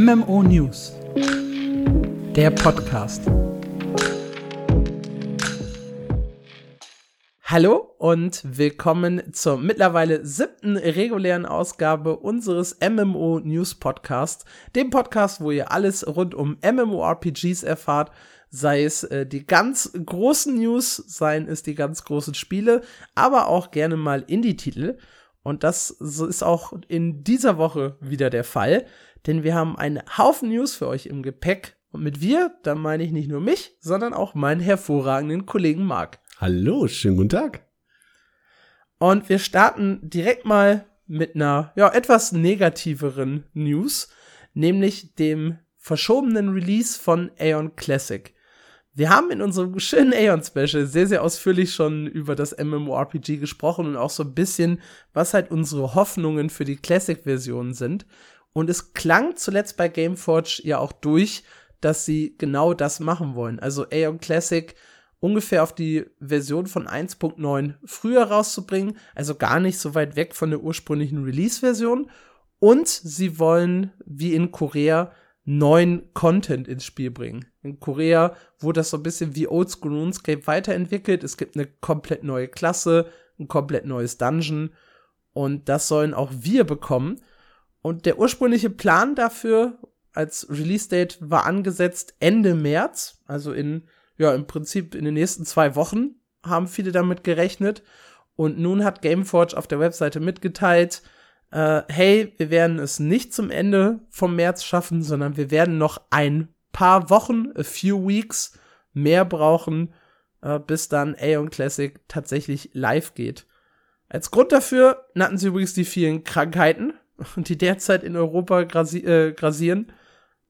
MMO News, der Podcast. Hallo und willkommen zur mittlerweile siebten regulären Ausgabe unseres MMO News Podcast, dem Podcast, wo ihr alles rund um MMORPGs erfahrt, sei es äh, die ganz großen News, seien es die ganz großen Spiele, aber auch gerne mal Indie-Titel. Und das ist auch in dieser Woche wieder der Fall, denn wir haben einen Haufen News für euch im Gepäck. Und mit wir, da meine ich nicht nur mich, sondern auch meinen hervorragenden Kollegen Marc. Hallo, schönen guten Tag. Und wir starten direkt mal mit einer ja, etwas negativeren News, nämlich dem verschobenen Release von Aeon Classic. Wir haben in unserem schönen Aeon-Special sehr, sehr ausführlich schon über das MMORPG gesprochen und auch so ein bisschen, was halt unsere Hoffnungen für die Classic-Version sind. Und es klang zuletzt bei Gameforge ja auch durch, dass sie genau das machen wollen. Also Aeon Classic ungefähr auf die Version von 1.9 früher rauszubringen, also gar nicht so weit weg von der ursprünglichen Release-Version. Und sie wollen, wie in Korea, neuen Content ins Spiel bringen. In Korea wurde das so ein bisschen wie Oldschool RuneScape weiterentwickelt. Es gibt eine komplett neue Klasse, ein komplett neues Dungeon und das sollen auch wir bekommen. Und der ursprüngliche Plan dafür als Release-Date war angesetzt Ende März, also in, ja, im Prinzip in den nächsten zwei Wochen haben viele damit gerechnet. Und nun hat Gameforge auf der Webseite mitgeteilt, äh, hey, wir werden es nicht zum Ende vom März schaffen, sondern wir werden noch ein paar Wochen, a few weeks mehr brauchen, äh, bis dann Aeon Classic tatsächlich live geht. Als Grund dafür nannten sie übrigens die vielen Krankheiten, die derzeit in Europa grasi äh, grasieren.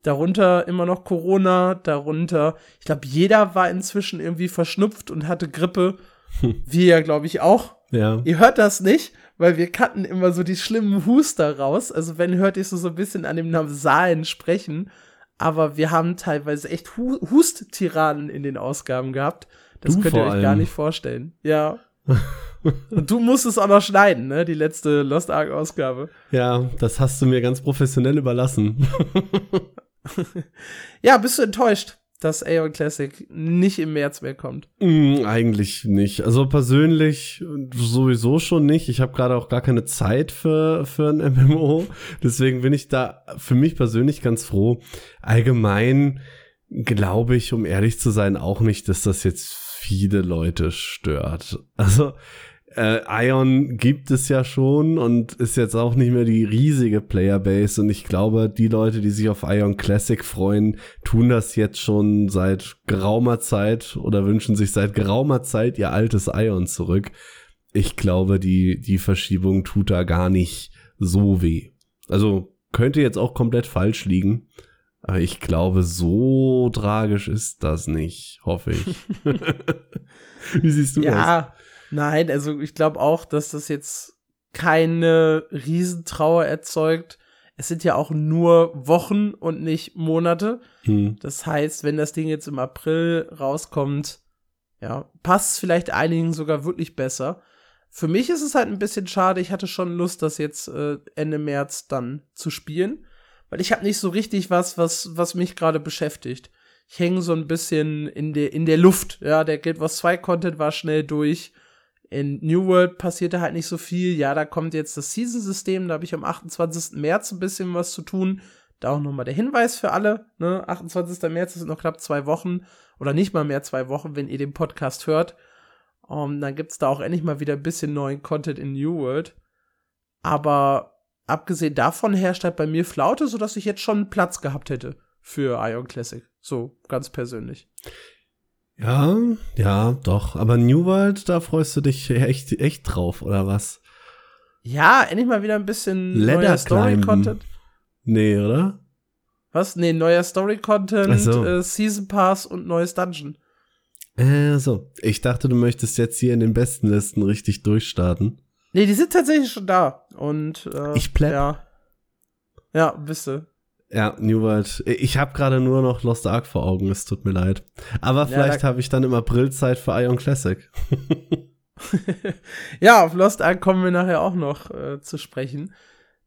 Darunter immer noch Corona, darunter, ich glaube, jeder war inzwischen irgendwie verschnupft und hatte Grippe. Wir ja, glaube ich, auch. Ja. Ihr hört das nicht, weil wir cutten immer so die schlimmen Huster raus. Also wenn hört ihr so, so ein bisschen an dem Nasalen sprechen. Aber wir haben teilweise echt Hu Husttiranen in den Ausgaben gehabt. Das du könnt ihr euch allem. gar nicht vorstellen. Ja. Und du musst es auch noch schneiden, ne? Die letzte Lost Ark Ausgabe. Ja, das hast du mir ganz professionell überlassen. ja, bist du enttäuscht? dass Aeon Classic nicht im März mehr kommt? Mm, eigentlich nicht. Also persönlich sowieso schon nicht. Ich habe gerade auch gar keine Zeit für, für ein MMO. Deswegen bin ich da für mich persönlich ganz froh. Allgemein glaube ich, um ehrlich zu sein, auch nicht, dass das jetzt viele Leute stört. Also äh, Ion gibt es ja schon und ist jetzt auch nicht mehr die riesige Playerbase. Und ich glaube, die Leute, die sich auf Ion Classic freuen, tun das jetzt schon seit geraumer Zeit oder wünschen sich seit geraumer Zeit ihr altes Ion zurück. Ich glaube, die, die Verschiebung tut da gar nicht so weh. Also könnte jetzt auch komplett falsch liegen. Aber ich glaube, so tragisch ist das nicht, hoffe ich. Wie siehst du ja, das? Ja, Nein, also ich glaube auch, dass das jetzt keine Riesentrauer erzeugt. Es sind ja auch nur Wochen und nicht Monate. Hm. Das heißt, wenn das Ding jetzt im April rauskommt, ja, passt es vielleicht einigen sogar wirklich besser. Für mich ist es halt ein bisschen schade. Ich hatte schon Lust, das jetzt äh, Ende März dann zu spielen, weil ich habe nicht so richtig was, was, was mich gerade beschäftigt. Ich hänge so ein bisschen in der in der Luft. Ja, der Guild Wars 2 Content war schnell durch. In New World passierte halt nicht so viel. Ja, da kommt jetzt das Season-System. Da habe ich am 28. März ein bisschen was zu tun. Da auch nochmal der Hinweis für alle. Ne? 28. März sind noch knapp zwei Wochen. Oder nicht mal mehr zwei Wochen, wenn ihr den Podcast hört. Um, dann gibt's da auch endlich mal wieder ein bisschen neuen Content in New World. Aber abgesehen davon herrscht halt bei mir Flaute, sodass ich jetzt schon Platz gehabt hätte für Ion Classic. So, ganz persönlich. Ja, ja, doch. Aber New World, da freust du dich echt, echt drauf, oder was? Ja, endlich mal wieder ein bisschen Leather neuer Story-Content. Nee, oder? Was? Nee, neuer Story-Content, so. äh, Season Pass und neues Dungeon. Äh, so. Ich dachte, du möchtest jetzt hier in den besten Listen richtig durchstarten. Nee, die sind tatsächlich schon da. Und äh, Ich pleb. Ja. Ja, bist du. Ja, New World. Ich habe gerade nur noch Lost Ark vor Augen, es tut mir leid. Aber vielleicht da- habe ich dann im April Zeit für Ion Classic. ja, auf Lost Ark kommen wir nachher auch noch äh, zu sprechen.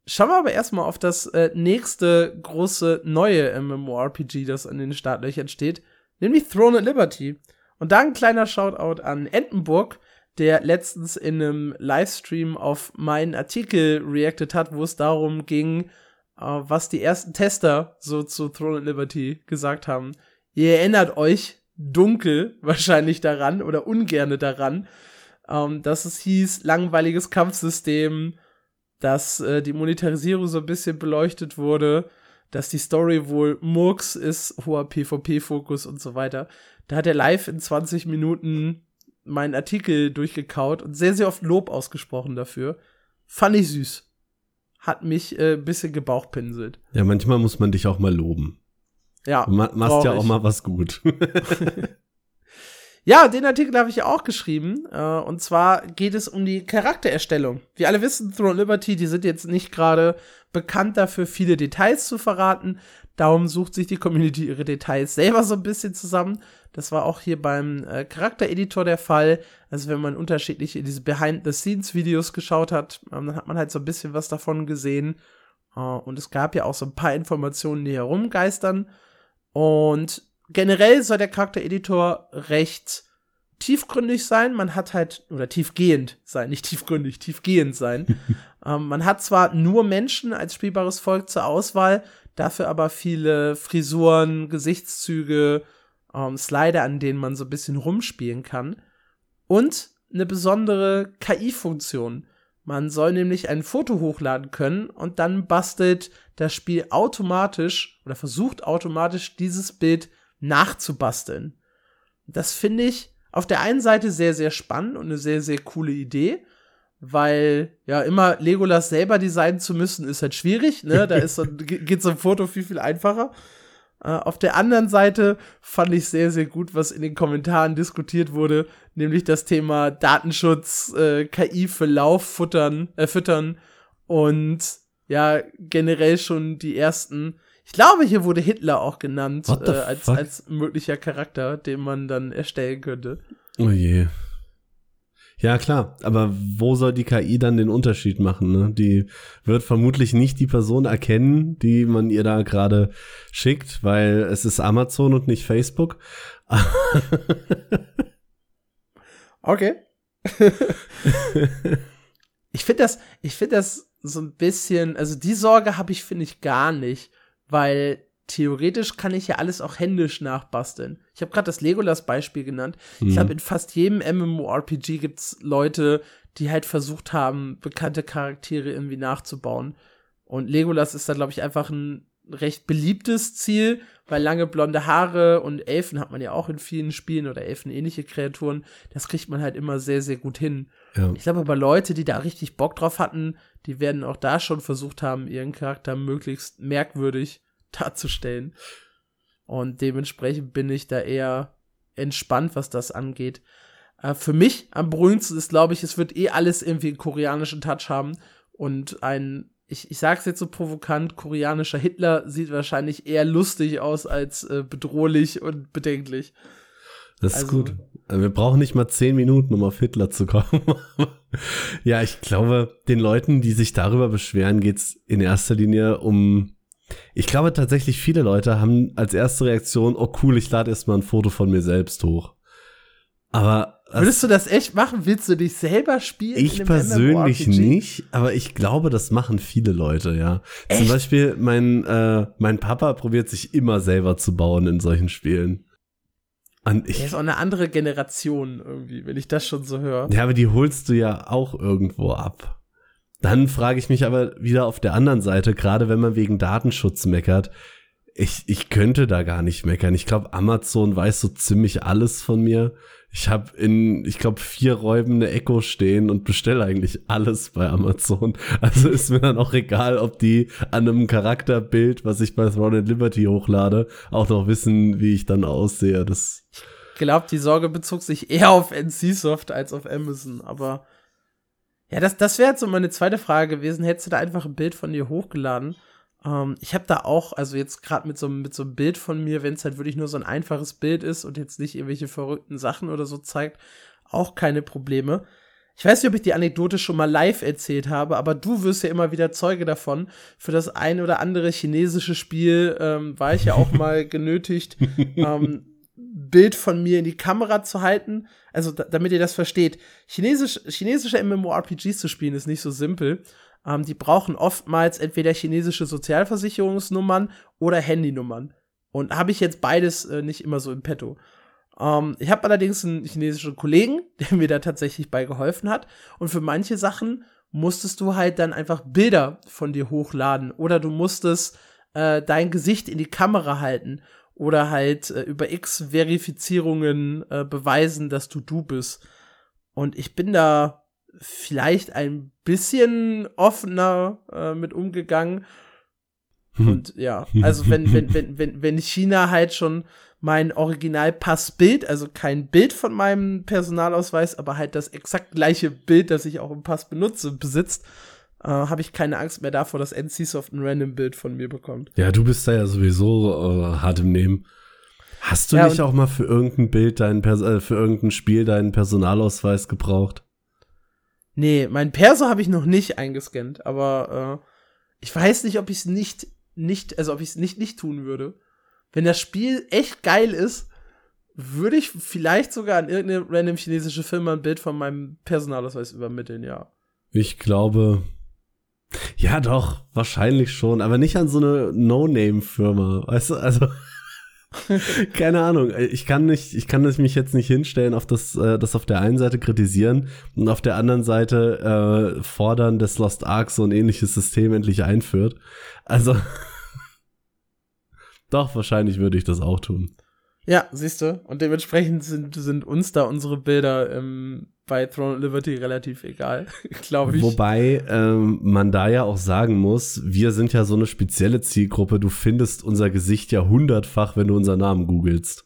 Schauen wir aber erstmal auf das äh, nächste große neue MMORPG, das an den Startlöchern steht, nämlich Throne of Liberty. Und da ein kleiner Shoutout an Entenburg, der letztens in einem Livestream auf meinen Artikel reacted hat, wo es darum ging, was die ersten Tester so zu Throne of Liberty gesagt haben. Ihr erinnert euch dunkel wahrscheinlich daran oder ungerne daran, ähm, dass es hieß, langweiliges Kampfsystem, dass äh, die Monetarisierung so ein bisschen beleuchtet wurde, dass die Story wohl Murks ist, hoher PvP-Fokus und so weiter. Da hat er live in 20 Minuten meinen Artikel durchgekaut und sehr, sehr oft Lob ausgesprochen dafür. Fand ich süß. Hat mich äh, ein bisschen gebauchpinselt. Ja, manchmal muss man dich auch mal loben. Ja. Du ma machst ja auch mal was gut. Ja, den Artikel habe ich ja auch geschrieben. Äh, und zwar geht es um die Charaktererstellung. Wir alle wissen, Throne Liberty, die sind jetzt nicht gerade bekannt dafür, viele Details zu verraten. Darum sucht sich die Community ihre Details selber so ein bisschen zusammen. Das war auch hier beim äh, Charaktereditor der Fall. Also wenn man unterschiedliche diese Behind-the-Scenes-Videos geschaut hat, ähm, dann hat man halt so ein bisschen was davon gesehen. Äh, und es gab ja auch so ein paar Informationen, die herumgeistern. Und generell soll der Charaktereditor recht tiefgründig sein. Man hat halt, oder tiefgehend sein, nicht tiefgründig, tiefgehend sein. ähm, man hat zwar nur Menschen als spielbares Volk zur Auswahl, dafür aber viele Frisuren, Gesichtszüge, ähm, Slider, an denen man so ein bisschen rumspielen kann. Und eine besondere KI-Funktion. Man soll nämlich ein Foto hochladen können und dann bastelt das Spiel automatisch oder versucht automatisch dieses Bild nachzubasteln. Das finde ich auf der einen Seite sehr, sehr spannend und eine sehr, sehr coole Idee, weil ja immer Legolas selber designen zu müssen, ist halt schwierig, ne? Da ist so, geht so ein Foto viel, viel einfacher. Äh, auf der anderen Seite fand ich sehr, sehr gut, was in den Kommentaren diskutiert wurde, nämlich das Thema Datenschutz, äh, KI für Lauf futtern, äh, füttern und ja, generell schon die ersten ich glaube, hier wurde Hitler auch genannt äh, als, als möglicher Charakter, den man dann erstellen könnte. Oh je. Ja, klar, aber wo soll die KI dann den Unterschied machen? Ne? Die wird vermutlich nicht die Person erkennen, die man ihr da gerade schickt, weil es ist Amazon und nicht Facebook. okay. ich finde das, ich finde das so ein bisschen, also die Sorge habe ich, finde ich, gar nicht weil theoretisch kann ich ja alles auch händisch nachbasteln. Ich habe gerade das Legolas-Beispiel genannt. Mhm. Ich glaube, in fast jedem MMORPG gibt es Leute, die halt versucht haben, bekannte Charaktere irgendwie nachzubauen. Und Legolas ist da, glaube ich, einfach ein recht beliebtes Ziel, weil lange blonde Haare und Elfen hat man ja auch in vielen Spielen oder Elfen-ähnliche Kreaturen. Das kriegt man halt immer sehr, sehr gut hin. Ja. Ich glaube aber Leute, die da richtig Bock drauf hatten, die werden auch da schon versucht haben, ihren Charakter möglichst merkwürdig darzustellen. Und dementsprechend bin ich da eher entspannt, was das angeht. Äh, für mich am berühmtesten ist, glaube ich, es wird eh alles irgendwie einen koreanischen Touch haben. Und ein, ich, ich sag's jetzt so provokant, koreanischer Hitler sieht wahrscheinlich eher lustig aus als äh, bedrohlich und bedenklich. Das ist also, gut. Wir brauchen nicht mal zehn Minuten, um auf Hitler zu kommen. ja, ich glaube, den Leuten, die sich darüber beschweren, geht's in erster Linie um. Ich glaube tatsächlich, viele Leute haben als erste Reaktion, oh cool, ich lade erstmal ein Foto von mir selbst hoch. Aber Würdest du das echt machen? Willst du dich selber spielen? Ich persönlich nicht, aber ich glaube, das machen viele Leute, ja. Echt? Zum Beispiel mein, äh, mein Papa probiert sich immer selber zu bauen in solchen Spielen. Und ich, der ist auch eine andere Generation irgendwie, wenn ich das schon so höre. Ja, aber die holst du ja auch irgendwo ab. Dann frage ich mich aber wieder auf der anderen Seite, gerade wenn man wegen Datenschutz meckert, ich, ich könnte da gar nicht meckern. Ich glaube, Amazon weiß so ziemlich alles von mir. Ich habe in, ich glaube, vier Räumen eine Echo stehen und bestelle eigentlich alles bei Amazon. Also ist mir dann auch egal, ob die an einem Charakterbild, was ich bei Throne and Liberty hochlade, auch noch wissen, wie ich dann aussehe. Das ich glaube, die Sorge bezog sich eher auf NCSoft als auf Amazon, aber ja, das, das wäre jetzt so meine zweite Frage gewesen. Hättest du da einfach ein Bild von dir hochgeladen? Ähm, ich habe da auch, also jetzt gerade mit so, mit so einem Bild von mir, wenn es halt wirklich nur so ein einfaches Bild ist und jetzt nicht irgendwelche verrückten Sachen oder so zeigt, auch keine Probleme. ich weiß nicht, ob ich die Anekdote schon mal live erzählt habe, aber du wirst ja immer wieder Zeuge davon. Für das ein oder andere chinesische Spiel ähm, war ich ja auch mal genötigt, ähm, Bild von mir in die Kamera zu halten. Also, damit ihr das versteht. Chinesisch, chinesische MMORPGs zu spielen ist nicht so simpel. Ähm, die brauchen oftmals entweder chinesische Sozialversicherungsnummern oder Handynummern. Und habe ich jetzt beides äh, nicht immer so im Petto. Ähm, ich habe allerdings einen chinesischen Kollegen, der mir da tatsächlich bei geholfen hat. Und für manche Sachen musstest du halt dann einfach Bilder von dir hochladen oder du musstest äh, dein Gesicht in die Kamera halten oder halt äh, über X Verifizierungen äh, beweisen, dass du du bist. Und ich bin da vielleicht ein bisschen offener äh, mit umgegangen. Hm. Und ja, also wenn, wenn, wenn, wenn, wenn China halt schon mein Originalpassbild, also kein Bild von meinem Personalausweis, aber halt das exakt gleiche Bild, das ich auch im Pass benutze, besitzt, äh, habe ich keine Angst mehr davor, dass NCSoft ein random Bild von mir bekommt. Ja, du bist da ja sowieso äh, hart im Nehmen. Hast du ja, nicht auch mal für irgendein Bild deinen Pers äh, für irgendein Spiel deinen Personalausweis gebraucht? Nee, mein Perso habe ich noch nicht eingescannt, aber äh, ich weiß nicht, ob ich es nicht nicht, also ob ich es nicht nicht tun würde wenn das Spiel echt geil ist, würde ich vielleicht sogar an irgendeine random chinesische Firma ein Bild von meinem Personalausweis übermitteln, ja. Ich glaube, ja doch, wahrscheinlich schon, aber nicht an so eine No-Name-Firma, weißt du, also keine Ahnung, ich kann nicht, ich kann mich jetzt nicht hinstellen auf das, äh, das auf der einen Seite kritisieren und auf der anderen Seite äh, fordern, dass Lost Ark so ein ähnliches System endlich einführt. Also doch, wahrscheinlich würde ich das auch tun. Ja, siehst du. Und dementsprechend sind, sind uns da unsere Bilder ähm, bei Throne of Liberty relativ egal, glaube ich. Wobei ähm, man da ja auch sagen muss, wir sind ja so eine spezielle Zielgruppe. Du findest unser Gesicht ja hundertfach, wenn du unseren Namen googelst.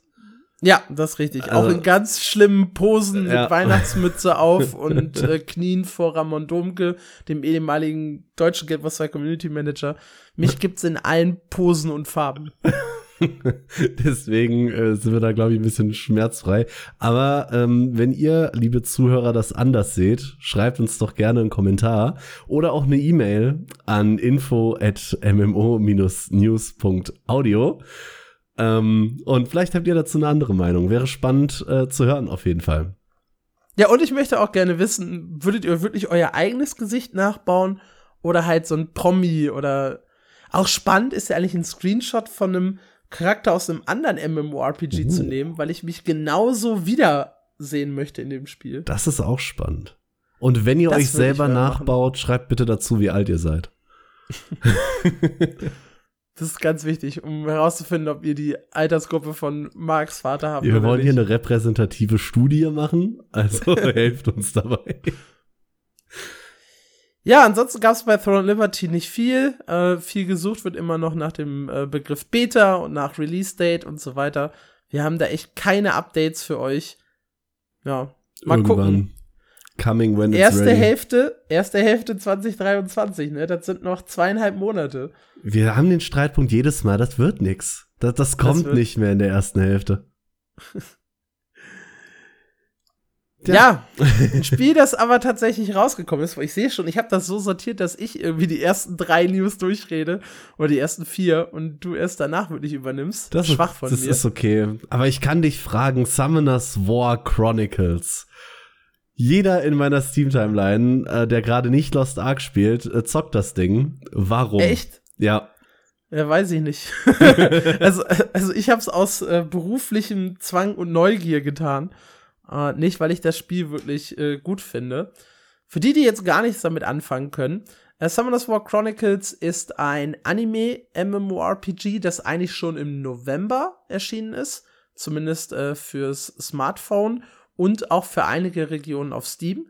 Ja, das ist richtig. Also, auch in ganz schlimmen Posen ja. mit Weihnachtsmütze auf und äh, Knien vor Ramon Domke, dem ehemaligen deutschen 2 Community Manager. Mich gibt's in allen Posen und Farben. Deswegen äh, sind wir da, glaube ich, ein bisschen schmerzfrei. Aber ähm, wenn ihr, liebe Zuhörer, das anders seht, schreibt uns doch gerne einen Kommentar oder auch eine E-Mail an info at mmo-news.audio. Ähm, und vielleicht habt ihr dazu eine andere Meinung. Wäre spannend äh, zu hören, auf jeden Fall. Ja, und ich möchte auch gerne wissen, würdet ihr wirklich euer eigenes Gesicht nachbauen oder halt so ein Promi oder auch spannend ist ja eigentlich ein Screenshot von einem Charakter aus einem anderen MMORPG uh. zu nehmen, weil ich mich genauso wiedersehen möchte in dem Spiel. Das ist auch spannend. Und wenn ihr das euch selber nachbaut, machen. schreibt bitte dazu, wie alt ihr seid. Das ist ganz wichtig, um herauszufinden, ob ihr die Altersgruppe von Marks Vater habt. Wir wollen hier eine repräsentative Studie machen, also helft uns dabei. Ja, ansonsten gab es bei Throne Liberty nicht viel. Äh, viel gesucht wird immer noch nach dem äh, Begriff Beta und nach Release Date und so weiter. Wir haben da echt keine Updates für euch. Ja, mal Irgendwann. gucken. Coming when it's erste ready. Hälfte, erste Hälfte 2023, ne? Das sind noch zweieinhalb Monate. Wir haben den Streitpunkt jedes Mal, das wird nix. Das, das kommt das nicht mehr in der ersten Hälfte. ja. ein Spiel, das aber tatsächlich rausgekommen ist. Ich sehe schon, ich habe das so sortiert, dass ich irgendwie die ersten drei News durchrede oder die ersten vier und du erst danach wirklich übernimmst. Das ist schwach von das mir. Das ist okay. Aber ich kann dich fragen, Summoners War Chronicles jeder in meiner Steam-Timeline, äh, der gerade nicht Lost Ark spielt, äh, zockt das Ding. Warum? Echt? Ja. Ja, weiß ich nicht. also, also ich habe es aus äh, beruflichem Zwang und Neugier getan. Äh, nicht, weil ich das Spiel wirklich äh, gut finde. Für die, die jetzt gar nichts damit anfangen können, äh, Summoners War Chronicles ist ein Anime-MMORPG, das eigentlich schon im November erschienen ist. Zumindest äh, fürs Smartphone und auch für einige Regionen auf Steam.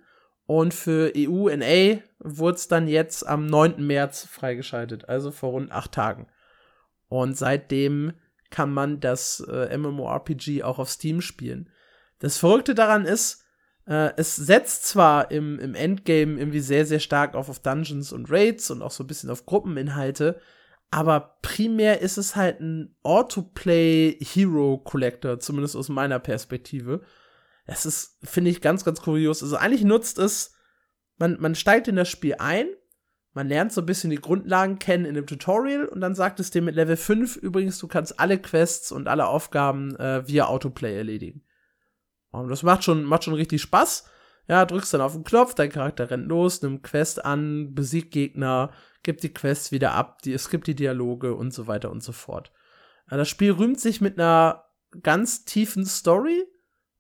Und für EU-NA wurde es dann jetzt am 9. März freigeschaltet, also vor rund acht Tagen. Und seitdem kann man das äh, MMORPG auch auf Steam spielen. Das Verrückte daran ist, äh, es setzt zwar im, im Endgame irgendwie sehr, sehr stark auf, auf Dungeons und Raids und auch so ein bisschen auf Gruppeninhalte, aber primär ist es halt ein Autoplay Hero Collector, zumindest aus meiner Perspektive Es ist, finde ich, ganz, ganz kurios. Also eigentlich nutzt es, man, man steigt in das Spiel ein, man lernt so ein bisschen die Grundlagen kennen in dem Tutorial und dann sagt es dir mit Level 5 übrigens, du kannst alle Quests und alle Aufgaben äh, via Autoplay erledigen. Und das macht schon, macht schon richtig Spaß. Ja, drückst dann auf den Knopf, dein Charakter rennt los, nimmt Quest an, besiegt Gegner, gibt die Quests wieder ab, die, es gibt die Dialoge und so weiter und so fort. Das Spiel rühmt sich mit einer ganz tiefen Story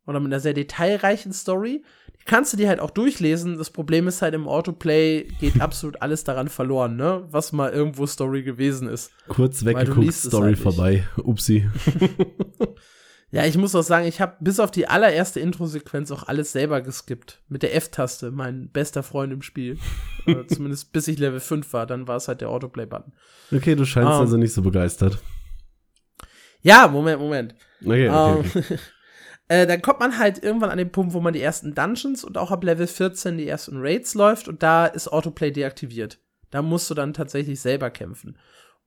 oder mit einer sehr detailreichen Story. Die kannst du dir halt auch durchlesen. Das Problem ist halt im Autoplay geht absolut alles daran verloren, ne? Was mal irgendwo Story gewesen ist. Kurz weggeguckt, Story halt vorbei. Upsi. ja, ich muss auch sagen, ich habe bis auf die allererste Intro-Sequenz auch alles selber geskippt. Mit der F-Taste, mein bester Freund im Spiel. äh, zumindest bis ich Level 5 war, dann war es halt der Autoplay-Button. Okay, du scheinst um, also nicht so begeistert. Ja, Moment, Moment. Okay, okay, okay. Ähm, äh, dann kommt man halt irgendwann an den Punkt, wo man die ersten Dungeons und auch ab Level 14 die ersten Raids läuft und da ist Autoplay deaktiviert. Da musst du dann tatsächlich selber kämpfen.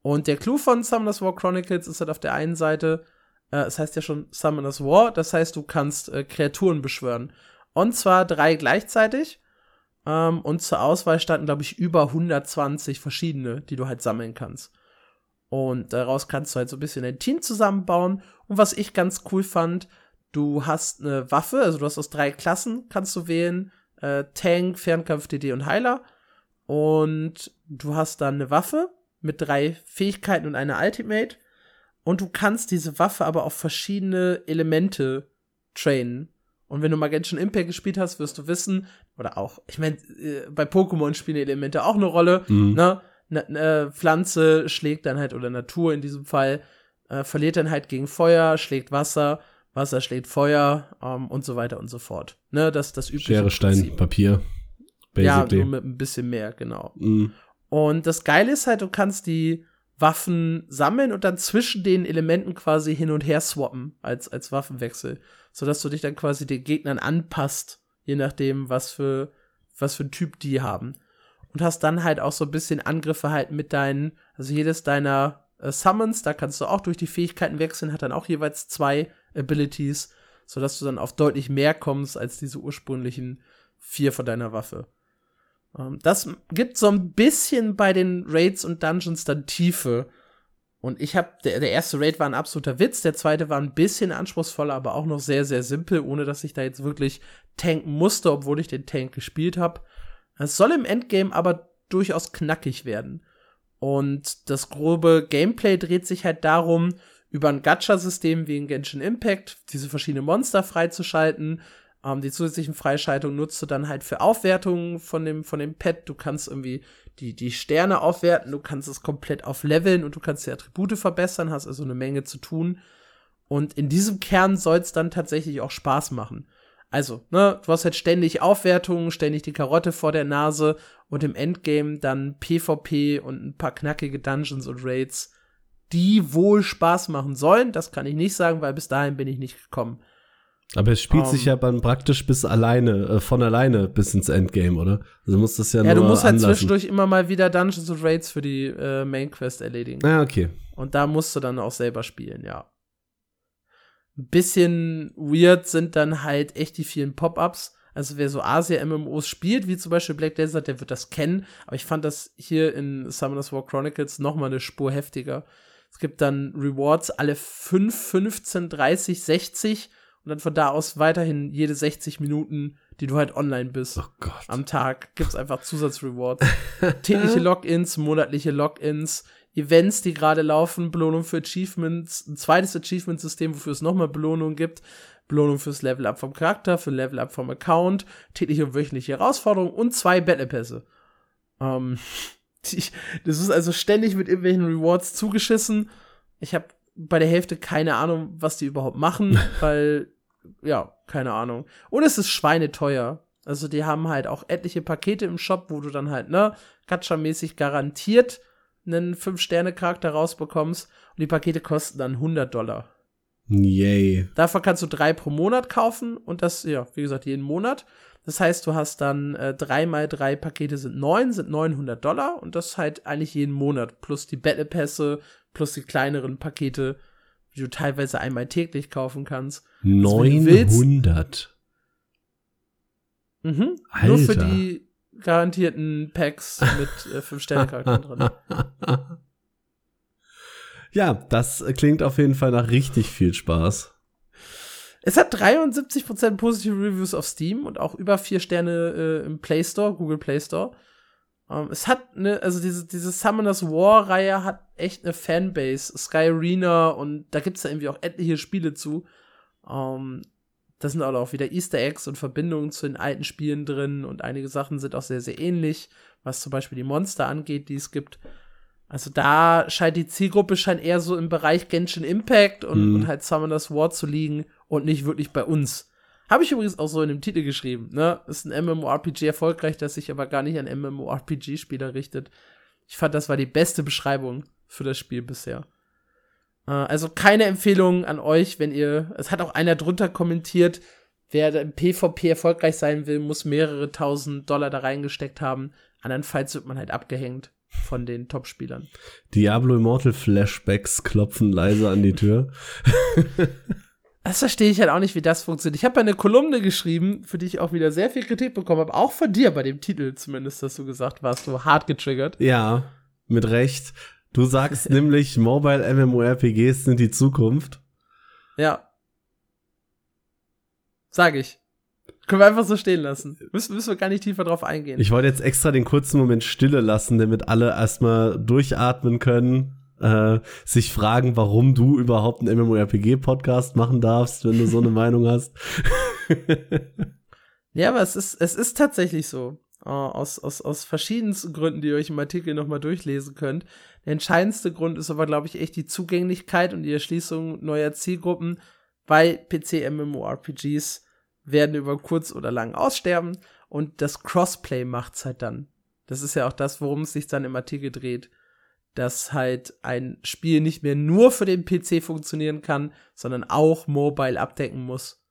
Und der Clou von Summoners War Chronicles ist halt auf der einen Seite, äh, es heißt ja schon Summoners War, das heißt, du kannst äh, Kreaturen beschwören. Und zwar drei gleichzeitig. Ähm, und zur Auswahl standen, glaube ich, über 120 verschiedene, die du halt sammeln kannst. Und daraus kannst du halt so ein bisschen ein Team zusammenbauen. Und was ich ganz cool fand, du hast eine Waffe, also du hast aus drei Klassen, kannst du wählen. Äh, Tank, Fernkampf, DD und Heiler. Und du hast dann eine Waffe mit drei Fähigkeiten und einer Ultimate. Und du kannst diese Waffe aber auf verschiedene Elemente trainen. Und wenn du mal Genshin Impact gespielt hast, wirst du wissen, oder auch, ich meine, äh, bei Pokémon spielen Elemente auch eine Rolle, mhm. ne? eine ne Pflanze schlägt dann halt, oder Natur in diesem Fall, äh, verliert dann halt gegen Feuer, schlägt Wasser, Wasser schlägt Feuer ähm, und so weiter und so fort. Ne, das das übliche. Schere, Stein, Prinzip. Papier. Basically. Ja, nur mit ein bisschen mehr, genau. Mm. Und das Geile ist halt, du kannst die Waffen sammeln und dann zwischen den Elementen quasi hin und her swappen als, als Waffenwechsel. Sodass du dich dann quasi den Gegnern anpasst, je nachdem, was für, was für ein Typ die haben und hast dann halt auch so ein bisschen Angriffe halt mit deinen, also jedes deiner äh, Summons, da kannst du auch durch die Fähigkeiten wechseln, hat dann auch jeweils zwei Abilities, sodass du dann auf deutlich mehr kommst als diese ursprünglichen vier von deiner Waffe. Ähm, das gibt so ein bisschen bei den Raids und Dungeons dann Tiefe. Und ich habe, der, der erste Raid war ein absoluter Witz, der zweite war ein bisschen anspruchsvoller, aber auch noch sehr, sehr simpel, ohne dass ich da jetzt wirklich tanken musste, obwohl ich den Tank gespielt habe. Es soll im Endgame aber durchaus knackig werden. Und das grobe Gameplay dreht sich halt darum, über ein Gacha-System wie in Genshin Impact diese verschiedenen Monster freizuschalten. Ähm, die zusätzlichen Freischaltungen nutzt du dann halt für Aufwertungen von dem, von dem Pet. Du kannst irgendwie die, die Sterne aufwerten, du kannst es komplett auf Leveln und du kannst die Attribute verbessern, hast also eine Menge zu tun. Und in diesem Kern soll es dann tatsächlich auch Spaß machen. Also, ne, du hast halt ständig Aufwertungen, ständig die Karotte vor der Nase und im Endgame dann PvP und ein paar knackige Dungeons und Raids, die wohl Spaß machen sollen. Das kann ich nicht sagen, weil bis dahin bin ich nicht gekommen. Aber es spielt um, sich ähm. ja dann praktisch bis alleine, äh, von alleine bis ins Endgame, oder? Also musst das ja, ja nur Ja, du musst halt anlassen. zwischendurch immer mal wieder Dungeons und Raids für die äh, Main Quest erledigen. Ah, okay. Und da musst du dann auch selber spielen, ja. Ein bisschen weird sind dann halt echt die vielen Pop-ups. Also wer so Asia-MMOs spielt, wie zum Beispiel Black Desert, der wird das kennen. Aber ich fand das hier in Summoners War Chronicles noch mal eine Spur heftiger. Es gibt dann Rewards alle 5, 15, 30, 60 und dann von da aus weiterhin jede 60 Minuten, die du halt online bist. Oh am Tag gibt's einfach Zusatzrewards. Tägliche Logins, monatliche Logins, Events, die gerade laufen, Belohnung für Achievements, ein zweites Achievement-System, wofür es nochmal Belohnung gibt, Belohnung fürs Level-Up vom Charakter, für Level-Up vom Account, tägliche und wöchentliche Herausforderungen und zwei Battle-Pässe. Ähm, das ist also ständig mit irgendwelchen Rewards zugeschissen. Ich habe bei der Hälfte keine Ahnung, was die überhaupt machen, weil, ja, keine Ahnung. Und es ist schweineteuer. Also die haben halt auch etliche Pakete im Shop, wo du dann halt, ne, Gacha-mäßig garantiert einen 5-Sterne-Charakter rausbekommst und die Pakete kosten dann 100 Dollar. Yay. Dafür kannst du drei pro Monat kaufen und das, ja, wie gesagt, jeden Monat. Das heißt, du hast dann äh, drei mal drei Pakete sind neun, sind 900 Dollar und das halt eigentlich jeden Monat. Plus die Battle Pässe, plus die kleineren Pakete, die du teilweise einmal täglich kaufen kannst. 900? Mhm. Nur für die garantierten Packs mit äh, 5-Sterne-Charakteren drin. Ja, das klingt auf jeden Fall nach richtig viel Spaß. Es hat 73% positive Reviews auf Steam und auch über 4 Sterne äh, im Play Store, Google Play Store. Ähm, es hat eine, also diese, diese Summoners War-Reihe hat echt eine Fanbase. Sky Arena und da gibt's da irgendwie auch etliche Spiele zu. Ähm, da sind auch wieder Easter Eggs und Verbindungen zu den alten Spielen drin und einige Sachen sind auch sehr, sehr ähnlich, was zum Beispiel die Monster angeht, die es gibt. Also da scheint die Zielgruppe scheint eher so im Bereich Genshin Impact und, mhm. und halt Summoners War zu liegen und nicht wirklich bei uns. Habe ich übrigens auch so in dem Titel geschrieben, ne? Ist ein MMORPG erfolgreich, das sich aber gar nicht an MMORPG-Spieler richtet. Ich fand, das war die beste Beschreibung für das Spiel bisher. Äh, also keine Empfehlung an euch, wenn ihr. Es hat auch einer drunter kommentiert, wer im PvP erfolgreich sein will, muss mehrere tausend Dollar da reingesteckt haben. Andernfalls wird man halt abgehängt von den Top-Spielern. Diablo Immortal Flashbacks klopfen leise an die Tür. das verstehe ich halt auch nicht, wie das funktioniert. Ich habe eine Kolumne geschrieben, für die ich auch wieder sehr viel Kritik bekommen habe, auch von dir bei dem Titel zumindest, dass du gesagt warst, so hart getriggert. Ja, mit Recht. Du sagst nämlich, Mobile MMORPGs sind die Zukunft. Ja. Sag ich. Können wir einfach so stehen lassen. Müssen, müssen wir gar nicht tiefer drauf eingehen. Ich wollte jetzt extra den kurzen Moment Stille lassen, damit alle erstmal durchatmen können, äh, sich fragen, warum du überhaupt einen MMORPG-Podcast machen darfst, wenn du so eine Meinung hast. ja, aber es ist, es ist tatsächlich so. Uh, aus, aus, aus verschiedensten Gründen, die ihr euch im Artikel nochmal durchlesen könnt. Der entscheidendste Grund ist aber, glaube ich, echt die Zugänglichkeit und die Erschließung neuer Zielgruppen bei PC-MMORPGs werden über kurz oder lang aussterben und das Crossplay macht's halt dann. Das ist ja auch das, worum es sich dann im Artikel dreht. Dass halt ein Spiel nicht mehr nur für den PC funktionieren kann, sondern auch mobile abdecken muss.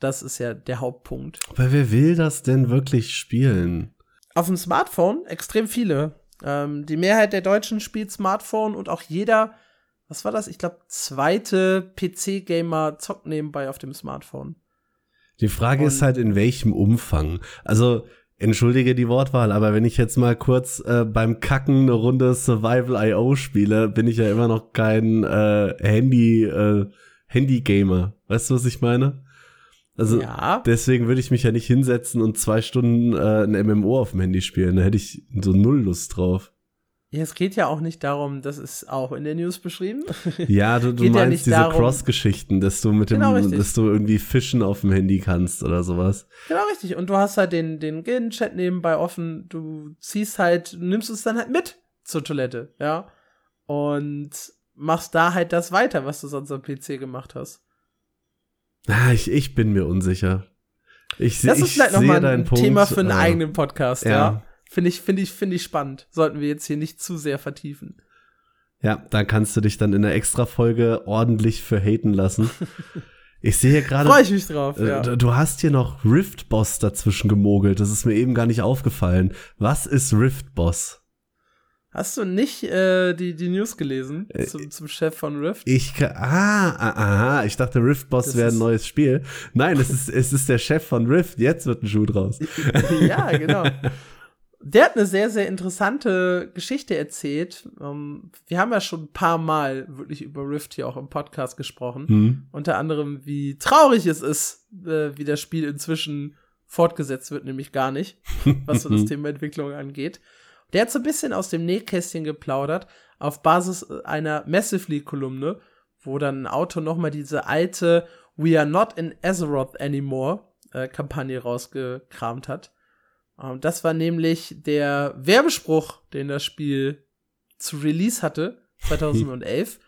Das ist ja der Hauptpunkt. Aber wer will das denn wirklich spielen? Auf dem Smartphone extrem viele. Ähm, die Mehrheit der Deutschen spielt Smartphone und auch jeder, was war das? Ich glaube, zweite PC-Gamer zockt nebenbei auf dem Smartphone. Die Frage und ist halt, in welchem Umfang. Also, entschuldige die Wortwahl, aber wenn ich jetzt mal kurz äh, beim Kacken eine Runde Survival IO spiele, bin ich ja immer noch kein äh, Handy, äh, Handy-Gamer. Weißt du, was ich meine? Also ja. deswegen würde ich mich ja nicht hinsetzen und zwei Stunden äh, ein MMO auf dem Handy spielen. Da hätte ich so null Lust drauf. Ja, es geht ja auch nicht darum, das ist auch in der News beschrieben. Ja, du, du meinst ja diese Cross-Geschichten, dass du mit dem, genau dass du irgendwie fischen auf dem Handy kannst oder sowas. Genau richtig. Und du hast halt den, den Gilden-Chat nebenbei offen, du ziehst halt, nimmst es dann halt mit zur Toilette, ja. Und machst da halt das weiter, was du sonst am PC gemacht hast. Ah, ich, ich bin mir unsicher. Ich, das ist vielleicht nochmal ein Thema für einen äh, eigenen Podcast, ja. ja. Finde ich, finde ich, finde ich spannend. Sollten wir jetzt hier nicht zu sehr vertiefen. Ja, da kannst du dich dann in der Extra-Folge ordentlich für haten lassen. Ich sehe gerade. Freue ich mich drauf, äh, ja. Du hast hier noch Rift Boss dazwischen gemogelt. Das ist mir eben gar nicht aufgefallen. Was ist Rift Boss? Hast du nicht äh, die, die News gelesen äh, zum, zum Chef von Rift? Ich ah, ah, aha, ich dachte Rift Boss wäre ein neues Spiel. Nein, es ist, es ist der Chef von Rift. Jetzt wird ein Schuh draus. ja, genau. Der hat eine sehr, sehr interessante Geschichte erzählt. Ähm, wir haben ja schon ein paar Mal wirklich über Rift hier auch im Podcast gesprochen. Mhm. Unter anderem, wie traurig es ist, äh, wie das Spiel inzwischen fortgesetzt wird, nämlich gar nicht, was so das Thema Entwicklung angeht. Der hat so ein bisschen aus dem Nähkästchen geplaudert, auf Basis einer Massively-Kolumne, wo dann ein Autor nochmal diese alte We are not in Azeroth anymore äh, Kampagne rausgekramt hat das war nämlich der Werbespruch, den das Spiel zu Release hatte, 2011.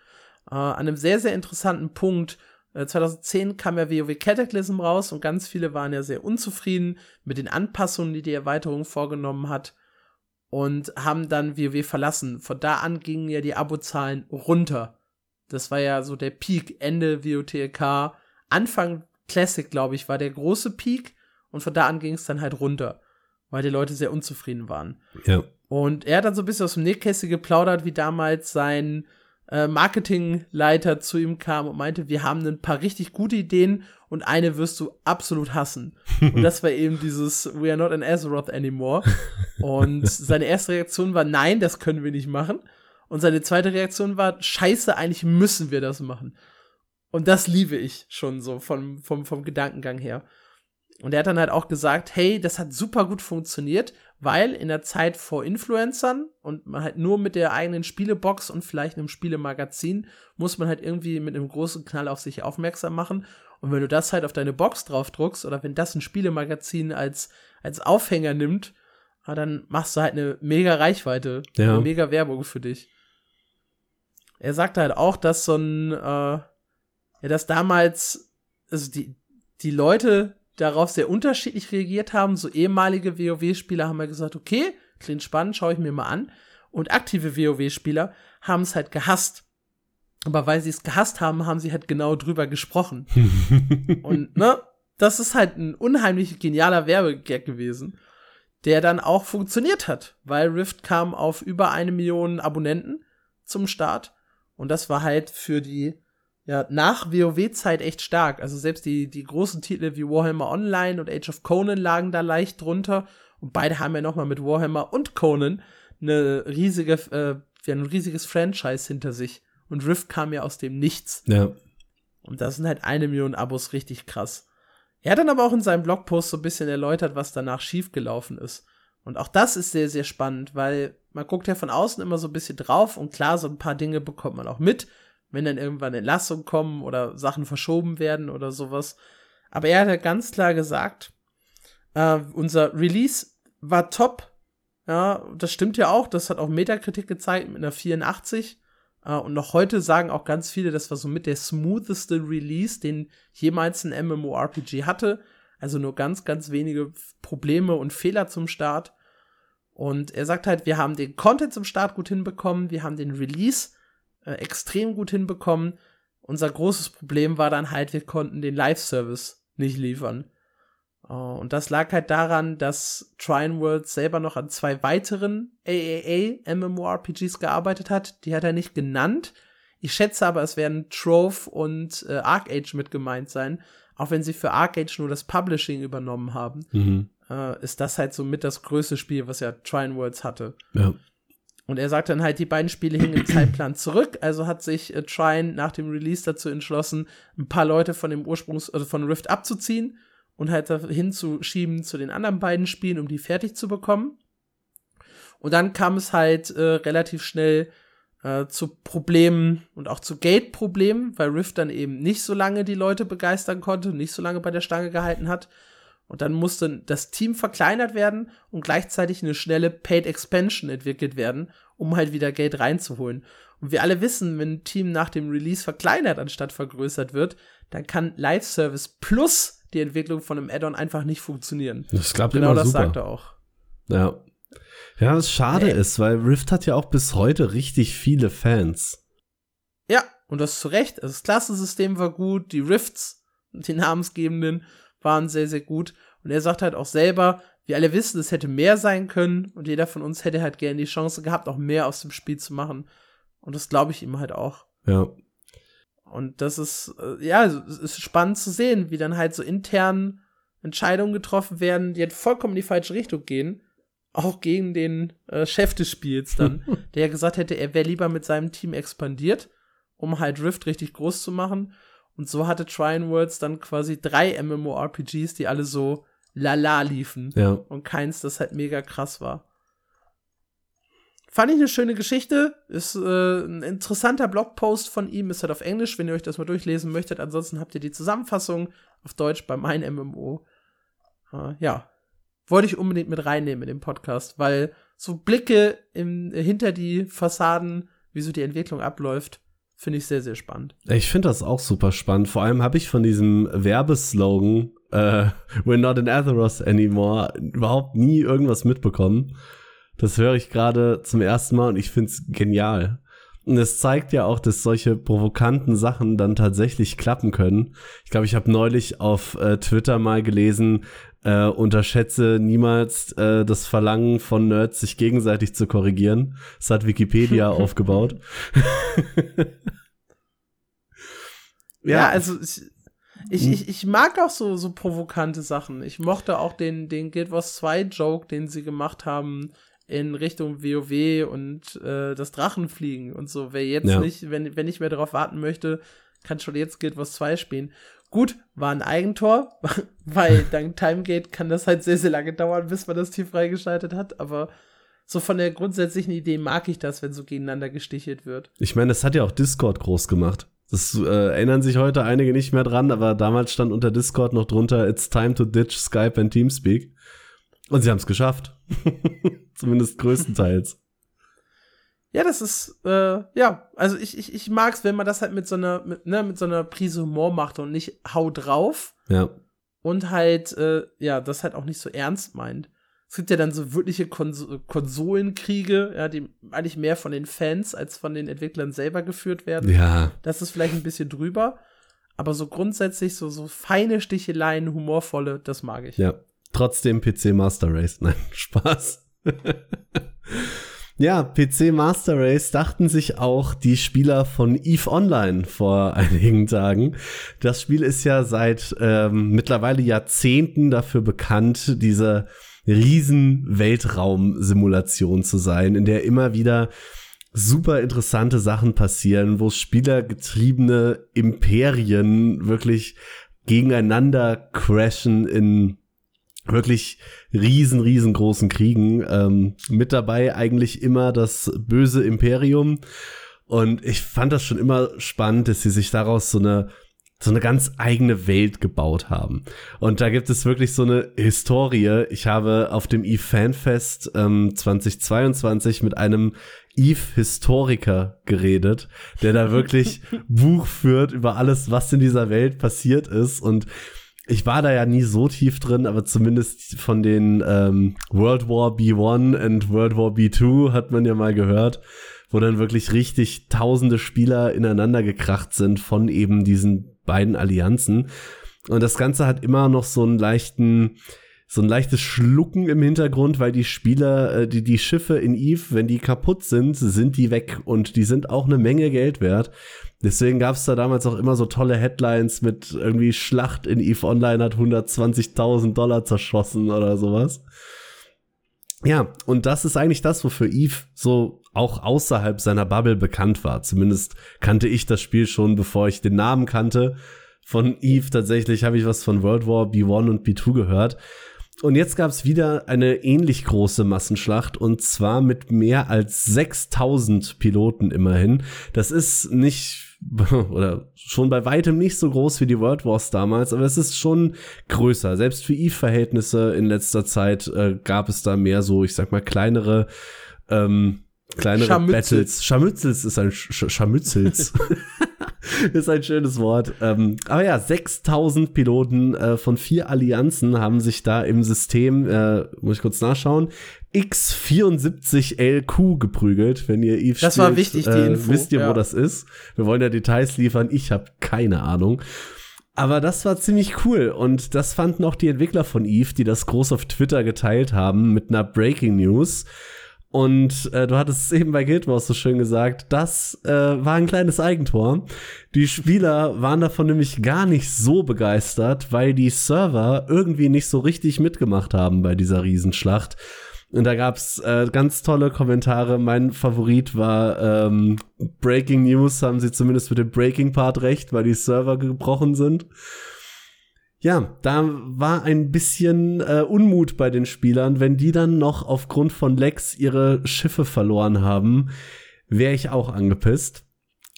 äh, an einem sehr, sehr interessanten Punkt. Äh, 2010 kam ja WoW Cataclysm raus und ganz viele waren ja sehr unzufrieden mit den Anpassungen, die die Erweiterung vorgenommen hat und haben dann WoW verlassen. Von da an gingen ja die Abozahlen runter. Das war ja so der Peak, Ende WOTLK. Anfang Classic, glaube ich, war der große Peak und von da an ging es dann halt runter weil die Leute sehr unzufrieden waren. Ja. Und er hat dann so ein bisschen aus dem Nähkästchen geplaudert, wie damals sein äh, Marketingleiter zu ihm kam und meinte, wir haben ein paar richtig gute Ideen und eine wirst du absolut hassen. Und das war eben dieses We are not in Azeroth anymore. Und seine erste Reaktion war, nein, das können wir nicht machen. Und seine zweite Reaktion war, scheiße, eigentlich müssen wir das machen. Und das liebe ich schon so vom, vom, vom Gedankengang her. Und er hat dann halt auch gesagt, hey, das hat super gut funktioniert, weil in der Zeit vor Influencern und man halt nur mit der eigenen Spielebox und vielleicht einem Spielemagazin muss man halt irgendwie mit einem großen Knall auf sich aufmerksam machen. Und wenn du das halt auf deine Box draufdruckst oder wenn das ein Spielemagazin als, als Aufhänger nimmt, dann machst du halt eine mega Reichweite, ja. eine mega Werbung für dich. Er sagte halt auch, dass so ein, äh, ja, dass damals, also die, die Leute darauf sehr unterschiedlich reagiert haben. So ehemalige WoW-Spieler haben ja gesagt, okay, klingt spannend, schaue ich mir mal an. Und aktive WoW-Spieler haben es halt gehasst. Aber weil sie es gehasst haben, haben sie halt genau drüber gesprochen. und, ne, das ist halt ein unheimlich genialer Werbegag gewesen, der dann auch funktioniert hat, weil Rift kam auf über eine Million Abonnenten zum Start. Und das war halt für die ja, nach WoW-Zeit echt stark. Also selbst die, die großen Titel wie Warhammer Online und Age of Conan lagen da leicht drunter. Und beide haben ja nochmal mit Warhammer und Conan eine riesige, äh, ja, ein riesiges Franchise hinter sich. Und Rift kam ja aus dem Nichts. Ja. Und das sind halt eine Million Abos richtig krass. Er hat dann aber auch in seinem Blogpost so ein bisschen erläutert, was danach schiefgelaufen ist. Und auch das ist sehr, sehr spannend, weil man guckt ja von außen immer so ein bisschen drauf und klar, so ein paar Dinge bekommt man auch mit wenn dann irgendwann Entlassungen kommen oder Sachen verschoben werden oder sowas. Aber er hat ja ganz klar gesagt, äh, unser Release war top. Ja, das stimmt ja auch. Das hat auch Metakritik gezeigt mit einer 84. Uh, äh, und noch heute sagen auch ganz viele, das war so mit der smootheste Release, den jemals ein MMORPG hatte. Also nur ganz, ganz wenige Probleme und Fehler zum Start. Und er sagt halt, wir haben den Content zum Start gut hinbekommen, wir haben den Release äh, extrem gut hinbekommen. Unser großes Problem war dann halt, wir konnten den Live-Service nicht liefern. Uh, und das lag halt daran, dass Trine World selber noch an zwei weiteren AAA MMORPGs gearbeitet hat. Die hat er nicht genannt. Ich schätze aber, es werden Trove und äh, Arcage mit gemeint sein. Auch wenn sie für Arcage nur das Publishing übernommen haben, mhm. äh, ist das halt so mit das größte Spiel, was ja Trine Worlds hatte. Ja. Und er sagt dann halt, die beiden Spiele hingen im Zeitplan zurück, also hat sich äh, Trine nach dem Release dazu entschlossen, ein paar Leute von dem Ursprungs-, also von Rift abzuziehen und halt hinzuschieben zu den anderen beiden Spielen, um die fertig zu bekommen. Und dann kam es halt äh, relativ schnell äh, zu Problemen und auch zu Gate-Problemen, weil Rift dann eben nicht so lange die Leute begeistern konnte, nicht so lange bei der Stange gehalten hat. Und dann musste das Team verkleinert werden und gleichzeitig eine schnelle Paid Expansion entwickelt werden, um halt wieder Geld reinzuholen. Und wir alle wissen, wenn ein Team nach dem Release verkleinert anstatt vergrößert wird, dann kann Live Service plus die Entwicklung von einem Add-on einfach nicht funktionieren. Das klappt genau immer das super. sagt er auch. Ja. Ja, was schade nee. ist, weil Rift hat ja auch bis heute richtig viele Fans. Ja, und das zu Recht. Also das Klassensystem war gut, die Rifts, die namensgebenden, waren sehr, sehr gut. Und er sagt halt auch selber, wir alle wissen, es hätte mehr sein können und jeder von uns hätte halt gerne die Chance gehabt, auch mehr aus dem Spiel zu machen. Und das glaube ich ihm halt auch. Ja. Und das ist, äh, ja, es ist spannend zu sehen, wie dann halt so intern Entscheidungen getroffen werden, die halt vollkommen in die falsche Richtung gehen. Auch gegen den äh, Chef des Spiels dann, der gesagt hätte, er wäre lieber mit seinem Team expandiert, um halt Rift richtig groß zu machen. Und so hatte Trine Worlds dann quasi drei MMORPGs, die alle so lala liefen. Ja. Und keins, das halt mega krass war. Fand ich eine schöne Geschichte. Ist äh, ein interessanter Blogpost von ihm. Ist halt auf Englisch, wenn ihr euch das mal durchlesen möchtet. Ansonsten habt ihr die Zusammenfassung auf Deutsch bei mein MMO. Äh, ja. Wollte ich unbedingt mit reinnehmen in den Podcast, weil so Blicke im, hinter die Fassaden, wie so die Entwicklung abläuft, Finde ich sehr, sehr spannend. Ich finde das auch super spannend. Vor allem habe ich von diesem Werbeslogan äh, We're not in Atheros anymore überhaupt nie irgendwas mitbekommen. Das höre ich gerade zum ersten Mal und ich finde es genial. Und es zeigt ja auch, dass solche provokanten Sachen dann tatsächlich klappen können. Ich glaube, ich habe neulich auf äh, Twitter mal gelesen, äh, unterschätze niemals äh, das Verlangen von Nerds, sich gegenseitig zu korrigieren. Das hat Wikipedia aufgebaut. ja, also ich, Ich, ich, ich mag auch so, so provokante Sachen. Ich mochte auch den, den Guild Wars 2 Joke, den sie gemacht haben in Richtung WoW und äh, das Drachenfliegen und so. Wer jetzt ja. nicht, wenn, wenn ich mehr darauf warten möchte, kann schon jetzt Guild Wars 2 spielen. Gut, war ein Eigentor, weil dank Timegate kann das halt sehr, sehr lange dauern, bis man das Team freigeschaltet hat, aber so von der grundsätzlichen Idee mag ich das, wenn so gegeneinander gestichelt wird. Ich meine, das hat ja auch Discord groß gemacht. Das äh, erinnern sich heute einige nicht mehr dran, aber damals stand unter Discord noch drunter, it's time to ditch Skype and Teamspeak. Und sie haben es geschafft. Zumindest größtenteils. Ja, das ist, äh, ja, also ich, ich, ich mag es, wenn man das halt mit so einer, mit, ne, mit so einer Prise Humor macht und nicht hau drauf. Ja. Und halt, äh, ja, das halt auch nicht so ernst meint. Es gibt ja dann so wirkliche Kons Konsolenkriege, ja, die eigentlich mehr von den Fans als von den Entwicklern selber geführt werden. Ja. Das ist vielleicht ein bisschen drüber. Aber so grundsätzlich so, so feine Sticheleien, humorvolle, das mag ich. Ja. Trotzdem PC Master Race. Nein, Spaß. Ja, PC Master Race dachten sich auch die Spieler von EVE Online vor einigen Tagen. Das Spiel ist ja seit ähm, mittlerweile Jahrzehnten dafür bekannt, diese riesen Weltraumsimulation zu sein, in der immer wieder super interessante Sachen passieren, wo spielergetriebene Imperien wirklich gegeneinander crashen in wirklich riesen, riesengroßen Kriegen. Ähm, mit dabei eigentlich immer das böse Imperium. Und ich fand das schon immer spannend, dass sie sich daraus so eine so eine ganz eigene Welt gebaut haben. Und da gibt es wirklich so eine Historie. Ich habe auf dem Eve Fanfest ähm, 2022 mit einem Eve Historiker geredet, der da wirklich Buch führt über alles, was in dieser Welt passiert ist und ich war da ja nie so tief drin, aber zumindest von den ähm, World War B1 und World War B2 hat man ja mal gehört, wo dann wirklich richtig tausende Spieler ineinander gekracht sind von eben diesen beiden Allianzen. Und das Ganze hat immer noch so einen leichten, so ein leichtes Schlucken im Hintergrund, weil die Spieler, äh, die, die Schiffe in Eve, wenn die kaputt sind, sind die weg und die sind auch eine Menge Geld wert. Deswegen gab es da damals auch immer so tolle Headlines mit irgendwie Schlacht in EVE Online hat 120.000 Dollar zerschossen oder sowas. Ja, und das ist eigentlich das, wofür Eve so auch außerhalb seiner Bubble bekannt war. Zumindest kannte ich das Spiel schon, bevor ich den Namen kannte. Von Eve tatsächlich habe ich was von World War B1 und B2 gehört. Und jetzt gab es wieder eine ähnlich große Massenschlacht und zwar mit mehr als 6000 Piloten immerhin. Das ist nicht oder schon bei weitem nicht so groß wie die World Wars damals, aber es ist schon größer. Selbst für Eve-Verhältnisse in letzter Zeit äh, gab es da mehr so, ich sag mal, kleinere ähm, kleinere Scharmützels. Battles. Scharmützels ist ein Sch Scharmützels. ist ein schönes Wort. Ähm, aber ja, 6000 Piloten äh, von vier Allianzen haben sich da im System, äh, muss ich kurz nachschauen, X74LQ geprügelt, wenn ihr Eve Das spielt, war wichtig, die äh, Info. Wisst ihr, ja. wo das ist? Wir wollen ja Details liefern. Ich habe keine Ahnung. Aber das war ziemlich cool und das fanden auch die Entwickler von Eve, die das groß auf Twitter geteilt haben mit einer Breaking News. Und äh, du hattest es eben bei Guild Wars so schön gesagt, das äh, war ein kleines Eigentor. Die Spieler waren davon nämlich gar nicht so begeistert, weil die Server irgendwie nicht so richtig mitgemacht haben bei dieser Riesenschlacht. Und da gab's äh, ganz tolle Kommentare. Mein Favorit war ähm, Breaking News, haben sie zumindest mit dem Breaking Part recht, weil die Server gebrochen sind ja, da war ein bisschen äh, Unmut bei den Spielern. Wenn die dann noch aufgrund von Lex ihre Schiffe verloren haben, wäre ich auch angepisst.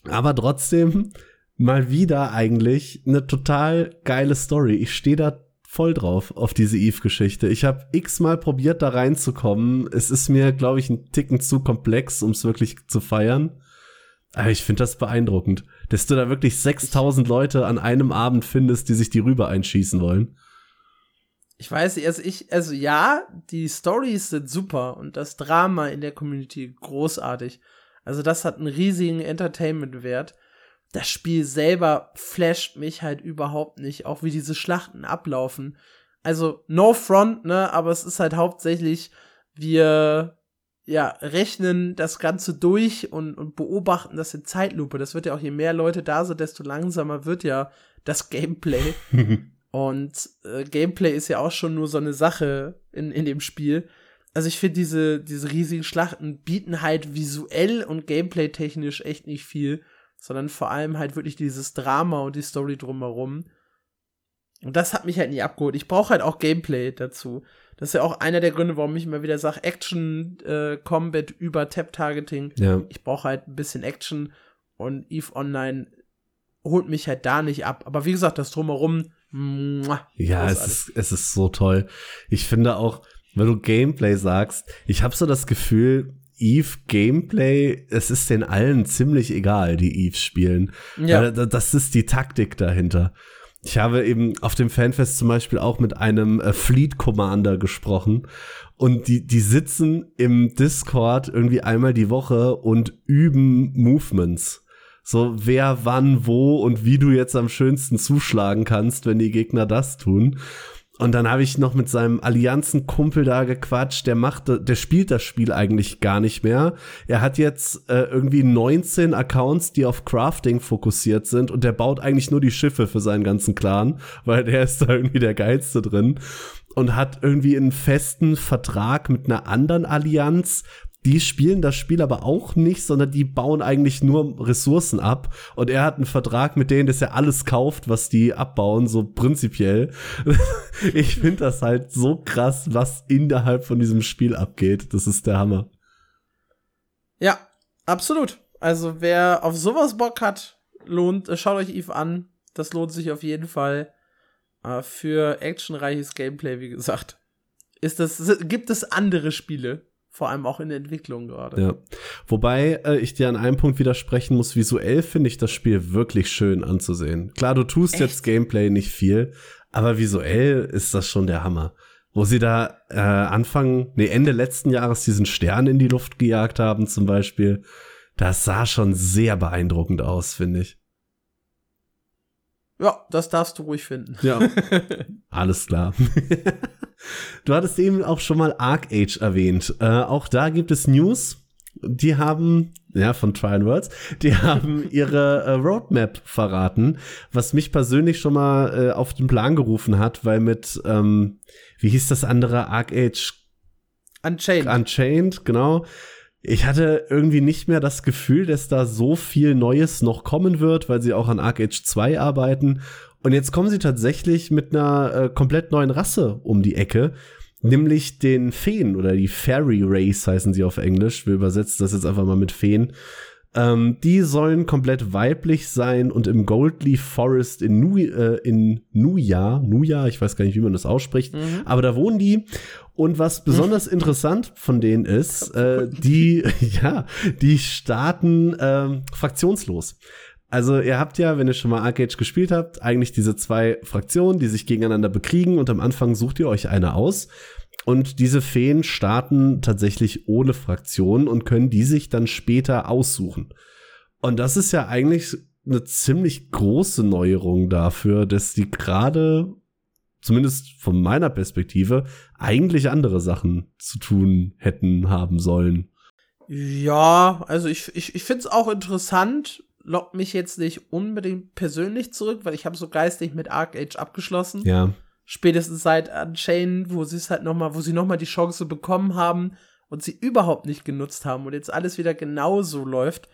Aber trotzdem mal wieder eigentlich eine total geile Story. Ich stehe da voll drauf auf diese Eve-Geschichte. Ich habe x-mal probiert, da reinzukommen. Es ist mir, glaube ich, ein Ticken zu komplex, um es wirklich zu feiern. Aber ich finde das beeindruckend, dass du da wirklich 6000 Leute an einem Abend findest, die sich die rüber einschießen wollen. Ich weiß, also ich, also ja, die Stories sind super und das Drama in der Community großartig. Also das hat einen riesigen Entertainment-Wert. Das Spiel selber flasht mich halt überhaupt nicht, auch wie diese Schlachten ablaufen. Also no front, ne, aber es ist halt hauptsächlich, wir ja, rechnen das Ganze durch und, und beobachten das in Zeitlupe. Das wird ja auch, je mehr Leute da sind, desto langsamer wird ja das Gameplay. Und äh, Gameplay ist ja auch schon nur so eine Sache in, in dem Spiel. Also ich finde, diese, diese riesigen Schlachten bieten halt visuell und gameplay-technisch echt nicht viel, sondern vor allem halt wirklich dieses Drama und die Story drumherum. Und das hat mich halt nie abgeholt. Ich brauche halt auch Gameplay dazu. Das ist ja auch einer der Gründe, warum ich immer wieder sage, Action, äh, Combat über Tap-Targeting. Ja. Ich brauche halt ein bisschen Action und EVE Online holt mich halt da nicht ab. Aber wie gesagt, das drumherum, muah, Ja, es ist, es ist so toll. Ich finde auch, wenn du Gameplay sagst, ich habe so das Gefühl, Eve Gameplay, es ist den allen ziemlich egal, die Eve spielen. Ja. Das ist die Taktik dahinter. Ich habe eben auf dem Fanfest zum Beispiel auch mit einem äh, Fleet Commander gesprochen und die, die sitzen im Discord irgendwie einmal die Woche und üben Movements. So, wer, wann, wo und wie du jetzt am schönsten zuschlagen kannst, wenn die Gegner das tun. Und dann habe ich noch mit seinem Allianzenkumpel da gequatscht, der macht, der spielt das Spiel eigentlich gar nicht mehr. Er hat jetzt äh, irgendwie 19 Accounts, die auf Crafting fokussiert sind und der baut eigentlich nur die Schiffe für seinen ganzen Clan, weil der ist da irgendwie der geilste drin und hat irgendwie einen festen Vertrag mit einer anderen Allianz, die spielen das Spiel aber auch nicht, sondern die bauen eigentlich nur Ressourcen ab. Und er hat einen Vertrag mit denen, dass er alles kauft, was die abbauen, so prinzipiell. ich finde das halt so krass, was innerhalb von diesem Spiel abgeht. Das ist der Hammer. Ja, absolut. Also wer auf sowas Bock hat, lohnt, äh, schaut euch Eve an. Das lohnt sich auf jeden Fall. Äh, für actionreiches Gameplay, wie gesagt. Ist das, gibt es andere Spiele, vor allem auch in der Entwicklung gerade. Ja. Wobei äh, ich dir an einem Punkt widersprechen muss, visuell finde ich das Spiel wirklich schön anzusehen. Klar, du tust Echt? jetzt Gameplay nicht viel, aber visuell ist das schon der Hammer. Wo sie da äh, Anfang, nee, Ende letzten Jahres diesen Stern in die Luft gejagt haben, zum Beispiel. Das sah schon sehr beeindruckend aus, finde ich. Ja, das darfst du ruhig finden. Ja. Alles klar. du hattest eben auch schon mal Arc Age erwähnt. Äh, auch da gibt es News. Die haben, ja, von Try Worlds, die haben ihre äh, Roadmap verraten, was mich persönlich schon mal äh, auf den Plan gerufen hat, weil mit, ähm, wie hieß das andere, Arc Age Unchained. Unchained, genau. Ich hatte irgendwie nicht mehr das Gefühl, dass da so viel Neues noch kommen wird, weil sie auch an Arc Age 2 arbeiten. Und jetzt kommen sie tatsächlich mit einer äh, komplett neuen Rasse um die Ecke, nämlich den Feen oder die Fairy Race heißen sie auf Englisch. Wir übersetzen das jetzt einfach mal mit Feen. Ähm, die sollen komplett weiblich sein und im Goldleaf Forest in, Nu äh, in Nuya, Nuya, ich weiß gar nicht, wie man das ausspricht, Mhm. aber da wohnen die. Und was besonders interessant von denen ist, äh, die, ja, die starten ähm, fraktionslos. Also ihr habt ja, wenn ihr schon mal Arcade gespielt habt, eigentlich diese zwei Fraktionen, die sich gegeneinander bekriegen und am Anfang sucht ihr euch eine aus. Und diese Feen starten tatsächlich ohne Fraktion und können die sich dann später aussuchen. Und das ist ja eigentlich eine ziemlich große Neuerung dafür, dass die gerade, zumindest von meiner Perspektive, eigentlich andere Sachen zu tun hätten haben sollen. Ja, also ich, ich, ich finde es auch interessant, lockt mich jetzt nicht unbedingt persönlich zurück, weil ich habe so geistig mit Arc Age abgeschlossen. Ja, Spätestens seit Unchained, wo sie es halt noch mal, wo sie noch mal die Chance bekommen haben und sie überhaupt nicht genutzt haben und jetzt alles wieder genauso läuft,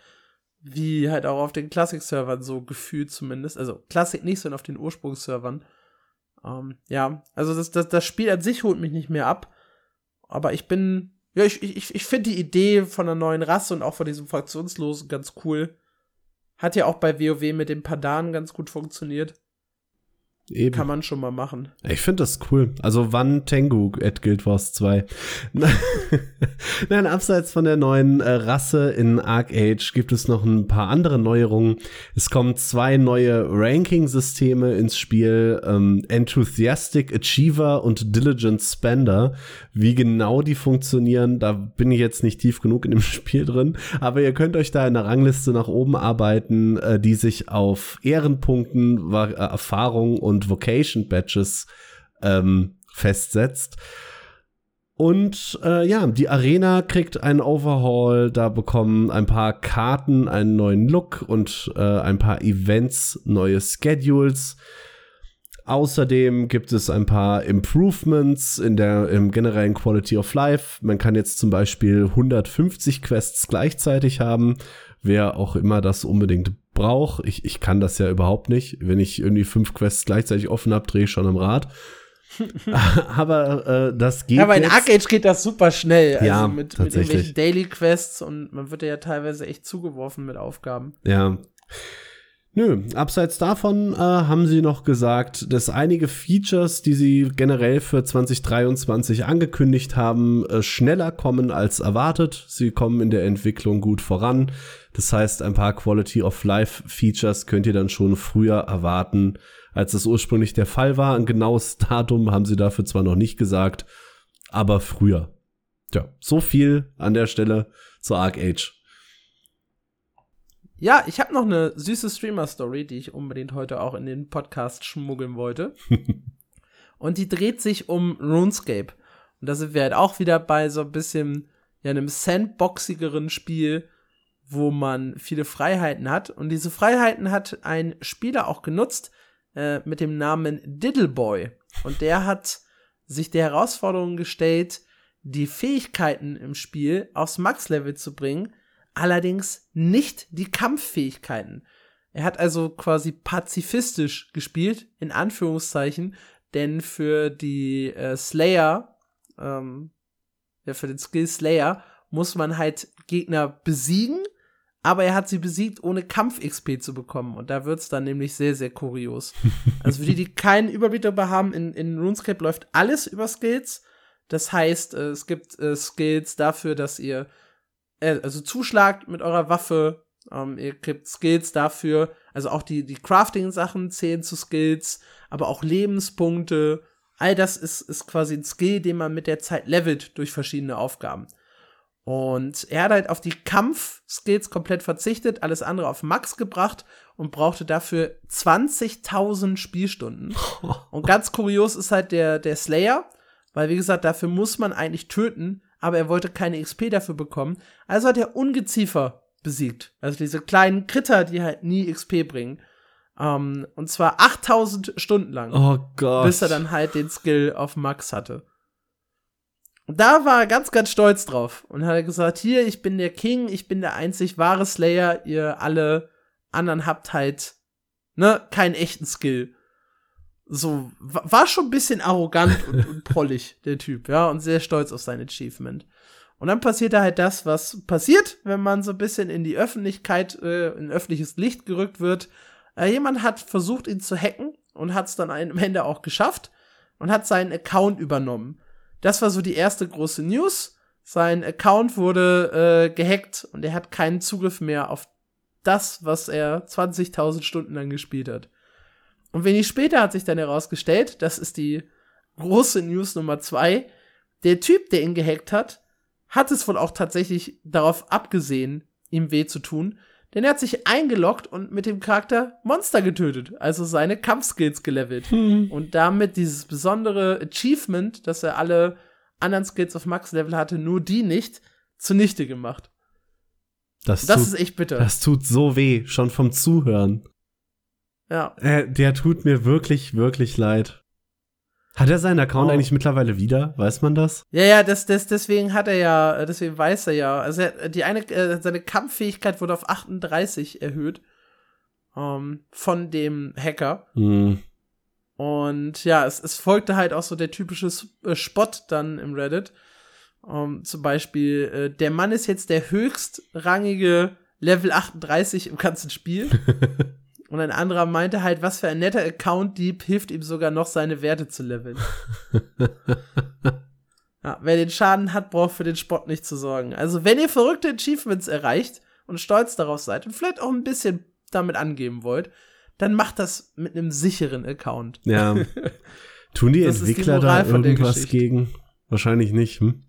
wie halt auch auf den Classic-Servern so gefühlt zumindest. Also Classic nicht, sondern auf den Ursprungsservern. Ähm, ja, also das, das, das Spiel an sich holt mich nicht mehr ab. Aber ich bin, ja, ich, ich, ich finde die Idee von einer neuen Rasse und auch von diesem Fraktionslosen ganz cool. Hat ja auch bei WoW mit dem Padan ganz gut funktioniert. Eben. Kann man schon mal machen. Ich finde das cool. Also wann Tengu at Guild Wars 2? Nein, abseits von der neuen äh, Rasse in Arc Age gibt es noch ein paar andere Neuerungen. Es kommen zwei neue Ranking-Systeme ins Spiel. Ähm, Enthusiastic Achiever und Diligent Spender. Wie genau die funktionieren, da bin ich jetzt nicht tief genug in dem Spiel drin. Aber ihr könnt euch da in der Rangliste nach oben arbeiten, äh, die sich auf Ehrenpunkten, äh, Erfahrung und Vocation Badges ähm, festsetzt. Und äh, ja, die Arena kriegt einen Overhaul, da bekommen ein paar Karten einen neuen Look und äh, ein paar Events neue Schedules. Außerdem gibt es ein paar Improvements in der im generellen Quality of Life. Man kann jetzt zum Beispiel 150 Quests gleichzeitig haben, wer auch immer das unbedingt braucht. Ich, ich kann das ja überhaupt nicht. Wenn ich irgendwie fünf Quests gleichzeitig offen habe, drehe ich schon am Rad. aber äh, das geht. Ja, aber in. Arcade geht das super schnell. Also Ja, mit, mit irgendwelchen Daily Quests und man wird ja teilweise echt zugeworfen mit Aufgaben. Ja. Nö, abseits davon äh, haben sie noch gesagt, dass einige Features, die sie generell für 2023 angekündigt haben, äh, schneller kommen als erwartet. Sie kommen in der Entwicklung gut voran. Das heißt, ein paar Quality of Life Features könnt ihr dann schon früher erwarten, als es ursprünglich der Fall war. Ein genaues Datum haben sie dafür zwar noch nicht gesagt, aber früher. Ja, so viel an der Stelle zur Arc Age. Ja, ich habe noch eine süße Streamer-Story, die ich unbedingt heute auch in den Podcast schmuggeln wollte. und die dreht sich um RuneScape. Und da sind wir halt auch wieder bei so ein bisschen ja, einem sandboxigeren Spiel, wo man viele Freiheiten hat. Und diese Freiheiten hat ein Spieler auch genutzt äh, mit dem Namen Diddleboy. Und der hat sich der Herausforderung gestellt, die Fähigkeiten im Spiel aufs Max-Level zu bringen, allerdings nicht die Kampffähigkeiten. Er hat also quasi pazifistisch gespielt, in Anführungszeichen, denn für die äh, Slayer, ähm, ja, für den Skill Slayer, muss man halt Gegner besiegen, aber er hat sie besiegt, ohne Kampf-XP zu bekommen. Und da wird's dann nämlich sehr, sehr kurios. also für die, die keinen Überblick darüber haben, in, in RuneScape läuft alles über Skills. Das heißt, äh, es gibt äh, Skills dafür, dass ihr äh, also zuschlagt mit eurer Waffe. Ähm, ihr kriegt Skills dafür, also auch die, die Crafting-Sachen zählen zu Skills, aber auch Lebenspunkte. All das ist, ist quasi ein Skill, den man mit der Zeit levelt durch verschiedene Aufgaben. Und er hat halt auf die Kampf-Skills komplett verzichtet, alles andere auf Max gebracht und brauchte dafür 20.000 Spielstunden. Und ganz kurios ist halt der, der Slayer, weil wie gesagt, dafür muss man eigentlich töten, aber er wollte keine XP dafür bekommen. Also hat er Ungeziefer besiegt. Also diese kleinen Kritter, die halt nie XP bringen. Ähm, und zwar 8000 Stunden lang, Oh Gott. bis er dann halt den Skill auf Max hatte. Und da war er ganz, ganz stolz drauf und hat gesagt, hier, ich bin der King, ich bin der einzig wahre Slayer, ihr alle anderen habt halt, ne, keinen echten Skill. So, wa- war schon ein bisschen arrogant und, und prollig, der Typ, ja, und sehr stolz auf sein Achievement. Und dann passiert da halt das, was passiert, wenn man so ein bisschen in die Öffentlichkeit, äh, in öffentliches Licht gerückt wird. Äh, jemand hat versucht, ihn zu hacken und hat es dann am Ende auch geschafft und hat seinen Account übernommen. Das war so die erste große News. Sein Account wurde äh, gehackt und er hat keinen Zugriff mehr auf das, was er 20.000 Stunden lang gespielt hat. Und wenig später hat sich dann herausgestellt, das ist die große News Nummer zwei, der Typ, der ihn gehackt hat, hat es wohl auch tatsächlich darauf abgesehen, ihm weh zu tun, denn er hat sich eingeloggt und mit dem Charakter Monster getötet, also seine Kampfskills gelevelt. Und damit dieses besondere Achievement, dass er alle anderen Skills auf Max-Level hatte, nur die nicht, zunichte gemacht. Das, Das tut, ist echt bitter. das tut so weh, schon vom Zuhören. Ja. Äh, der tut mir wirklich, wirklich leid. Hat er seinen Account Oh. eigentlich mittlerweile wieder? Weiß man das? Ja, ja, das, das, deswegen hat er ja, äh, deswegen weiß er ja. Also er, die eine, äh, seine Kampffähigkeit wurde auf 38 erhöht. Ähm, von dem Hacker. Hm. Und ja, es, es folgte halt auch so der typische äh, Spott dann im Reddit. Ähm, zum Beispiel, äh, der Mann ist jetzt der höchstrangige Level 38 im ganzen Spiel. Und ein anderer meinte halt, was für ein netter Account-Dieb hilft ihm sogar noch seine Werte zu leveln. ja, wer den Schaden hat, braucht für den Spott nicht zu sorgen. Also, wenn ihr verrückte Achievements erreicht und stolz darauf seid und vielleicht auch ein bisschen damit angeben wollt, dann macht das mit einem sicheren Account. Ja. Tun die Das ist die Entwickler da irgendwas gegen? Wahrscheinlich nicht, hm?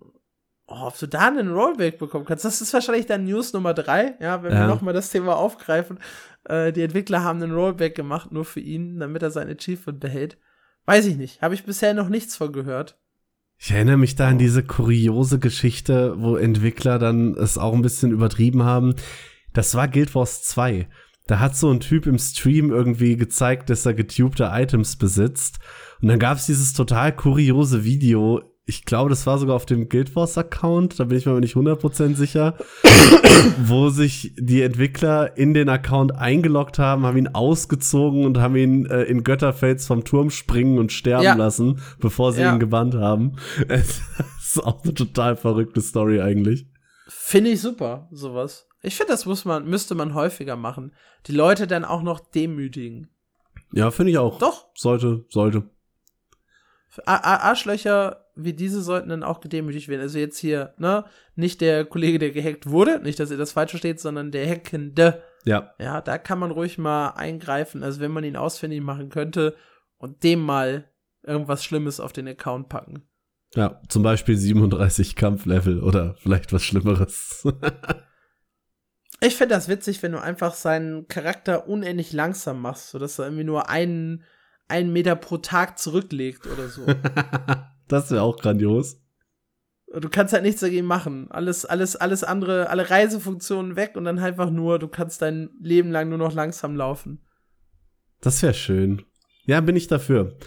Oh, ob du da einen Rollback bekommen kannst, das ist wahrscheinlich dann News Nummer drei, ja, wenn Ja. wir nochmal das Thema aufgreifen. Äh, die Entwickler haben einen Rollback gemacht, nur für ihn, damit er sein Achievement behält. Weiß ich nicht. Habe ich bisher noch nichts von gehört. Ich erinnere mich da an diese kuriose Geschichte, wo Entwickler dann es auch ein bisschen übertrieben haben. Das war Guild Wars 2. Da hat so ein Typ im Stream irgendwie gezeigt, dass er getubte Items besitzt. Und dann gab es dieses total kuriose Video. Ich glaube, das war sogar auf dem Guild Wars Account, da bin ich mir aber nicht 100% sicher, wo sich die Entwickler in den Account eingeloggt haben, haben ihn ausgezogen und haben ihn äh, in Götterfels vom Turm springen und sterben Ja. lassen, bevor sie Ja. ihn gebannt haben. Es ist auch eine total verrückte Story eigentlich. Finde ich super, sowas. Ich finde, das muss man, müsste man häufiger machen. Die Leute dann auch noch demütigen. Ja, finde ich auch. Doch. Sollte, sollte. A A Arschlöcher wie diese sollten dann auch gedemütigt werden. Also jetzt hier, ne, nicht der Kollege, der gehackt wurde, nicht, dass ihr das falsch versteht, sondern der Hackende. Ja. Ja, da kann man ruhig mal eingreifen, also wenn man ihn ausfindig machen könnte und dem mal irgendwas Schlimmes auf den Account packen. Ja, zum Beispiel 37 Kampflevel oder vielleicht was Schlimmeres. Ich finde das witzig, wenn du einfach seinen Charakter unendlich langsam machst, sodass er irgendwie nur einen, einen Meter pro Tag zurücklegt oder so. das wäre auch grandios. du kannst halt nichts dagegen machen. Alles, alles, alles andere, alle Reisefunktionen weg und dann einfach nur, du kannst dein Leben lang nur noch langsam laufen. Das wäre schön. Ja, bin ich dafür.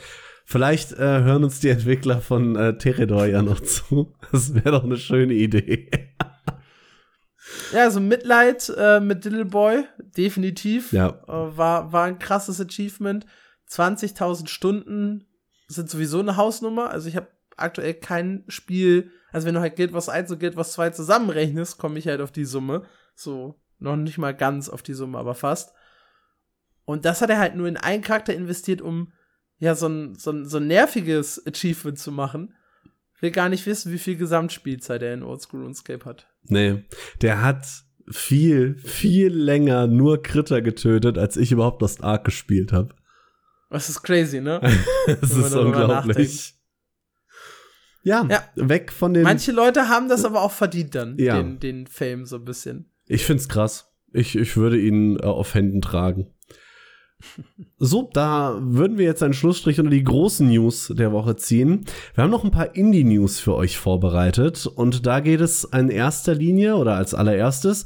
Vielleicht äh, hören uns die Entwickler von äh, Teredor ja noch zu. Das wäre doch eine schöne Idee. Ja, also Mitleid äh, mit Little Boy, definitiv. Ja. Äh, war, war ein krasses Achievement. 20.000 Stunden sind sowieso eine Hausnummer. Also ich habe aktuell kein Spiel, also wenn du halt Guild Wars 1 und Guild Wars 2 zusammenrechnest, komme ich halt auf die Summe. So, noch nicht mal ganz auf die Summe, aber fast. Und das hat er halt nur in einen Charakter investiert, um ja so ein, so ein, so ein nerviges Achievement zu machen. Will gar nicht wissen, wie viel Gesamtspielzeit er in Oldschool RuneScape hat. Nee, der hat viel, viel länger nur Kritter getötet, als ich überhaupt Lost Ark gespielt habe. Das ist crazy, ne? Das ist unglaublich. Ja, Ja. weg von den. Manche Leute haben das aber auch verdient dann, Ja. den, den Fame so ein bisschen. Ich find's krass. Ich, ich würde ihn äh, auf Händen tragen. So, da würden wir jetzt einen Schlussstrich unter die großen News der Woche ziehen. Wir haben noch ein paar Indie-News für euch vorbereitet und da geht es in erster Linie oder als allererstes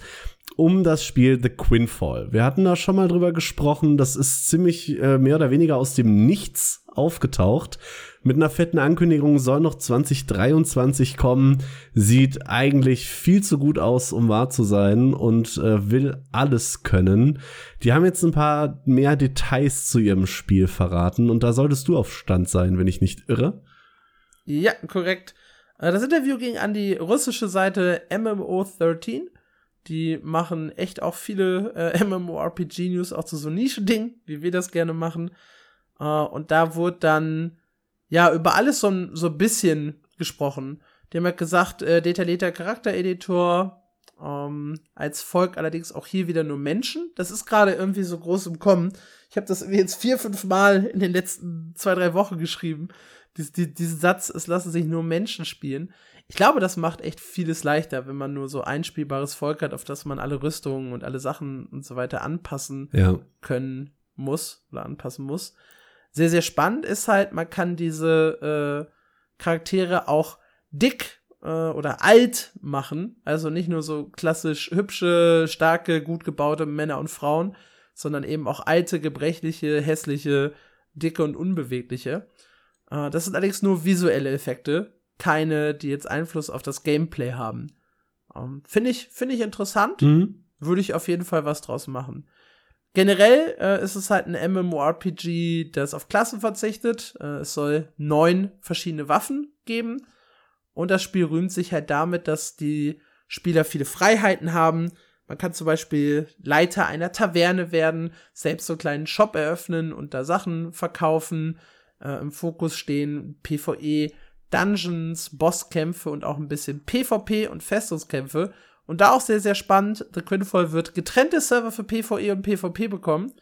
um das Spiel The Quinfall. Wir hatten da schon mal drüber gesprochen, das ist ziemlich äh, mehr oder weniger aus dem Nichts aufgetaucht. Mit einer fetten Ankündigung soll noch 2023 kommen. Sieht eigentlich viel zu gut aus, um wahr zu sein und äh, will alles können. Die haben jetzt ein paar mehr Details zu ihrem Spiel verraten und da solltest du auf Stand sein, wenn ich nicht irre. Ja, korrekt. Äh, Das Interview ging an die russische Seite MMO13. Die machen echt auch viele äh, MMORPG-News, auch zu so Nischen-Ding, wie wir das gerne machen. Äh, und da wurde dann, ja, über alles so, ein- so ein bisschen gesprochen. Die haben halt gesagt, äh, detaillierter Charaktereditor, ähm, als Volk allerdings auch hier wieder nur Menschen. Das ist gerade irgendwie so groß im Kommen. Ich habe das jetzt vier, fünf Mal in den letzten zwei, drei Wochen geschrieben. Dies, die, diesen Satz, es lassen sich nur Menschen spielen. Ich glaube, das macht echt vieles leichter, wenn man nur so ein spielbares Volk hat, auf das man alle Rüstungen und alle Sachen und so weiter anpassen Ja. können muss oder anpassen muss. Sehr, sehr spannend ist halt, man kann diese äh, Charaktere auch dick äh, oder alt machen. Also nicht nur so klassisch hübsche, starke, gut gebaute Männer und Frauen, sondern eben auch alte, gebrechliche, hässliche, dicke und unbewegliche. Äh, das sind allerdings nur visuelle Effekte, keine, die jetzt Einfluss auf das Gameplay haben. Ähm, Finde ich, finde ich interessant Mhm. würde ich auf jeden Fall was draus machen. Generell äh, ist es halt ein MMORPG, das auf Klassen verzichtet. Äh, es soll neun verschiedene Waffen geben. Und das Spiel rühmt sich halt damit, dass die Spieler viele Freiheiten haben. Man kann zum Beispiel Leiter einer Taverne werden, selbst so einen kleinen Shop eröffnen und da Sachen verkaufen. Äh, Im Fokus stehen PvE, Dungeons, Bosskämpfe und auch ein bisschen PvP und Festungskämpfe. Und da auch sehr, sehr spannend, The Quinfall wird getrennte Server für PvE und PvP bekommen.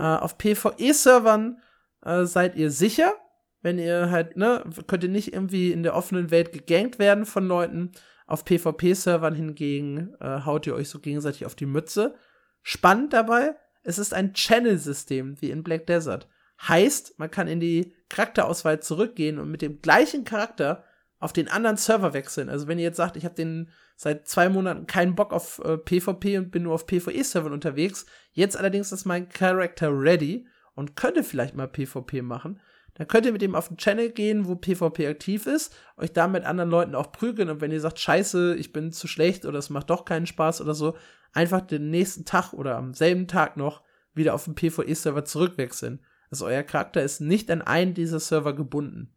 Äh, auf PvE-Servern äh, seid ihr sicher, wenn ihr halt, ne, könnt ihr nicht irgendwie in der offenen Welt gegankt werden von Leuten. Auf PvP-Servern hingegen äh, haut ihr euch so gegenseitig auf die Mütze. Spannend dabei, es ist ein Channel-System wie in Black Desert. Heißt, man kann in die Charakterauswahl zurückgehen und mit dem gleichen Charakter auf den anderen Server wechseln. Also wenn ihr jetzt sagt, ich habe den seit zwei Monaten keinen Bock auf äh, PvP und bin nur auf PvE-Servern unterwegs, jetzt allerdings ist mein Charakter ready und könnte vielleicht mal PvP machen, dann könnt ihr mit dem auf den Channel gehen, wo PvP aktiv ist, euch da mit anderen Leuten auch prügeln und wenn ihr sagt, scheiße, ich bin zu schlecht oder es macht doch keinen Spaß oder so, einfach den nächsten Tag oder am selben Tag noch wieder auf den PvE-Server zurückwechseln. Also euer Charakter ist nicht an einen dieser Server gebunden.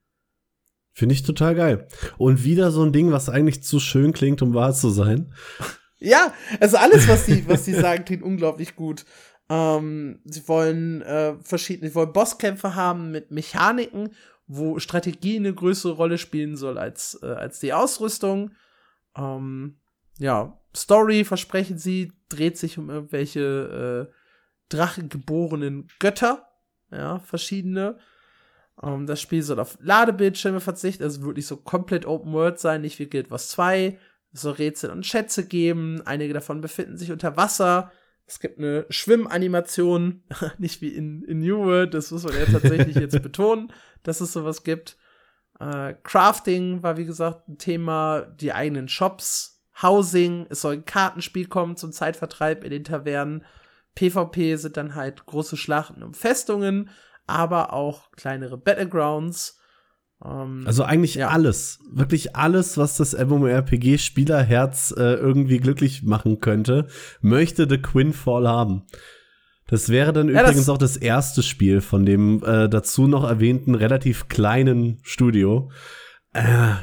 Finde ich total geil. Und wieder so ein Ding, was eigentlich zu schön klingt, um wahr zu sein. Ja, also alles, was die, was die sagen, klingt unglaublich gut. Ähm, sie wollen äh, verschiedene, sie wollen Bosskämpfe haben mit Mechaniken, wo Strategie eine größere Rolle spielen soll als, äh, als die Ausrüstung. Ähm, ja, Story, versprechen sie, dreht sich um irgendwelche äh, drachengeborenen Götter. Ja, verschiedene. Um, ähm, das Spiel soll auf Ladebildschirme verzichten, also wirklich so komplett Open World sein, nicht wie Guild Wars 2. Es soll Rätsel und Schätze geben, einige davon befinden sich unter Wasser. Es gibt eine Schwimmanimation, nicht wie in, in New World, das muss man ja tatsächlich jetzt betonen, dass es sowas gibt. Äh, Crafting war wie gesagt ein Thema, die eigenen Shops, Housing, es soll ein Kartenspiel kommen zum Zeitvertreib in den Tavernen. PvP sind dann halt große Schlachten um Festungen aber auch kleinere Battlegrounds. Ähm, also eigentlich ja. alles, wirklich alles, was das MMORPG-Spielerherz äh, irgendwie glücklich machen könnte, möchte The Quinfall haben. Das wäre dann ja, übrigens das auch das erste Spiel von dem äh, dazu noch erwähnten relativ kleinen Studio. Äh,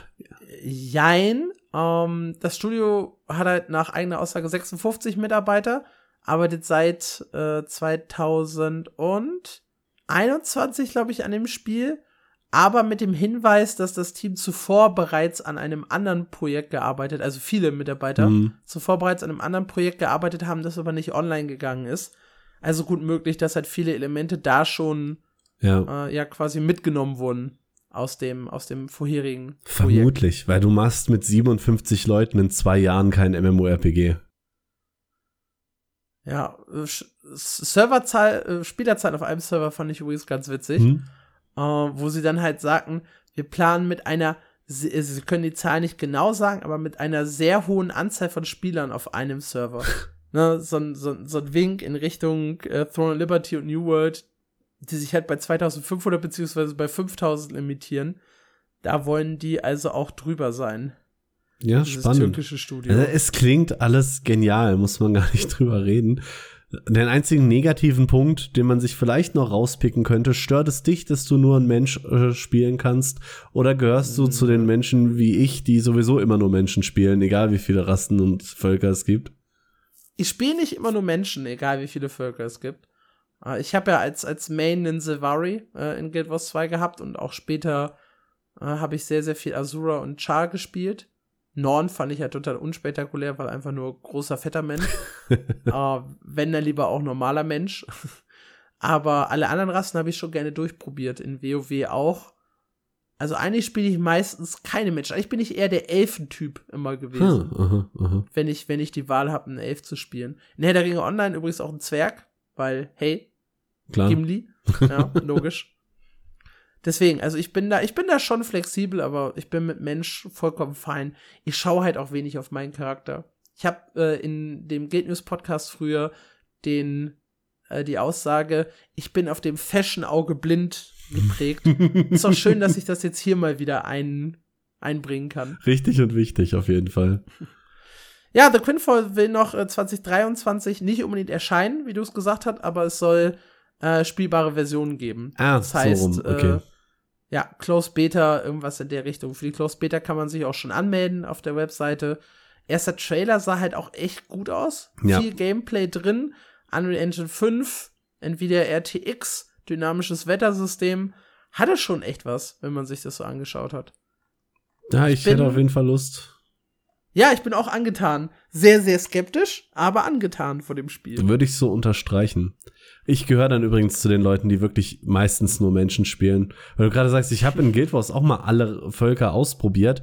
Jein. Ähm, das Studio hat halt nach eigener Aussage 56 Mitarbeiter, arbeitet seit äh, 2000 und 21, glaube ich, an dem Spiel, aber mit dem Hinweis, dass das Team zuvor bereits an einem anderen Projekt gearbeitet, also viele Mitarbeiter mhm. zuvor bereits an einem anderen Projekt gearbeitet haben, das aber nicht online gegangen ist. Also gut möglich, dass halt viele Elemente da schon ja, äh, ja quasi mitgenommen wurden aus dem, aus dem vorherigen Projekt. Vermutlich, weil du machst mit 57 Leuten in zwei Jahren kein MMORPG. Ja, äh, Serverzahl, äh, Spielerzahl auf einem Server fand ich übrigens ganz witzig, mhm. äh, wo sie dann halt sagten, wir planen mit einer, sie, äh, sie, können die Zahl nicht genau sagen, aber mit einer sehr hohen Anzahl von Spielern auf einem Server. ne, so, so, so ein Wink in Richtung äh, Throne of Liberty und New World, die sich halt bei 2500 beziehungsweise bei 5000 limitieren. Da wollen die also auch drüber sein. Ja, spannend. türkische Studio. Also es klingt alles genial, muss man gar nicht drüber reden. Den einzigen negativen Punkt, den man sich vielleicht noch rauspicken könnte, stört es dich, dass du nur ein Mensch äh, spielen kannst? Oder gehörst du mhm. zu den Menschen wie ich, die sowieso immer nur Menschen spielen, egal wie viele Rassen und Völker es gibt? Ich spiele nicht immer nur Menschen, egal wie viele Völker es gibt. Äh, ich habe ja als, als Main einen Silvari äh, in Guild Wars 2 gehabt und auch später äh, habe ich sehr, sehr viel Azura und Char gespielt. Norn fand ich ja total unspektakulär, weil einfach nur großer, fetter Mensch. äh, wenn dann lieber auch normaler Mensch. Aber alle anderen Rassen habe ich schon gerne durchprobiert. In WoW auch. Also eigentlich spiele ich meistens keine Menschen. Eigentlich bin ich eher der Elfentyp immer gewesen. Hm, aha, aha. Wenn, ich, wenn ich die Wahl habe, einen Elf zu spielen. In Herr der Ringe Online übrigens auch ein Zwerg, weil, hey, Klar. Gimli. Ja, logisch. Deswegen, also ich bin da, ich bin da schon flexibel, aber ich bin mit Mensch vollkommen fein. Ich schaue halt auch wenig auf meinen Charakter. Ich habe äh, in dem Guild News Podcast früher den äh, die Aussage, ich bin auf dem Fashion-Auge blind geprägt. Ist doch schön, dass ich das jetzt hier mal wieder ein, einbringen kann. Richtig und wichtig, auf jeden Fall. Ja, The Quinfall will noch äh, 2023 nicht unbedingt erscheinen, wie du es gesagt hast, aber es soll äh, spielbare Versionen geben. Ah, das heißt, so rum. okay. Äh, ja, Closed Beta, irgendwas in der Richtung. Für die Closed Beta kann man sich auch schon anmelden auf der Webseite. Erster Trailer sah halt auch echt gut aus. Ja. Viel Gameplay drin. Unreal Engine 5, Nvidia RTX, dynamisches Wettersystem. Hatte schon echt was, wenn man sich das so angeschaut hat. Ja, ich, ich hätte auf jeden Fall Lust. Ja, ich bin auch angetan. Sehr, sehr skeptisch, aber angetan vor dem Spiel. Würde ich so unterstreichen. Ich gehöre dann übrigens zu den Leuten, die wirklich meistens nur Menschen spielen. Weil du gerade sagst, ich habe in Guild Wars auch mal alle Völker ausprobiert,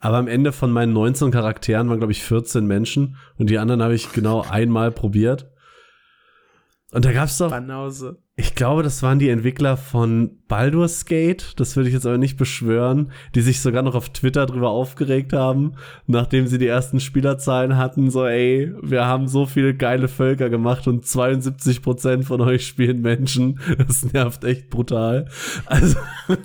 aber am Ende von meinen 19 Charakteren waren, glaube ich, 14 Menschen und die anderen habe ich genau einmal probiert. Und da gab's doch. Banause. Ich glaube, das waren die Entwickler von Baldur's Gate, das würde ich jetzt aber nicht beschwören, die sich sogar noch auf Twitter drüber aufgeregt haben, nachdem sie die ersten Spielerzahlen hatten, so ey, wir haben so viele geile Völker gemacht und 72 Prozent von euch spielen Menschen. Das nervt echt brutal. Also,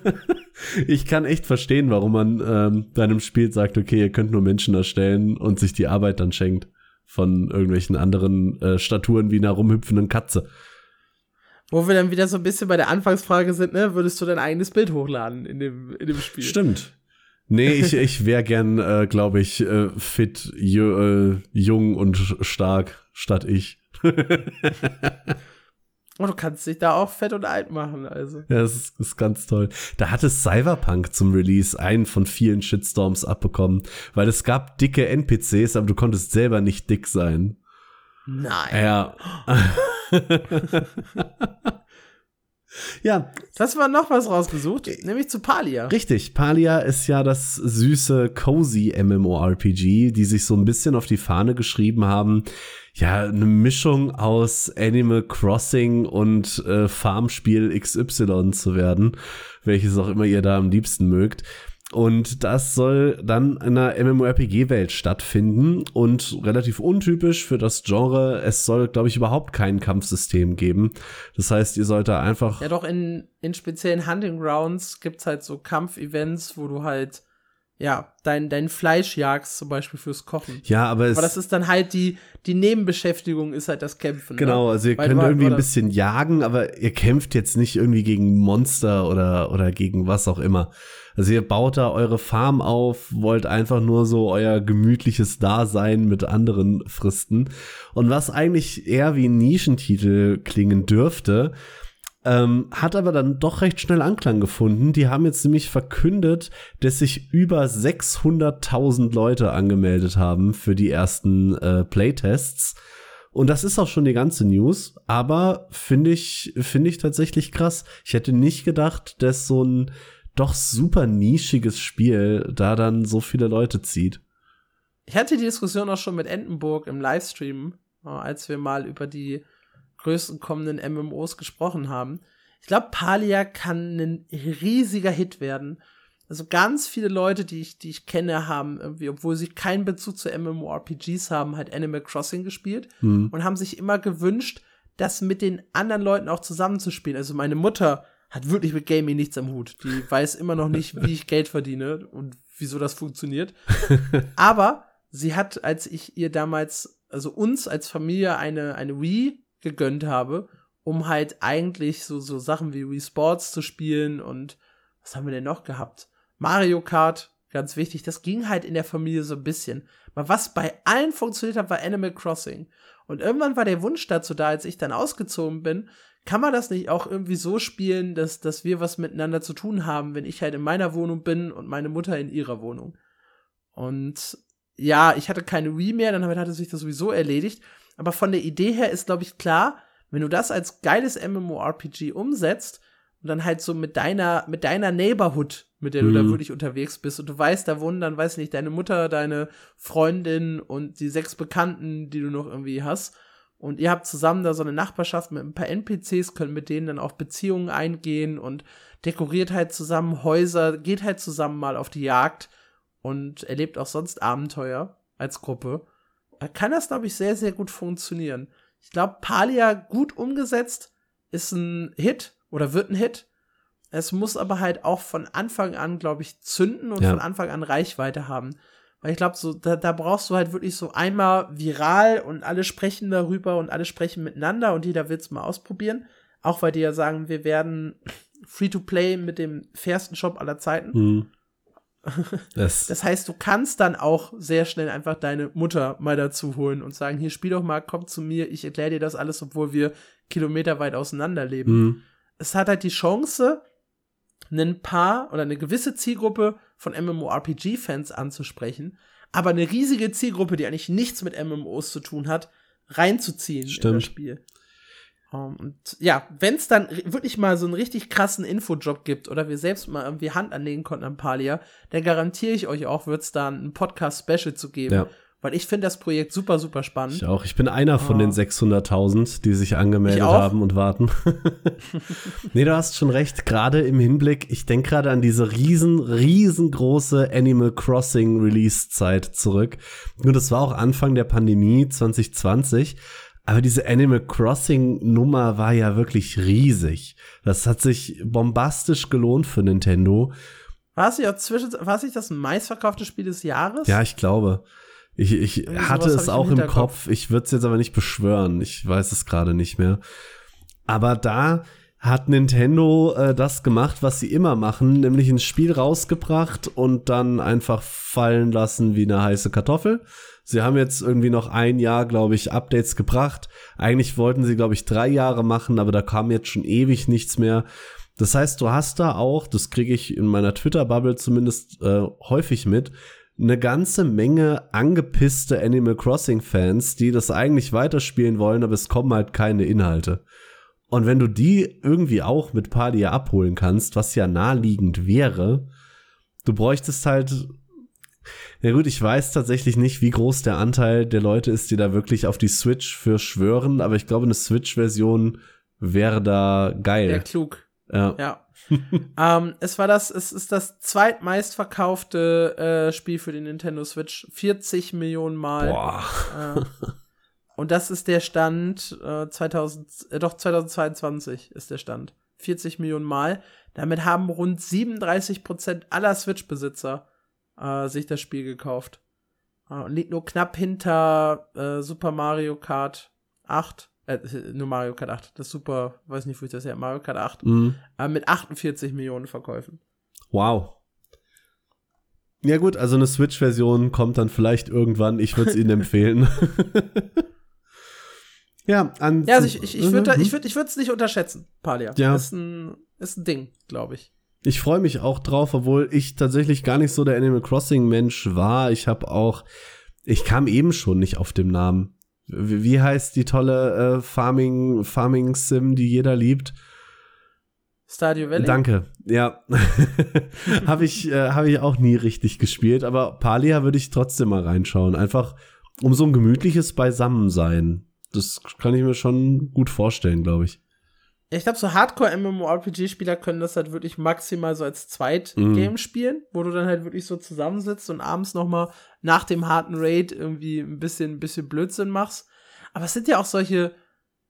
ich kann echt verstehen, warum man ähm, bei einem Spiel sagt, okay, ihr könnt nur Menschen erstellen und sich die Arbeit dann schenkt von irgendwelchen anderen äh, Staturen wie einer rumhüpfenden Katze. Wo wir dann wieder so ein bisschen bei der Anfangsfrage sind, ne? Würdest du dein eigenes Bild hochladen in dem, in dem Spiel? Stimmt. Nee, ich, ich wäre gern, äh, glaube ich, äh, fit, äh, jung und stark statt ich. Und du kannst dich da auch fett und alt machen, also. Ja, das ist, ist ganz toll. Da hatte Cyberpunk zum Release einen von vielen Shitstorms abbekommen, weil es gab dicke NPCs, aber du konntest selber nicht dick sein. Nein. Ja. ja. Das war noch was rausgesucht, nämlich zu Palia. Richtig. Palia ist ja das süße, cozy MMORPG, die sich so ein bisschen auf die Fahne geschrieben haben. Ja, eine Mischung aus Animal Crossing und äh, Farmspiel XY zu werden, welches auch immer ihr da am liebsten mögt. Und das soll dann in einer MMORPG-Welt stattfinden und relativ untypisch für das Genre. Es soll, glaube ich, überhaupt kein Kampfsystem geben. Das heißt, ihr sollt da einfach. Ja, doch in, in speziellen Hunting Grounds gibt's halt so Kampfevents, wo du halt ja, dein, dein Fleisch jagst, zum Beispiel fürs Kochen. Ja, aber es. Aber das ist dann halt die, die Nebenbeschäftigung ist halt das Kämpfen. Genau, ne? also ihr Weil könnt du- irgendwie ein bisschen jagen, aber ihr kämpft jetzt nicht irgendwie gegen Monster oder, oder gegen was auch immer. Also ihr baut da eure Farm auf, wollt einfach nur so euer gemütliches Dasein mit anderen fristen. Und was eigentlich eher wie ein Nischentitel klingen dürfte, ähm, hat aber dann doch recht schnell Anklang gefunden. Die haben jetzt nämlich verkündet, dass sich über 600.000 Leute angemeldet haben für die ersten äh, Playtests. Und das ist auch schon die ganze News, aber finde ich, finde ich tatsächlich krass. Ich hätte nicht gedacht, dass so ein doch super nischiges Spiel da dann so viele Leute zieht. Ich hatte die Diskussion auch schon mit Entenburg im Livestream, äh, als wir mal über die größten kommenden MMOs gesprochen haben. Ich glaube, Palia kann ein riesiger Hit werden. Also ganz viele Leute, die ich, die ich kenne, haben irgendwie, obwohl sie keinen Bezug zu MMORPGs haben, halt Animal Crossing gespielt Hm. und haben sich immer gewünscht, das mit den anderen Leuten auch zusammenzuspielen. Also meine Mutter hat wirklich mit Gaming nichts am Hut. Die weiß immer noch nicht, wie ich Geld verdiene und wieso das funktioniert. Aber sie hat, als ich ihr damals, also uns als Familie eine, eine Wii gegönnt habe, um halt eigentlich so, so Sachen wie Wii Sports zu spielen und was haben wir denn noch gehabt? Mario Kart, ganz wichtig, das ging halt in der Familie so ein bisschen. Aber was bei allen funktioniert hat, war Animal Crossing. Und irgendwann war der Wunsch dazu da, als ich dann ausgezogen bin, kann man das nicht auch irgendwie so spielen, dass, dass wir was miteinander zu tun haben, wenn ich halt in meiner Wohnung bin und meine Mutter in ihrer Wohnung. Und ja, ich hatte keine Wii mehr, dann hatte sich das sowieso erledigt. Aber von der Idee her ist, glaube ich, klar, wenn du das als geiles MMORPG umsetzt und dann halt so mit deiner, mit deiner Neighborhood, mit der du da Mhm. wirklich unterwegs bist und du weißt, da wohnen dann, weiß nicht, deine Mutter, deine Freundin und die sechs Bekannten, die du noch irgendwie hast. Und ihr habt zusammen da so eine Nachbarschaft mit ein paar NPCs, könnt mit denen dann auch Beziehungen eingehen und dekoriert halt zusammen Häuser, geht halt zusammen mal auf die Jagd und erlebt auch sonst Abenteuer als Gruppe. Da kann das, glaube ich, sehr, sehr gut funktionieren. Ich glaube, Palia gut umgesetzt ist ein Hit oder wird ein Hit. Es muss aber halt auch von Anfang an, glaube ich, zünden und Ja. von Anfang an Reichweite haben. Weil ich glaube, so, da, da brauchst du halt wirklich so einmal viral und alle sprechen darüber und alle sprechen miteinander und jeder will es mal ausprobieren. Auch weil die ja sagen, wir werden Free-to-Play mit dem fairsten Shop aller Zeiten. Hm. Das, Das heißt, du kannst dann auch sehr schnell einfach deine Mutter mal dazu holen und sagen, hier spiel doch mal, komm zu mir, ich erkläre dir das alles, obwohl wir kilometerweit auseinander leben. hm. Es hat halt die Chance, ein paar oder eine gewisse Zielgruppe von MMORPG-Fans anzusprechen, aber eine riesige Zielgruppe, die eigentlich nichts mit MMOs zu tun hat, reinzuziehen in Stimmt. das Spiel. Um, und ja, wenn es dann wirklich mal so einen richtig krassen Infojob gibt oder wir selbst mal irgendwie Hand anlegen konnten an Palia, dann garantiere ich euch auch, wird es da ein Podcast-Special zu geben, Ja. weil ich finde das Projekt super, super spannend. Ich auch. Ich bin einer von oh. den 600.000, die sich angemeldet haben und warten. nee, du hast schon recht. Gerade im Hinblick, ich denke gerade an diese riesen, riesengroße Animal Crossing Release-Zeit zurück. Und das war auch Anfang der Pandemie 2020. Aber diese Animal Crossing Nummer war ja wirklich riesig. Das hat sich bombastisch gelohnt für Nintendo. War es ja zwischen, war es nicht das meistverkaufte Spiel des Jahres? Ja, ich glaube. Ich, ich hatte es auch im, im Kopf. Ich würde es jetzt aber nicht beschwören. Ich weiß es gerade nicht mehr. Aber da hat Nintendo äh, das gemacht, was sie immer machen, nämlich ein Spiel rausgebracht und dann einfach fallen lassen wie eine heiße Kartoffel. Sie haben jetzt irgendwie noch ein Jahr, glaube ich, Updates gebracht. Eigentlich wollten sie, glaube ich, drei Jahre machen, aber da kam jetzt schon ewig nichts mehr. Das heißt, du hast da auch, das kriege ich in meiner Twitter-Bubble zumindest äh, häufig mit, eine ganze Menge angepisste Animal Crossing Fans, die das eigentlich weiterspielen wollen, aber es kommen halt keine Inhalte. Und wenn du die irgendwie auch mit Padia abholen kannst, was ja naheliegend wäre, du bräuchtest halt ja gut, ich weiß tatsächlich nicht, wie groß der Anteil der Leute ist, die da wirklich auf die Switch für schwören, aber ich glaube, eine Switch-Version wäre da geil. Wäre klug. Ja. ja. ähm, es war das, es ist das zweitmeistverkaufte äh, Spiel für die Nintendo Switch. 40 Millionen Mal. Boah. Äh, und das ist der Stand äh, 2000, äh, doch 2022 ist der Stand. 40 Millionen Mal. Damit haben rund 37 Prozent aller Switch-Besitzer äh, sich das Spiel gekauft. Äh, und liegt nur knapp hinter äh, Super Mario Kart 8 äh, nur Mario Kart 8, das super, weiß nicht, wo ich das her, Mario Kart 8, mhm. äh, mit 48 Millionen Verkäufen. Wow. Ja gut, also eine Switch-Version kommt dann vielleicht irgendwann. Ich würde es Ihnen empfehlen. ja, an ja, also ich, ich, ich würde mhm. ich würd, ich es nicht unterschätzen, Palia. Ja. Ist ein, ist ein Ding, glaube ich. Ich freue mich auch drauf, obwohl ich tatsächlich gar nicht so der Animal Crossing-Mensch war. Ich habe auch, ich kam eben schon nicht auf dem Namen. Wie heißt die tolle äh, Farming, Farming Sim, die jeder liebt? Stadio Valley. Danke. Ja. habe ich, äh, hab ich auch nie richtig gespielt, aber Palia würde ich trotzdem mal reinschauen. Einfach um so ein gemütliches Beisammensein. Das kann ich mir schon gut vorstellen, glaube ich. Ich glaube, so Hardcore-MMORPG-Spieler können das halt wirklich maximal so als Zweit-Game mm. spielen, wo du dann halt wirklich so zusammensitzt und abends noch mal nach dem harten Raid irgendwie ein bisschen, ein bisschen Blödsinn machst. Aber es sind ja auch solche,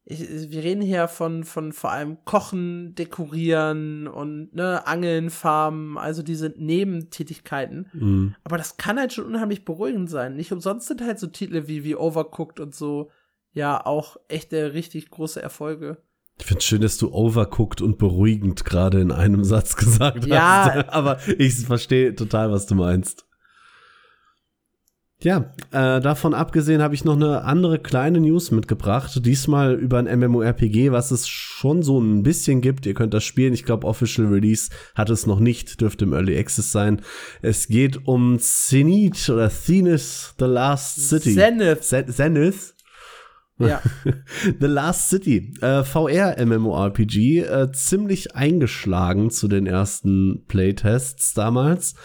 ich, wir reden hier von, von vor allem Kochen, Dekorieren und ne, Angeln, Farmen, also diese Nebentätigkeiten. Mm. Aber das kann halt schon unheimlich beruhigend sein. Nicht umsonst sind halt so Titel wie, wie Overcooked und so ja auch echte, richtig große Erfolge. Ich finde schön, dass du overcooked und beruhigend gerade in einem Satz gesagt ja. hast. Aber ich verstehe total, was du meinst. Ja, äh, davon abgesehen habe ich noch eine andere kleine News mitgebracht. Diesmal über ein MMORPG, was es schon so ein bisschen gibt. Ihr könnt das spielen. Ich glaube, Official Release hat es noch nicht, dürfte im Early Access sein. Es geht um Zenith oder Zenith, The Last City. Zenith. Zenith. Ja. The Last City, äh, VR-MMORPG, äh, ziemlich eingeschlagen zu den ersten Playtests damals.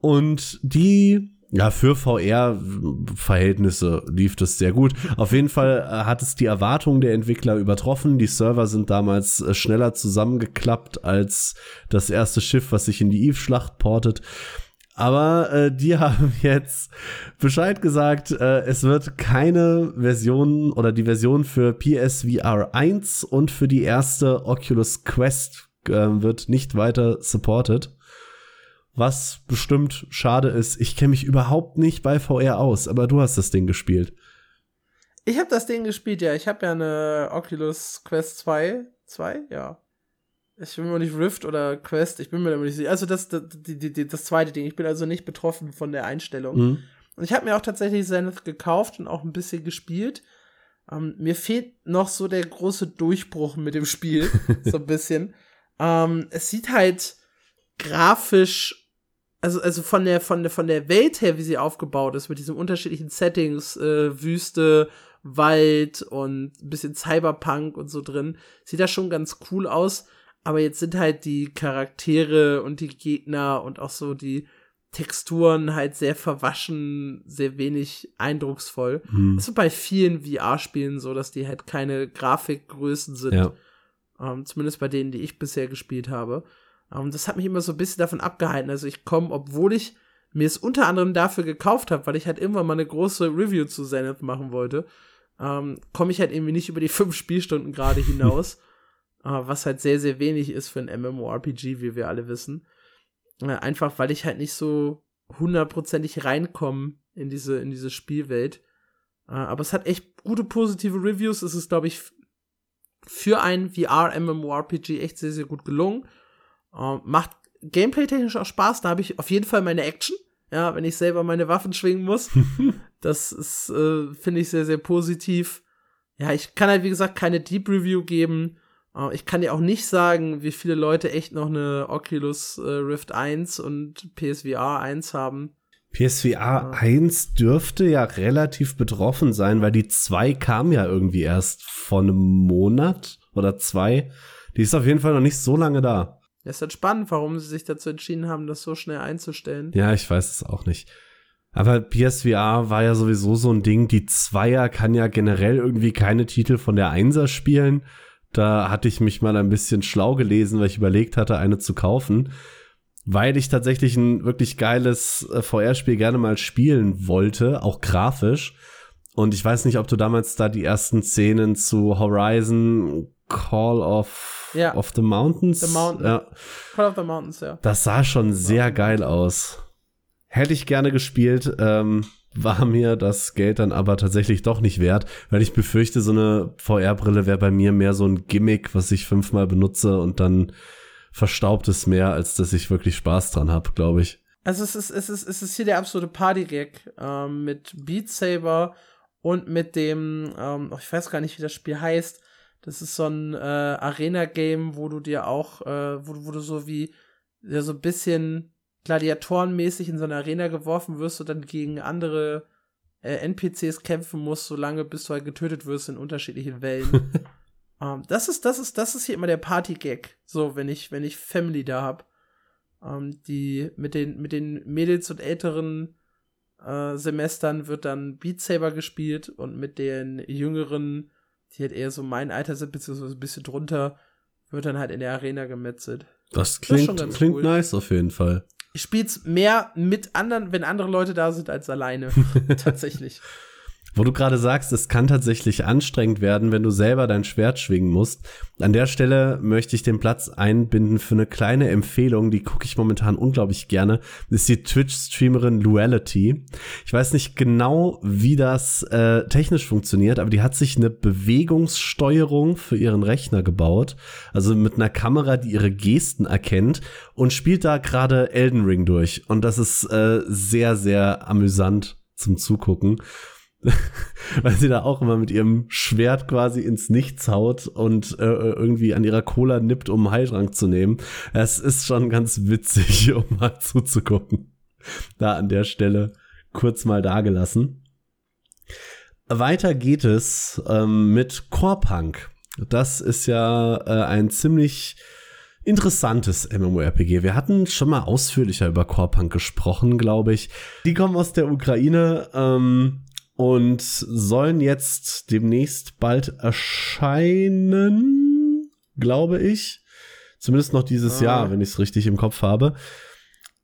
Und die, ja, für VR-Verhältnisse lief das sehr gut. Auf jeden Fall äh, hat es die Erwartungen der Entwickler übertroffen. Die Server sind damals äh, schneller zusammengeklappt als das erste Schiff, was sich in die Eve-Schlacht portet. Aber äh, die haben jetzt Bescheid gesagt, äh, es wird keine Version oder die Version für PSVR 1 und für die erste Oculus Quest äh, wird nicht weiter supported. Was bestimmt schade ist. Ich kenne mich überhaupt nicht bei VR aus, aber du hast das Ding gespielt. Ich habe das Ding gespielt, ja. Ich habe ja eine Oculus Quest 2. 2? Ja. Ich bin mir nicht Rift oder Quest, ich bin mir nicht sicher. Also das, das, die, die, das zweite Ding. Ich bin also nicht betroffen von der Einstellung. Mhm. Und ich habe mir auch tatsächlich Zenith gekauft und auch ein bisschen gespielt. Ähm, mir fehlt noch so der große Durchbruch mit dem Spiel. so ein bisschen. Ähm, es sieht halt grafisch, also, also von der, von der, von der Welt her, wie sie aufgebaut ist, mit diesen unterschiedlichen Settings, äh, Wüste, Wald und ein bisschen Cyberpunk und so drin, sieht das schon ganz cool aus aber jetzt sind halt die Charaktere und die Gegner und auch so die, Texturen halt sehr verwaschen, sehr wenig eindrucksvoll. Hm. Das ist bei vielen VR-Spielen so, dass die halt keine Grafikgrößen sind. Ja. Ähm, zumindest bei denen, die ich bisher gespielt habe. Ähm, das hat mich immer so ein bisschen davon abgehalten. Also ich komme, obwohl ich mir es unter anderem dafür gekauft habe, weil ich halt irgendwann mal eine große Review zu Zenith machen wollte, ähm, komme ich halt irgendwie nicht über die fünf Spielstunden gerade hinaus. was halt sehr, sehr wenig ist für ein MMORPG, wie wir alle wissen. Äh, einfach weil ich halt nicht so hundertprozentig reinkomme in diese, in diese Spielwelt. Äh, aber es hat echt gute positive Reviews. Es ist, glaube ich, für ein VR-MMORPG echt sehr, sehr gut gelungen. Äh, macht gameplay-technisch auch Spaß. Da habe ich auf jeden Fall meine Action. Ja, wenn ich selber meine Waffen schwingen muss. das ist, äh, finde ich, sehr, sehr positiv. Ja, ich kann halt, wie gesagt, keine Deep Review geben. Uh, ich kann dir auch nicht sagen, wie viele Leute echt noch eine Oculus äh, Rift 1 und PSVR 1 haben. PSVR ja. 1 dürfte ja relativ betroffen sein, weil die 2 kam ja irgendwie erst vor einem Monat oder zwei. Die ist auf jeden Fall noch nicht so lange da. Ja, ist halt spannend, warum sie sich dazu entschieden haben, das so schnell einzustellen. Ja, ich weiß es auch nicht. Aber PSVR war ja sowieso so ein Ding. Die Zweier kann ja generell irgendwie keine Titel von der Einser spielen. Da hatte ich mich mal ein bisschen schlau gelesen, weil ich überlegt hatte, eine zu kaufen, weil ich tatsächlich ein wirklich geiles äh, VR-Spiel gerne mal spielen wollte, auch grafisch. Und ich weiß nicht, ob du damals da die ersten Szenen zu Horizon Call of, ja. of the Mountains. The Mountain. Ja. Call of the Mountains, ja. Das sah schon sehr geil aus. Hätte ich gerne gespielt. Ähm, war mir das Geld dann aber tatsächlich doch nicht wert, weil ich befürchte, so eine VR-Brille wäre bei mir mehr so ein Gimmick, was ich fünfmal benutze und dann verstaubt es mehr, als dass ich wirklich Spaß dran habe, glaube ich. Also es ist, es ist, es ist hier der absolute Party-Gag ähm, mit Beat Saber und mit dem, ähm, oh, ich weiß gar nicht, wie das Spiel heißt. Das ist so ein äh, Arena-Game, wo du dir auch, äh, wo, wo du so wie, ja, so ein bisschen gladiatorenmäßig in so eine Arena geworfen wirst und dann gegen andere äh, NPCs kämpfen musst, solange bis du halt getötet wirst in unterschiedlichen Wellen. um, ähm, das ist, das ist, das ist hier immer der Party-Gag. So, wenn ich, wenn ich Family da hab. Um, ähm, die mit den, mit den Mädels und älteren äh, Semestern wird dann Beat Saber gespielt und mit den jüngeren, die halt eher so mein Alter sind, beziehungsweise ein bisschen drunter, wird dann halt in der Arena gemetzelt. Das klingt, das klingt cool. nice auf jeden Fall ich spiel's mehr mit anderen, wenn andere Leute da sind, als alleine. Tatsächlich. Wo du gerade sagst, es kann tatsächlich anstrengend werden, wenn du selber dein Schwert schwingen musst. An der Stelle möchte ich den Platz einbinden für eine kleine Empfehlung, die gucke ich momentan unglaublich gerne. Das ist die Twitch-Streamerin Luality. Ich weiß nicht genau, wie das äh, technisch funktioniert, aber die hat sich eine Bewegungssteuerung für ihren Rechner gebaut. Also mit einer Kamera, die ihre Gesten erkennt und spielt da gerade Elden Ring durch. Und das ist äh, sehr, sehr amüsant zum Zugucken. weil sie da auch immer mit ihrem Schwert quasi ins Nichts haut und äh, irgendwie an ihrer Cola nippt, um einen Heiltrank zu nehmen. Es ist schon ganz witzig, um mal zuzugucken. Da an der Stelle kurz mal dagelassen. Weiter geht es ähm, mit Core-Punk. Das ist ja äh, ein ziemlich interessantes MMORPG. Wir hatten schon mal ausführlicher über Core-Punk gesprochen, glaube ich. Die kommen aus der Ukraine. Ähm, und sollen jetzt demnächst bald erscheinen, glaube ich. Zumindest noch dieses ah. Jahr, wenn ich es richtig im Kopf habe.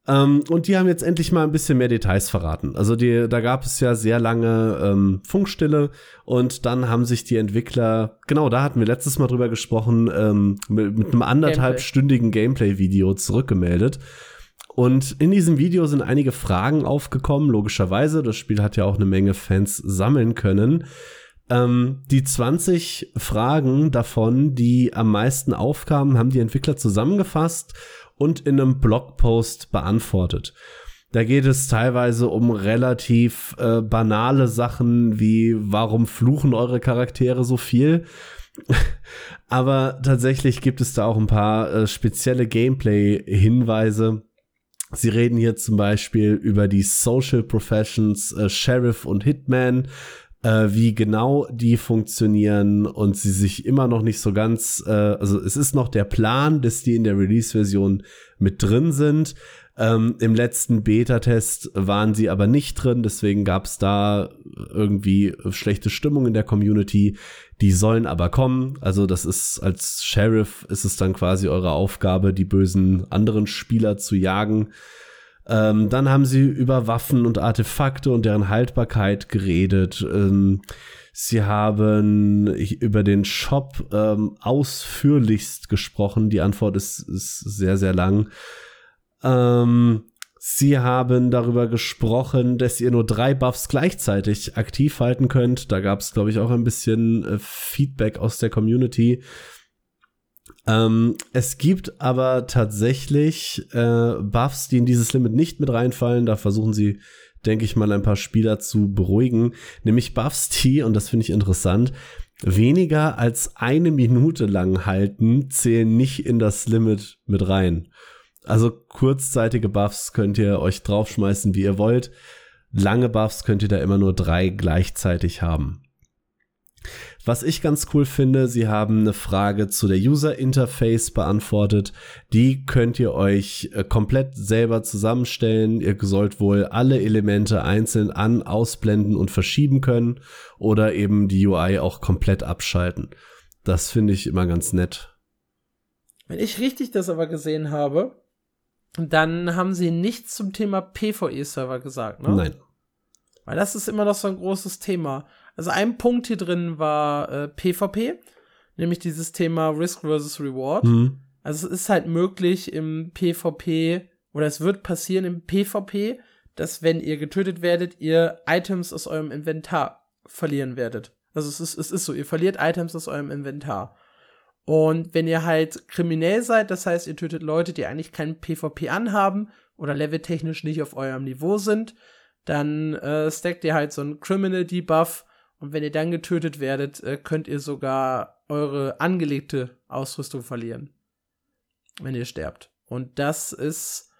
Ähm, und die haben jetzt endlich mal ein bisschen mehr Details verraten. Also die, da gab es ja sehr lange ähm, Funkstille und dann haben sich die Entwickler, genau, da hatten wir letztes Mal drüber gesprochen, ähm, mit, mit einem anderthalbstündigen Gameplay-Video zurückgemeldet. Und in diesem Video sind einige Fragen aufgekommen, logischerweise. Das Spiel hat ja auch eine Menge Fans sammeln können. Ähm, die 20 Fragen davon, die am meisten aufkamen, haben die Entwickler zusammengefasst und in einem Blogpost beantwortet. Da geht es teilweise um relativ äh, banale Sachen wie, warum fluchen eure Charaktere so viel? Aber tatsächlich gibt es da auch ein paar äh, spezielle Gameplay-Hinweise, Sie reden hier zum Beispiel über die Social Professions äh, Sheriff und Hitman, äh, wie genau die funktionieren und sie sich immer noch nicht so ganz, äh, also es ist noch der Plan, dass die in der Release-Version mit drin sind. Ähm, Im letzten Beta-Test waren sie aber nicht drin, deswegen gab es da irgendwie schlechte Stimmung in der Community. Die sollen aber kommen. Also das ist als Sheriff ist es dann quasi eure Aufgabe, die bösen anderen Spieler zu jagen. Ähm, dann haben sie über Waffen und Artefakte und deren Haltbarkeit geredet. Ähm, sie haben über den Shop ähm, ausführlichst gesprochen. Die Antwort ist, ist sehr, sehr lang. Ähm, sie haben darüber gesprochen, dass ihr nur drei Buffs gleichzeitig aktiv halten könnt. Da gab es, glaube ich, auch ein bisschen äh, Feedback aus der Community. Ähm, es gibt aber tatsächlich äh, Buffs, die in dieses Limit nicht mit reinfallen. Da versuchen sie, denke ich mal, ein paar Spieler zu beruhigen. Nämlich Buffs, die, und das finde ich interessant, weniger als eine Minute lang halten, zählen nicht in das Limit mit rein. Also kurzzeitige Buffs könnt ihr euch draufschmeißen, wie ihr wollt. Lange Buffs könnt ihr da immer nur drei gleichzeitig haben. Was ich ganz cool finde, sie haben eine Frage zu der User Interface beantwortet. Die könnt ihr euch äh, komplett selber zusammenstellen. Ihr sollt wohl alle Elemente einzeln an, ausblenden und verschieben können oder eben die UI auch komplett abschalten. Das finde ich immer ganz nett. Wenn ich richtig das aber gesehen habe, dann haben sie nichts zum Thema PvE-Server gesagt, ne? Nein. Weil das ist immer noch so ein großes Thema. Also ein Punkt hier drin war äh, PvP, nämlich dieses Thema Risk versus Reward. Mhm. Also es ist halt möglich im PvP oder es wird passieren im PvP, dass wenn ihr getötet werdet, ihr Items aus eurem Inventar verlieren werdet. Also es ist, es ist so, ihr verliert Items aus eurem Inventar. Und wenn ihr halt kriminell seid, das heißt, ihr tötet Leute, die eigentlich kein PvP anhaben oder leveltechnisch nicht auf eurem Niveau sind, dann äh, stackt ihr halt so einen Criminal Debuff und wenn ihr dann getötet werdet, äh, könnt ihr sogar eure angelegte Ausrüstung verlieren, wenn ihr sterbt. Und das ist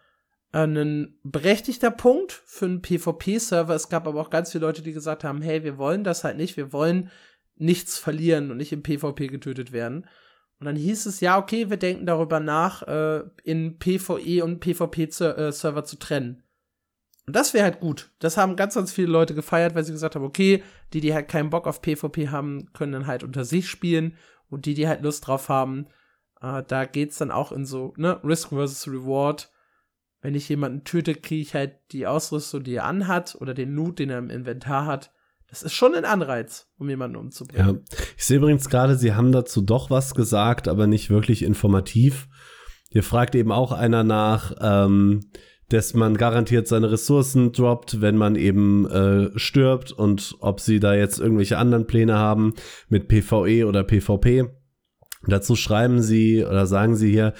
ein berechtigter Punkt für einen PvP-Server. Es gab aber auch ganz viele Leute, die gesagt haben, hey, wir wollen das halt nicht, wir wollen nichts verlieren und nicht im PvP getötet werden. Und dann hieß es, ja, okay, wir denken darüber nach, äh, in PvE und PvP-Server äh, zu trennen. Und das wäre halt gut. Das haben ganz, ganz viele Leute gefeiert, weil sie gesagt haben, okay, die, die halt keinen Bock auf PvP haben, können dann halt unter sich spielen. Und die, die halt Lust drauf haben, äh, da geht's dann auch in so, ne, Risk versus Reward. Wenn ich jemanden töte, kriege ich halt die Ausrüstung, die er anhat, oder den Loot, den er im Inventar hat. Das ist schon ein Anreiz, um jemanden umzubringen. Ja. Ich sehe übrigens gerade, Sie haben dazu doch was gesagt, aber nicht wirklich informativ. Hier fragt eben auch einer nach, ähm, dass man garantiert seine Ressourcen droppt, wenn man eben äh, stirbt und ob sie da jetzt irgendwelche anderen Pläne haben mit PvE oder PvP. Dazu schreiben sie oder sagen sie hier,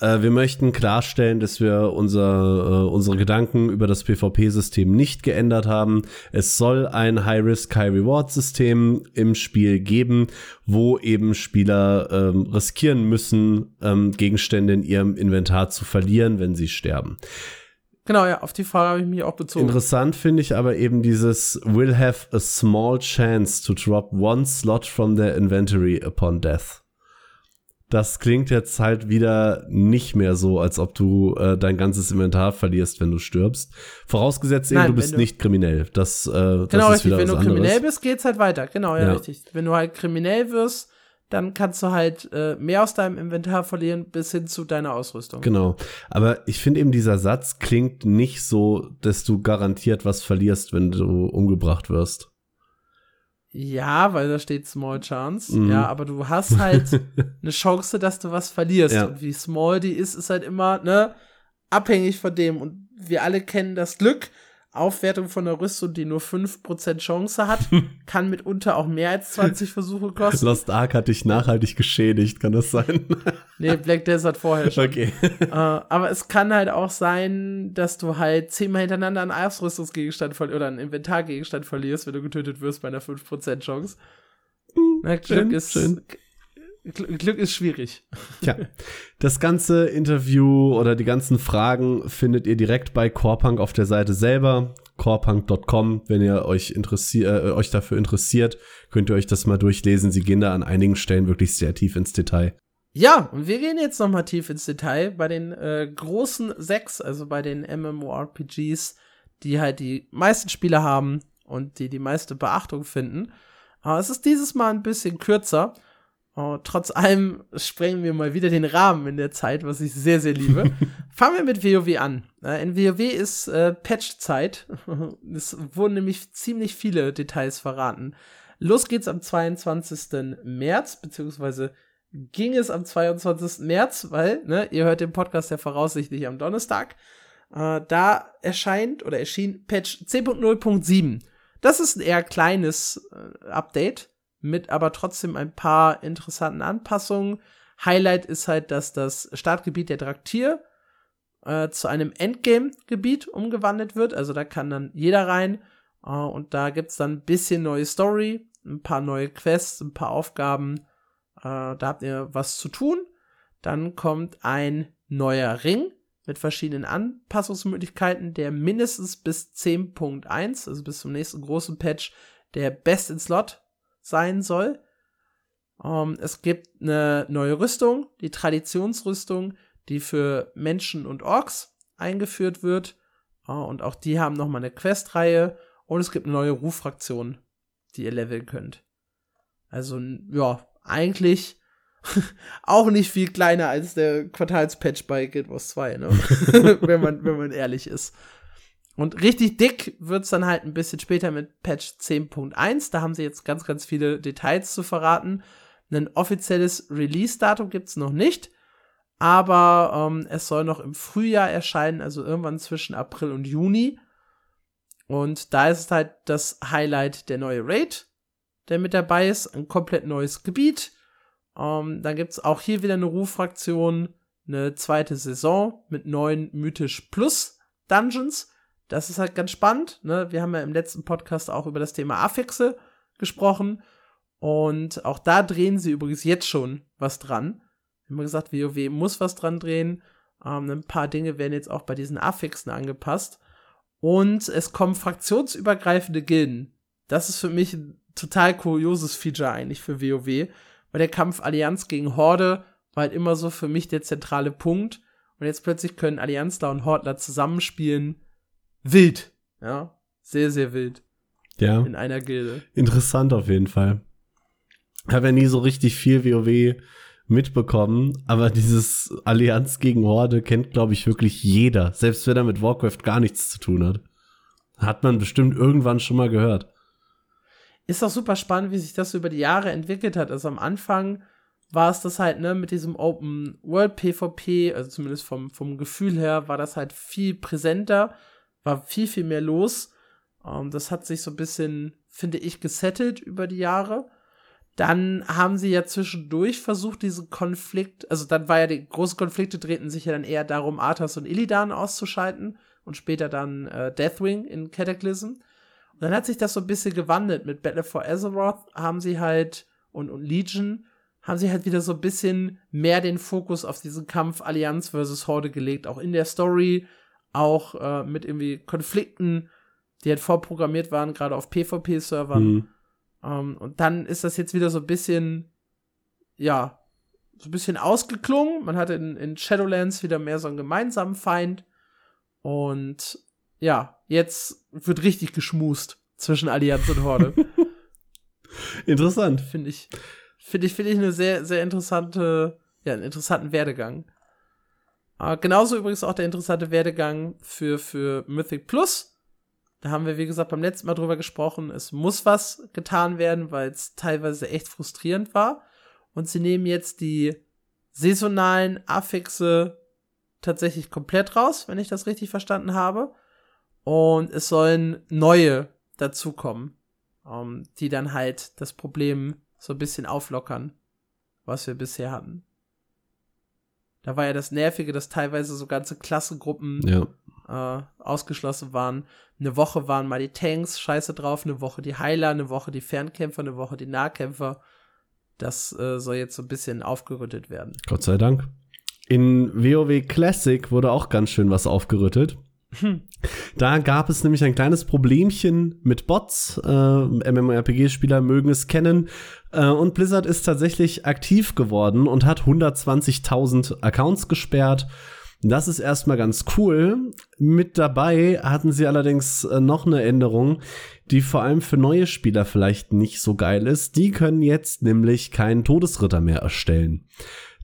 äh, wir möchten klarstellen, dass wir unser, äh, unsere Gedanken über das PvP-System nicht geändert haben. Es soll ein High-Risk, High-Reward-System im Spiel geben, wo eben Spieler ähm, riskieren müssen, ähm, Gegenstände in ihrem Inventar zu verlieren, wenn sie sterben. Genau, ja, auf die Frage habe ich mich auch bezogen. Interessant finde ich aber eben dieses will have a small chance to drop one slot from their inventory upon death das klingt jetzt halt wieder nicht mehr so, als ob du äh, dein ganzes Inventar verlierst, wenn du stirbst. Vorausgesetzt eben, Nein, du bist du nicht kriminell. Das, äh, genau, das richtig. wenn du anderes. kriminell bist, geht's halt weiter. Genau, ja, ja, richtig. Wenn du halt kriminell wirst, dann kannst du halt äh, mehr aus deinem Inventar verlieren bis hin zu deiner Ausrüstung. Genau. Aber ich finde eben, dieser Satz klingt nicht so, dass du garantiert was verlierst, wenn du umgebracht wirst. Ja, weil da steht Small Chance. Mhm. Ja, aber du hast halt eine Chance, dass du was verlierst. Ja. Und wie small die ist, ist halt immer, ne, abhängig von dem. Und wir alle kennen das Glück. Aufwertung von der Rüstung, die nur 5% Chance hat, kann mitunter auch mehr als 20 Versuche kosten. Lost Ark hat dich nachhaltig geschädigt, kann das sein? nee, Black Desert vorher schon. Okay. Äh, aber es kann halt auch sein, dass du halt zehnmal hintereinander einen Ausrüstungsgegenstand oder einen Inventargegenstand verlierst, wenn du getötet wirst bei einer 5% Chance. Hm, Na, Glück schön, ist schön. Glück ist schwierig. Tja, das ganze Interview oder die ganzen Fragen findet ihr direkt bei Corepunk auf der Seite selber, corepunk.com. Wenn ihr euch, interessiert, äh, euch dafür interessiert, könnt ihr euch das mal durchlesen. Sie gehen da an einigen Stellen wirklich sehr tief ins Detail. Ja, und wir gehen jetzt noch mal tief ins Detail bei den äh, großen sechs, also bei den MMORPGs, die halt die meisten Spiele haben und die die meiste Beachtung finden. Aber es ist dieses Mal ein bisschen kürzer. Uh, trotz allem sprengen wir mal wieder den Rahmen in der Zeit, was ich sehr, sehr liebe. Fangen wir mit WoW an. Uh, in WoW ist äh, Patch-Zeit. es wurden nämlich ziemlich viele Details verraten. Los geht's am 22. März, beziehungsweise ging es am 22. März, weil, ne, ihr hört den Podcast ja voraussichtlich am Donnerstag. Uh, da erscheint oder erschien Patch 10.0.7. Das ist ein eher kleines äh, Update mit aber trotzdem ein paar interessanten Anpassungen. Highlight ist halt, dass das Startgebiet der Draktier äh, zu einem Endgame-Gebiet umgewandelt wird. Also da kann dann jeder rein. Äh, und da gibt's dann ein bisschen neue Story, ein paar neue Quests, ein paar Aufgaben. Äh, da habt ihr was zu tun. Dann kommt ein neuer Ring mit verschiedenen Anpassungsmöglichkeiten, der mindestens bis 10.1, also bis zum nächsten großen Patch, der Best in Slot sein soll. Um, ähm, es gibt eine neue Rüstung, die Traditionsrüstung, die für Menschen und Orks eingeführt wird. Uh, und auch die haben nochmal eine Questreihe. Und es gibt eine neue Ruffraktion, die ihr leveln könnt. Also, ja, eigentlich auch nicht viel kleiner als der Quartalspatch bei Guild Wars 2, ne? wenn, man, wenn man ehrlich ist. Und richtig dick wird's dann halt ein bisschen später mit Patch 10.1. Da haben sie jetzt ganz, ganz viele Details zu verraten. Ein offizielles Release-Datum gibt's noch nicht. Aber ähm, es soll noch im Frühjahr erscheinen, also irgendwann zwischen April und Juni. Und da ist halt das Highlight der neue Raid, der mit dabei ist. Ein komplett neues Gebiet. Ähm, dann gibt's auch hier wieder eine Ruffraktion, eine zweite Saison mit neun Mythisch Plus Dungeons das ist halt ganz spannend. Ne? Wir haben ja im letzten Podcast auch über das Thema Affixe gesprochen. Und auch da drehen sie übrigens jetzt schon was dran. Wir haben gesagt, WoW muss was dran drehen. Ähm, ein paar Dinge werden jetzt auch bei diesen Affixen angepasst. Und es kommen fraktionsübergreifende Gilden. Das ist für mich ein total kurioses Feature eigentlich für WoW, weil der Kampf Allianz gegen Horde war halt immer so für mich der zentrale Punkt. Und jetzt plötzlich können Allianzler und Hordler zusammenspielen wild. Ja, sehr, sehr wild. Ja. In einer Gilde. Interessant auf jeden Fall. Ich habe ja nie so richtig viel WoW mitbekommen, aber dieses Allianz gegen Horde kennt, glaube ich, wirklich jeder, selbst wenn er mit Warcraft gar nichts zu tun hat. Hat man bestimmt irgendwann schon mal gehört. Ist auch super spannend, wie sich das über die Jahre entwickelt hat. Also am Anfang war es das halt, ne, mit diesem Open World PvP, also zumindest vom, vom Gefühl her, war das halt viel präsenter war viel, viel mehr los. Ähm, das hat sich so ein bisschen, finde ich, gesettelt über die Jahre. Dann haben sie ja zwischendurch versucht, diesen Konflikt, also dann war ja die großen Konflikte drehten sich ja dann eher darum, Arthas und Illidan auszuschalten und später dann äh, Deathwing in Cataclysm. Und dann hat sich das so ein bisschen gewandelt. Mit Battle for Azeroth haben sie halt und, und Legion haben sie halt wieder so ein bisschen mehr den Fokus auf diesen Kampf Allianz versus Horde gelegt, auch in der Story, auch äh, mit irgendwie Konflikten, die halt vorprogrammiert waren, gerade auf PvP-Servern. Mhm. Ähm, und dann ist das jetzt wieder so ein bisschen, ja, so ein bisschen ausgeklungen. Man hatte in, in Shadowlands wieder mehr so einen gemeinsamen Feind. Und ja, jetzt wird richtig geschmust zwischen Allianz und Horde. Interessant. Finde ich, finde ich, finde ich eine sehr, sehr interessante, ja, einen interessanten Werdegang. Äh, genauso übrigens auch der interessante Werdegang für, für Mythic Plus. Da haben wir, wie gesagt, beim letzten Mal drüber gesprochen. Es muss was getan werden, weil es teilweise echt frustrierend war. Und sie nehmen jetzt die saisonalen Affixe tatsächlich komplett raus, wenn ich das richtig verstanden habe. Und es sollen neue dazukommen, um, ähm, die dann halt das Problem so ein bisschen auflockern, was wir bisher hatten. Da war ja das Nervige, dass teilweise so ganze Klassengruppen ja. äh, ausgeschlossen waren. Eine Woche waren mal die Tanks scheiße drauf, eine Woche die Heiler, eine Woche die Fernkämpfer, eine Woche die Nahkämpfer. Das äh, soll jetzt so ein bisschen aufgerüttet werden. Gott sei Dank. In WoW Classic wurde auch ganz schön was aufgerüttet. Da gab es nämlich ein kleines Problemchen mit Bots. Äh, MMORPG-Spieler mögen es kennen. Äh, und Blizzard ist tatsächlich aktiv geworden und hat 120.000 Accounts gesperrt. Das ist erstmal ganz cool. Mit dabei hatten sie allerdings äh, noch eine Änderung, die vor allem für neue Spieler vielleicht nicht so geil ist. Die können jetzt nämlich keinen Todesritter mehr erstellen.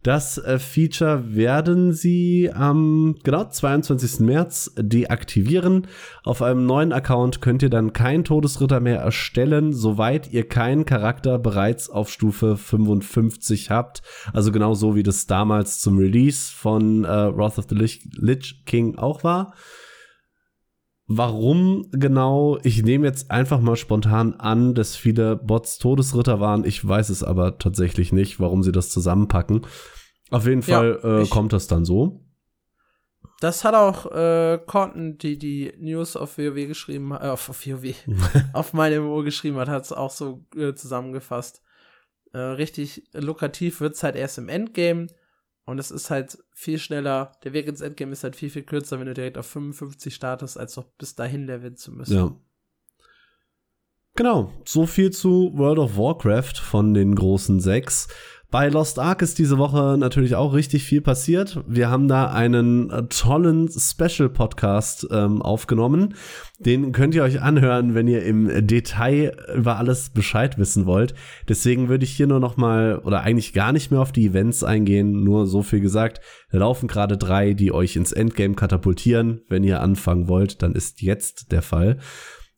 Das äh, Feature werden sie am genau 22. März deaktivieren. Auf einem neuen Account könnt ihr dann keinen Todesritter mehr erstellen, soweit ihr keinen Charakter bereits auf Stufe 55 habt. Also genau so wie das damals zum Release von äh, Wrath of the Lich, Lich King auch war. Warum genau? Ich nehme jetzt einfach mal spontan an, dass viele Bots Todesritter waren. Ich weiß es aber tatsächlich nicht, warum sie das zusammenpacken. Auf jeden Fall ja, äh, kommt das dann so. Das hat auch äh, Conten, die die News auf WoW geschrieben, äh, auf, WoW, auf meine MMO geschrieben hat, hat es auch so äh, zusammengefasst. Äh, richtig lukrativ wird es halt erst im Endgame und es ist halt viel schneller. Der Weg ins Endgame ist halt viel, viel kürzer, wenn du direkt auf 55 startest, als noch bis dahin leveln zu müssen. Ja. Genau, so viel zu World of Warcraft von den großen sechs. Bei Lost Ark ist diese Woche natürlich auch richtig viel passiert. Wir haben da einen tollen Special-Podcast ähm, aufgenommen. Den könnt ihr euch anhören, wenn ihr im Detail über alles Bescheid wissen wollt. Deswegen würde ich hier nur noch mal oder eigentlich gar nicht mehr auf die Events eingehen. Nur so viel gesagt. Da laufen gerade drei, die euch ins Endgame katapultieren. Wenn ihr anfangen wollt, dann ist jetzt der Fall.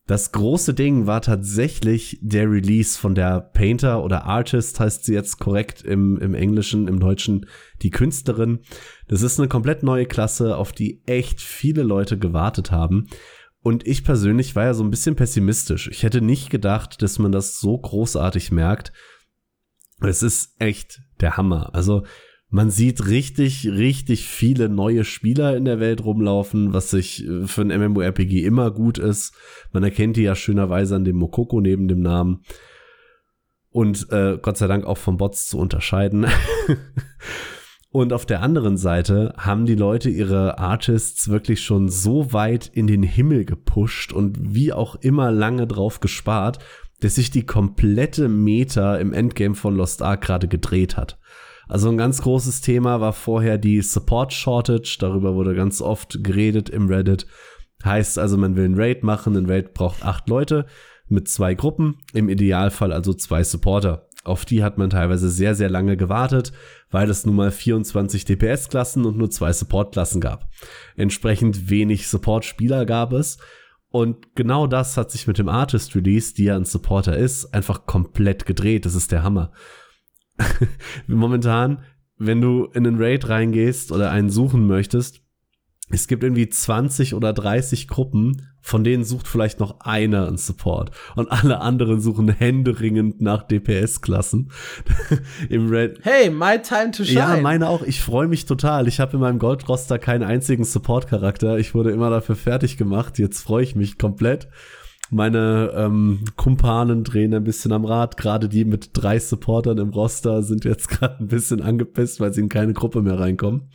Das große Ding war tatsächlich der Release von der Painter oder Artist heißt sie jetzt korrekt im, im Englischen, im Deutschen, die Künstlerin. Das ist eine komplett neue Klasse, auf die echt viele Leute gewartet haben. Und ich persönlich war ja so ein bisschen pessimistisch. Ich hätte nicht gedacht, dass man das so großartig merkt. Es ist echt der Hammer. Also man sieht richtig, richtig viele neue Spieler in der Welt rumlaufen, was sich äh, für ein MMORPG immer gut ist. Man erkennt die ja schönerweise an dem Mokoko neben dem Namen. Und äh, Gott sei Dank auch von Bots zu unterscheiden. Und auf der anderen Seite haben die Leute ihre Artists wirklich schon so weit in den Himmel gepusht und wie auch immer lange drauf gespart, dass sich die komplette Meta im Endgame von Lost Ark gerade gedreht hat. Also ein ganz großes Thema war vorher die Support Shortage. Darüber wurde ganz oft geredet im Reddit. Heißt also, man will ein Raid machen. Ein Raid braucht acht Leute mit zwei Gruppen. Im Idealfall also zwei Supporter. Auf die hat man teilweise sehr, sehr lange gewartet, weil es nun mal 24 DPS-Klassen und nur zwei Support-Klassen gab. Entsprechend wenig Support-Spieler gab es. Und genau das hat sich mit dem Artist Release, die ja ein Supporter ist, einfach komplett gedreht. Das ist der Hammer. momentan, wenn du in einen Raid reingehst oder einen suchen möchtest, es gibt irgendwie 20 oder 30 Gruppen, von denen sucht vielleicht noch einer einen Support und alle anderen suchen händeringend nach DPS-Klassen im Red. Hey, my time to shine. Ja, meine auch. Ich freue mich total. Ich habe in meinem Gold-Roster keinen einzigen Support-Charakter. Ich wurde immer dafür fertig gemacht. Jetzt freue ich mich komplett. Meine ähm, Kumpanen drehen ein bisschen am Rad. Gerade die mit drei Supportern im Roster sind jetzt gerade ein bisschen angepisst, weil sie in keine Gruppe mehr reinkommen.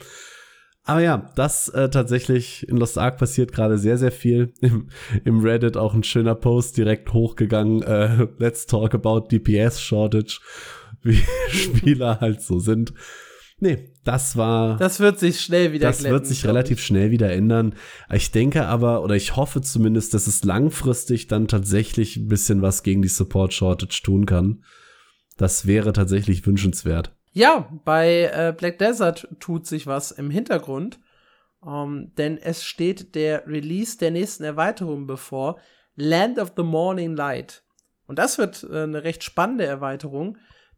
Aber ja, das äh, tatsächlich in Lost Ark passiert gerade sehr, sehr viel. Im, Im Reddit auch ein schöner Post direkt hochgegangen. Äh, let's talk about DPS Shortage, wie Spieler halt so sind. Nee, das war. Das wird sich schnell wieder Das glätten, wird sich relativ ich. schnell wieder ändern. Ich denke aber, oder ich hoffe zumindest, dass es langfristig dann tatsächlich ein bisschen was gegen die Support Shortage tun kann. Das wäre tatsächlich wünschenswert. Ja, bei äh, Black Desert tut sich was im Hintergrund. Um, ähm, denn es steht der Release der nächsten Erweiterung bevor. Land of the Morning Light. Und das wird äh, eine recht spannende Erweiterung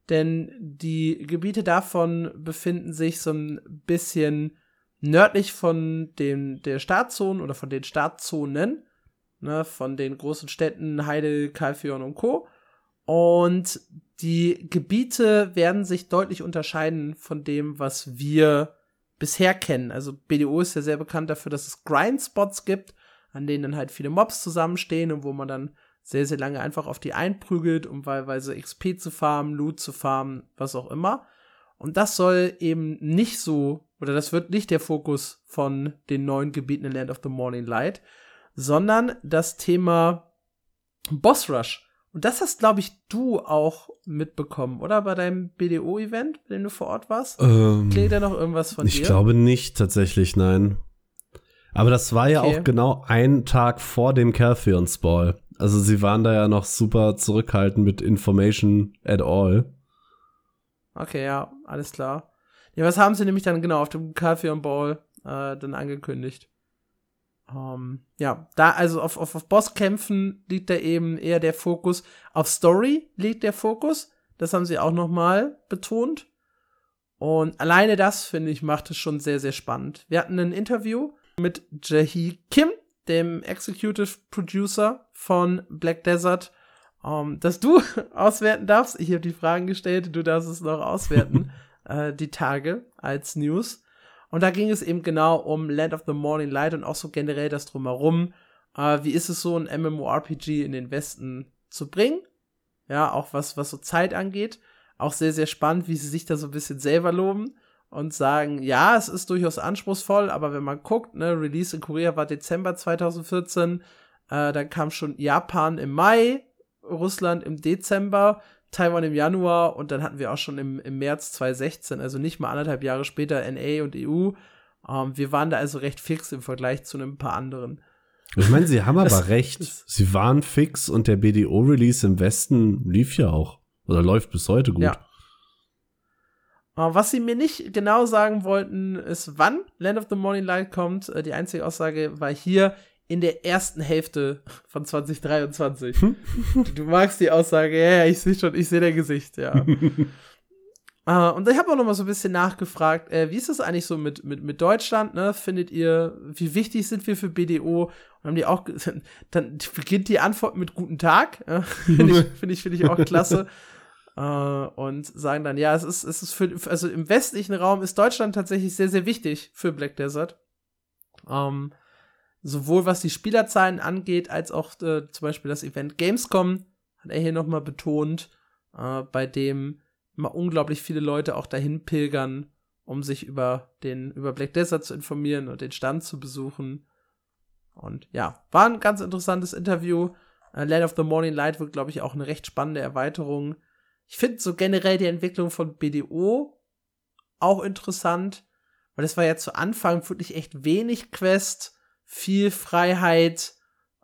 denn die Gebiete davon befinden sich so ein bisschen nördlich von den, der Startzonen oder von den Startzonen, ne, von den großen Städten Heide, Kalfion und Co. Und die Gebiete werden sich deutlich unterscheiden von dem, was wir bisher kennen. Also BDO ist ja sehr bekannt dafür, dass es Grind-Spots gibt, an denen dann halt viele Mobs zusammenstehen und wo man dann sehr, sehr lange einfach auf die einprügelt, um wahlweise XP zu farmen, Loot zu farmen, was auch immer. Und das soll eben nicht so oder das wird nicht der Fokus von den neuen Gebieten in Land of the Morning Light, sondern das Thema Boss Rush. Und das hast, glaube ich, du auch mitbekommen, oder? Bei deinem BDO-Event, bei dem du vor Ort warst? Ähm, Klingt da noch irgendwas von ich dir? Ich glaube nicht, tatsächlich, nein. Aber das war ja Okay. auch genau ein Tag vor dem Calpheons Ball. Also sie waren da ja noch super zurückhaltend mit Information at all. Okay, ja, alles klar. Ja, was haben sie nämlich dann genau auf dem Calpheon Ball äh, dann angekündigt? Ähm, ja, da, also auf, auf, auf Bosskämpfen liegt da eben eher der Fokus. Auf Story liegt der Fokus. Das haben sie auch nochmal betont. Und alleine das, finde ich, macht es schon sehr, sehr spannend. Wir hatten ein Interview mit Jahi Kim, dem Executive Producer von Black Desert, ähm, dass du auswerten darfst. Ich habe die Fragen gestellt, du darfst es noch auswerten, äh, die Tage als News. Und da ging es eben genau um Land of the Morning Light und auch so generell das drumherum. Äh, wie ist es so, ein MMORPG in den Westen zu bringen? Ja, auch was, was so Zeit angeht. Auch sehr, sehr spannend, wie sie sich da so ein bisschen selber loben und sagen, ja, es ist durchaus anspruchsvoll, aber wenn man guckt, ne, Release in Korea war Dezember 2014, äh, dann kam schon Japan im Mai, Russland im Dezember, Taiwan im Januar und dann hatten wir auch schon im, im März 2016, also nicht mal anderthalb Jahre später NA und EU. Ähm, wir waren da also recht fix im Vergleich zu ein paar anderen. Ich meine, sie haben aber Das- recht. das- Sie waren fix und der BDO-Release im Westen lief ja auch. Oder läuft bis heute gut. Ja. Was sie mir nicht genau sagen wollten, ist, wann Land of the Morning Light kommt. Äh, die einzige Aussage war hier in der ersten Hälfte von 2023. Hm? du magst die Aussage, ja, ja, ich sehe schon, ich sehe dein Gesicht, ja. Äh, und ich habe auch noch mal so ein bisschen nachgefragt, äh, wie ist es eigentlich so mit, mit, mit Deutschland, ne? Findet ihr, wie wichtig sind wir für BDO? Und haben die auch, dann beginnt die Antwort mit Guten Tag. Ja? Finde ich, finde ich, finde ich auch klasse. Äh, und sagen dann, ja, es ist, es ist für, also im westlichen Raum ist Deutschland tatsächlich sehr, sehr wichtig für Black Desert. Ähm, sowohl was die Spielerzahlen angeht, als auch äh, zum Beispiel das Event Gamescom, hat er hier nochmal betont, äh, bei dem immer unglaublich viele Leute auch dahin pilgern, um sich über den, über Black Desert zu informieren und den Stand zu besuchen. Und ja, war ein ganz interessantes Interview. Äh, Land of the Morning Light wird, glaube ich, auch eine recht spannende Erweiterung. Ich finde so generell die Entwicklung von BDO auch interessant, weil es war ja zu Anfang wirklich echt wenig Quest, viel Freiheit,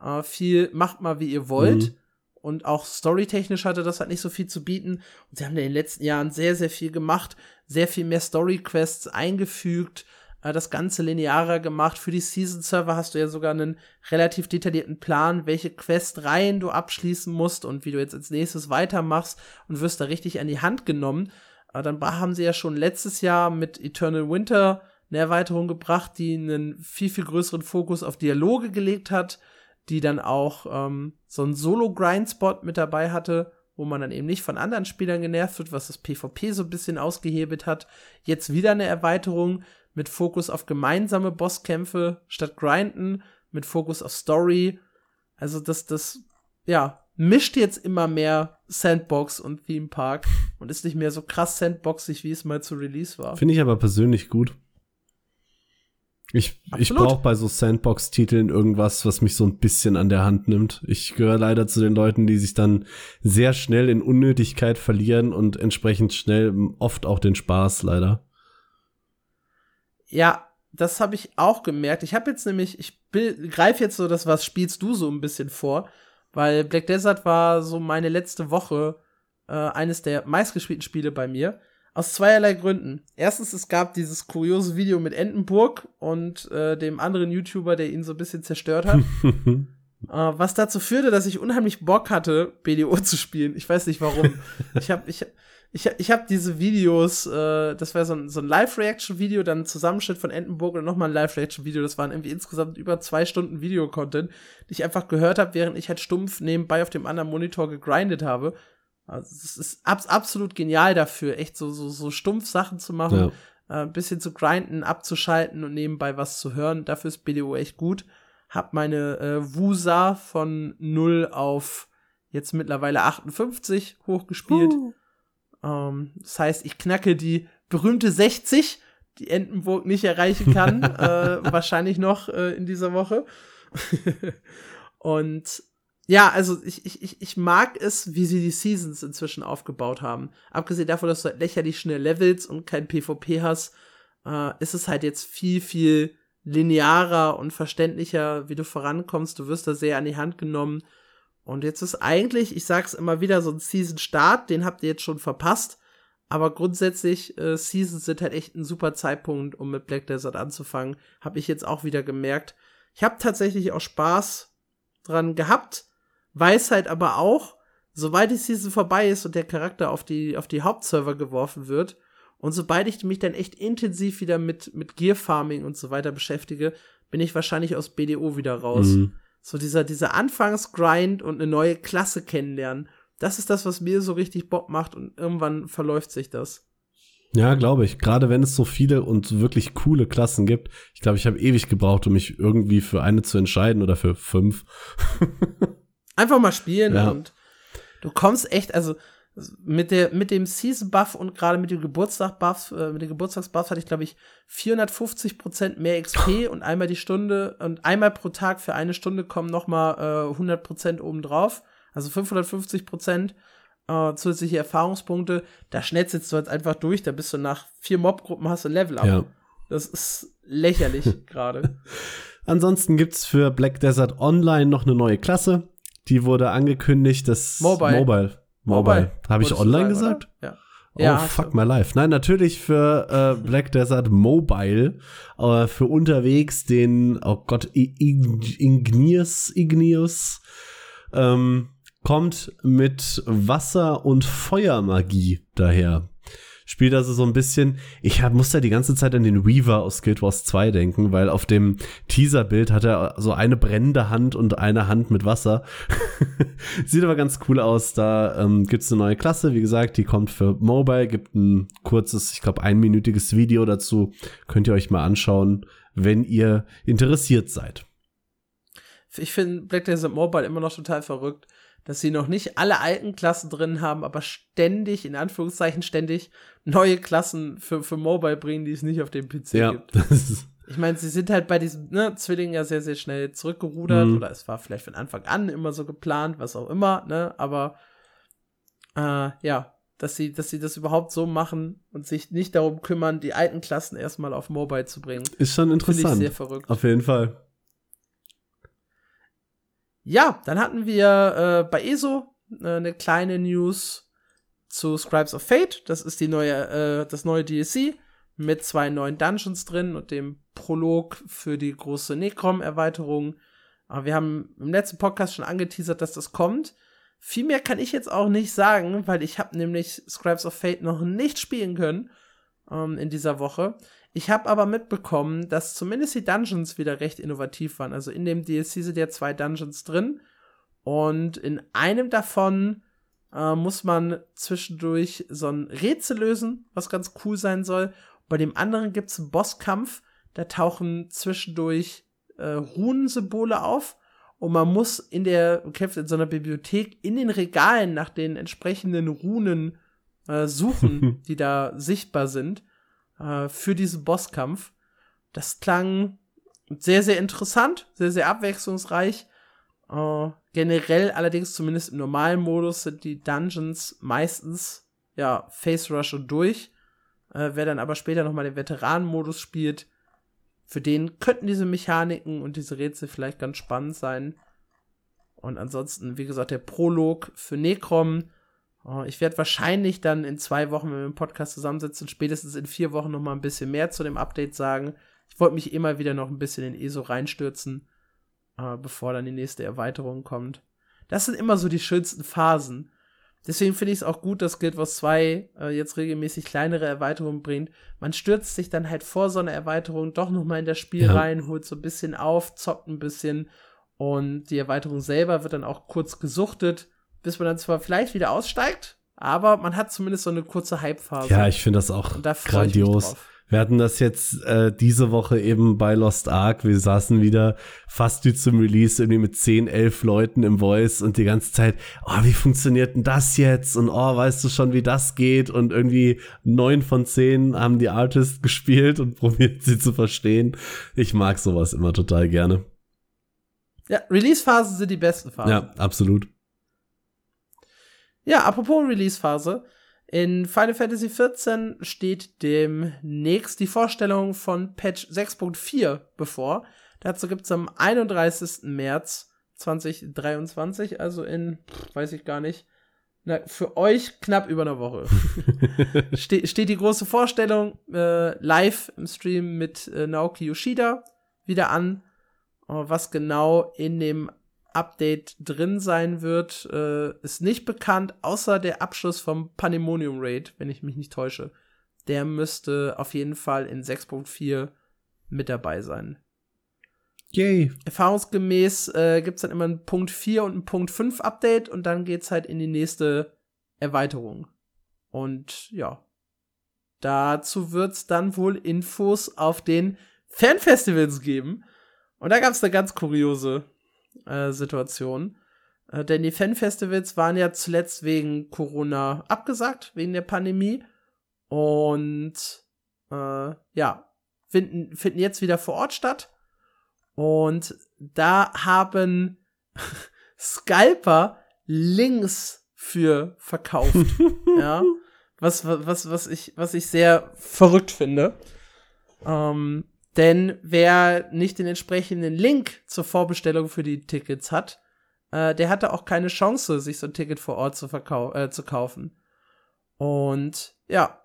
äh, viel macht mal, wie ihr wollt. Mhm. Und auch storytechnisch hatte das halt nicht so viel zu bieten. Und sie haben in den letzten Jahren sehr, sehr viel gemacht, sehr viel mehr Story-Quests eingefügt, äh, das Ganze linearer gemacht. Für die Season-Server hast du ja sogar einen relativ detaillierten Plan, welche Questreihen du abschließen musst und wie du jetzt als nächstes weitermachst und wirst da richtig an die Hand genommen. Äh, dann haben sie ja schon letztes Jahr mit Eternal Winter eine Erweiterung gebracht, die einen viel, viel größeren Fokus auf Dialoge gelegt hat, die dann auch ähm, so einen Solo-Grind-Spot mit dabei hatte, wo man dann eben nicht von anderen Spielern genervt wird, was das PvP so ein bisschen ausgehebelt hat. Jetzt wieder eine Erweiterung mit Fokus auf gemeinsame Bosskämpfe statt Grinden, mit Fokus auf Story. Also das, das, ja, mischt jetzt immer mehr Sandbox und Theme Park und ist nicht mehr so krass sandboxig, wie es mal zu Release war. Finde ich aber persönlich gut. Ich, ich brauche bei so Sandbox-Titeln irgendwas, was mich so ein bisschen an der Hand nimmt. Ich gehöre leider zu den Leuten, die sich dann sehr schnell in Unnötigkeit verlieren und entsprechend schnell oft auch den Spaß leider. Ja, das habe ich auch gemerkt. Ich habe jetzt nämlich, ich greife jetzt so das, was spielst du so ein bisschen vor, weil Black Desert war so meine letzte Woche äh, eines der meistgespielten Spiele bei mir. Aus zweierlei Gründen. Erstens, es gab dieses kuriose Video mit Entenburg und äh, dem anderen YouTuber, der ihn so ein bisschen zerstört hat. äh, was dazu führte, dass ich unheimlich Bock hatte, BDO zu spielen. Ich weiß nicht warum. ich habe ich, ich, ich hab diese Videos, äh, das war so ein, so ein Live-Reaction-Video, dann ein Zusammenschnitt von Entenburg und nochmal ein Live-Reaction-Video. Das waren irgendwie insgesamt über zwei Stunden Video-Content, die ich einfach gehört habe, während ich halt stumpf nebenbei auf dem anderen Monitor gegrindet habe. Also es ist abs absolut genial dafür, echt so, so, so stumpf Sachen zu machen, Ja. äh, ein bisschen zu grinden, abzuschalten und nebenbei was zu hören. Dafür ist BDO echt gut. Hab meine äh, Wusa von 0 auf jetzt mittlerweile 58 hochgespielt. Ähm, das heißt, ich knacke die berühmte 60, die Entenburg nicht erreichen kann. äh, wahrscheinlich noch äh, in dieser Woche. und ja, also ich, ich, ich mag es, wie sie die Seasons inzwischen aufgebaut haben. Abgesehen davon, dass du halt lächerlich schnell levelst und kein PvP hast, äh, ist es halt jetzt viel, viel linearer und verständlicher, wie du vorankommst. Du wirst da sehr an die Hand genommen. Und jetzt ist eigentlich, ich sag's immer wieder, so ein Season-Start, den habt ihr jetzt schon verpasst. Aber grundsätzlich, äh, Seasons sind halt echt ein super Zeitpunkt, um mit Black Desert anzufangen. Hab ich jetzt auch wieder gemerkt. Ich habe tatsächlich auch Spaß dran gehabt weiß halt aber auch, sobald die Season vorbei ist und der Charakter auf die, auf die Hauptserver geworfen wird und sobald ich mich dann echt intensiv wieder mit, mit Gear Farming und so weiter beschäftige, bin ich wahrscheinlich aus BDO wieder raus. Mhm. So dieser, dieser Anfangsgrind und eine neue Klasse kennenlernen, das ist das, was mir so richtig Bock macht und irgendwann verläuft sich das. Ja, glaube ich. Gerade wenn es so viele und wirklich coole Klassen gibt. Ich glaube, ich habe ewig gebraucht, um mich irgendwie für eine zu entscheiden oder für fünf. Einfach mal spielen ja. und du kommst echt, also mit der mit dem Season Buff und gerade mit dem Geburtstag Buff, äh, mit dem Geburtstagsbuff hatte ich glaube ich 450 Prozent mehr XP und einmal die Stunde und einmal pro Tag für eine Stunde kommen noch mal äh, 100 Prozent obendrauf, also 550 Prozent äh, zusätzliche Erfahrungspunkte. Da schnetzelst du jetzt einfach durch, da bist du nach vier Mobgruppen hast du Level up. Ja. Das ist lächerlich gerade. Ansonsten gibt's für Black Desert Online noch eine neue Klasse. Die wurde angekündigt, das Mobile. Mobile. Mobile. Habe ich online sagen, gesagt? Oder? Ja. Oh, ja, fuck my life. Nein, natürlich für äh, Black Desert Mobile, äh, für unterwegs den, oh Gott, Igneous, Igneous, ähm, kommt mit Wasser- und Feuermagie daher spielt also so ein bisschen, ich hab, muss da die ganze Zeit an den Weaver aus Guild Wars 2 denken, weil auf dem Teaserbild hat er so eine brennende Hand und eine Hand mit Wasser. Sieht aber ganz cool aus. Da ähm, gibt es eine neue Klasse, wie gesagt, die kommt für Mobile, gibt ein kurzes, ich glaube, einminütiges Video dazu. Könnt ihr euch mal anschauen, wenn ihr interessiert seid. Ich finde Black Desert Mobile immer noch total verrückt dass sie noch nicht alle alten Klassen drin haben, aber ständig, in Anführungszeichen ständig, neue Klassen für, für Mobile bringen, die es nicht auf dem PC ja, gibt. ich meine, sie sind halt bei diesen ne, Zwillingen ja sehr, sehr schnell zurückgerudert mhm. oder es war vielleicht von Anfang an immer so geplant, was auch immer, ne, aber äh, ja, dass sie, dass sie das überhaupt so machen und sich nicht darum kümmern, die alten Klassen erstmal auf Mobile zu bringen. Ist schon interessant. sehr verrückt. Auf jeden Fall. Ja, dann hatten wir äh, bei ESO äh, eine kleine News zu Scribes of Fate. Das ist die neue, äh, das neue DLC mit zwei neuen Dungeons drin und dem Prolog für die große Necrom-Erweiterung. Aber wir haben im letzten Podcast schon angeteasert, dass das kommt. Viel mehr kann ich jetzt auch nicht sagen, weil ich habe nämlich Scribes of Fate noch nicht spielen können ähm, in dieser Woche. Ich habe aber mitbekommen, dass zumindest die Dungeons wieder recht innovativ waren. Also in dem DLC sind ja zwei Dungeons drin. Und in einem davon äh, muss man zwischendurch so ein Rätsel lösen, was ganz cool sein soll. Bei dem anderen gibt es einen Bosskampf. Da tauchen zwischendurch äh, Runensymbole auf. Und man muss in der, kämpft in so einer Bibliothek in den Regalen nach den entsprechenden Runen äh, suchen, die da sichtbar sind äh, für diesen Bosskampf. Das klang sehr, sehr interessant, sehr, sehr abwechslungsreich. Äh, generell allerdings, zumindest im normalen Modus, sind die Dungeons meistens ja Face Rush und durch. Äh, wer dann aber später nochmal den Veteranen-Modus spielt, für den könnten diese Mechaniken und diese Rätsel vielleicht ganz spannend sein. Und ansonsten, wie gesagt, der Prolog für Necrom ich werde wahrscheinlich dann in zwei Wochen, wenn wir im Podcast zusammensitzen, spätestens in vier Wochen noch mal ein bisschen mehr zu dem Update sagen. Ich wollte mich immer wieder noch ein bisschen in ESO reinstürzen, äh, bevor dann die nächste Erweiterung kommt. Das sind immer so die schönsten Phasen. Deswegen finde ich es auch gut, dass Guild Wars 2 äh, jetzt regelmäßig kleinere Erweiterungen bringt. Man stürzt sich dann halt vor so einer Erweiterung doch noch mal in das Spiel ja. rein, holt so ein bisschen auf, zockt ein bisschen und die Erweiterung selber wird dann auch kurz gesuchtet bis man dann zwar vielleicht wieder aussteigt, aber man hat zumindest so eine kurze Hype-Phase. Ja, ich finde das auch grandios. Wir hatten das jetzt äh, diese Woche eben bei Lost Ark. Wir saßen wieder fast wie zum Release irgendwie mit 10, 11 Leuten im Voice und die ganze Zeit, oh, wie funktioniert denn das jetzt? Und oh, weißt du schon, wie das geht? Und irgendwie neun von zehn haben die Artist gespielt und probiert sie zu verstehen. Ich mag sowas immer total gerne. Ja, Release-Phasen sind die besten Phasen. Ja, absolut. Ja, apropos Release-Phase. In Final Fantasy XIV steht demnächst die Vorstellung von Patch 6.4 bevor. Dazu gibt es am 31. März 2023, also in, weiß ich gar nicht, na, für euch knapp über eine Woche. Ste steht die große Vorstellung äh, live im Stream mit äh, Naoki Yoshida wieder an. Was genau in dem Update drin sein wird, äh, ist nicht bekannt, außer der Abschluss vom Pandemonium Raid, wenn ich mich nicht täusche. Der müsste auf jeden Fall in 6.4 mit dabei sein. Yay. Erfahrungsgemäß äh, gibt es dann immer ein Punkt 4 und ein Punkt 5 Update und dann geht's halt in die nächste Erweiterung. Und ja, dazu wird's dann wohl Infos auf den Fanfestivals geben. Und da gab's eine ganz kuriose äh, Situation. Äh, denn die Fanfestivals waren ja zuletzt wegen Corona abgesagt, wegen der Pandemie. Und äh, ja, finden, finden jetzt wieder vor Ort statt. Und da haben Scalper Links für verkauft. ja. Was, was, was, ich, was ich sehr verrückt finde. Ähm, denn wer nicht den entsprechenden Link zur Vorbestellung für die Tickets hat, äh, der hatte auch keine Chance, sich so ein Ticket vor Ort zu, äh, zu kaufen. Und ja,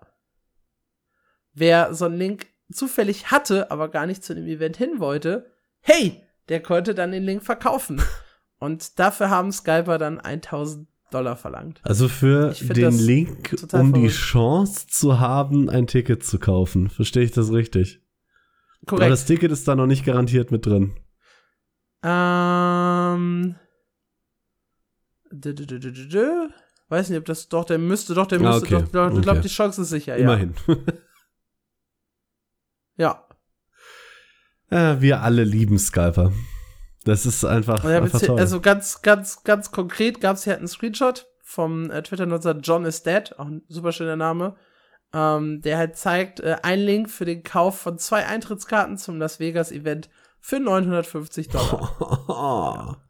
wer so einen Link zufällig hatte, aber gar nicht zu dem Event hin wollte, hey, der konnte dann den Link verkaufen. Und dafür haben Skyper dann 1000 Dollar verlangt. Also für den Link, um verrückt. die Chance zu haben, ein Ticket zu kaufen. Verstehe ich das richtig? Korrekt. Aber das Ticket ist da noch nicht garantiert mit drin. Ähm. Weiß nicht, ob das doch, der müsste doch, der ah, müsste ah, okay. doch, ich glaube, die Chance ist sicher, Immerhin. ja. ja. Wir alle lieben Scalper. Das ist einfach, ja, einfach toll. Also ganz, ganz, ganz konkret gab es hier halt einen Screenshot vom äh, Twitter-Nutzer John is Dead, auch ein super schöner Name ähm, der halt zeigt, äh, ein Link für den Kauf von zwei Eintrittskarten zum Las Vegas Event für 950 Dollar. ja.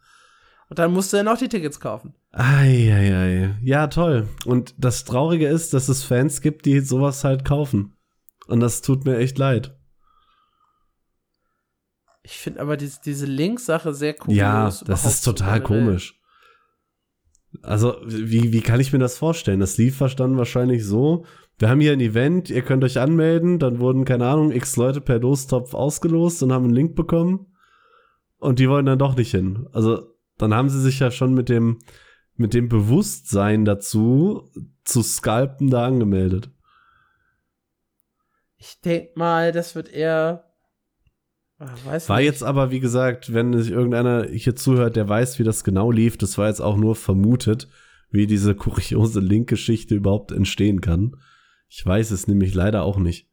Und dann musste er noch die Tickets kaufen. Eieiei. Ja, toll. Und das Traurige ist, dass es Fans gibt, die sowas halt kaufen. Und das tut mir echt leid. Ich finde aber die, diese Link-Sache sehr cool. Ja, das ist total komisch. Also, wie, wie kann ich mir das vorstellen? Das lief verstanden wahrscheinlich so, wir haben hier ein Event, ihr könnt euch anmelden, dann wurden, keine Ahnung, x Leute per Dostopf ausgelost und haben einen Link bekommen. Und die wollen dann doch nicht hin. Also, dann haben sie sich ja schon mit dem, mit dem Bewusstsein dazu, zu scalpen, da angemeldet. Ich denk mal, das wird eher. Ach, war nicht. jetzt aber, wie gesagt, wenn sich irgendeiner hier zuhört, der weiß, wie das genau lief, das war jetzt auch nur vermutet, wie diese kuriose Link-Geschichte überhaupt entstehen kann. Ich weiß es nämlich leider auch nicht.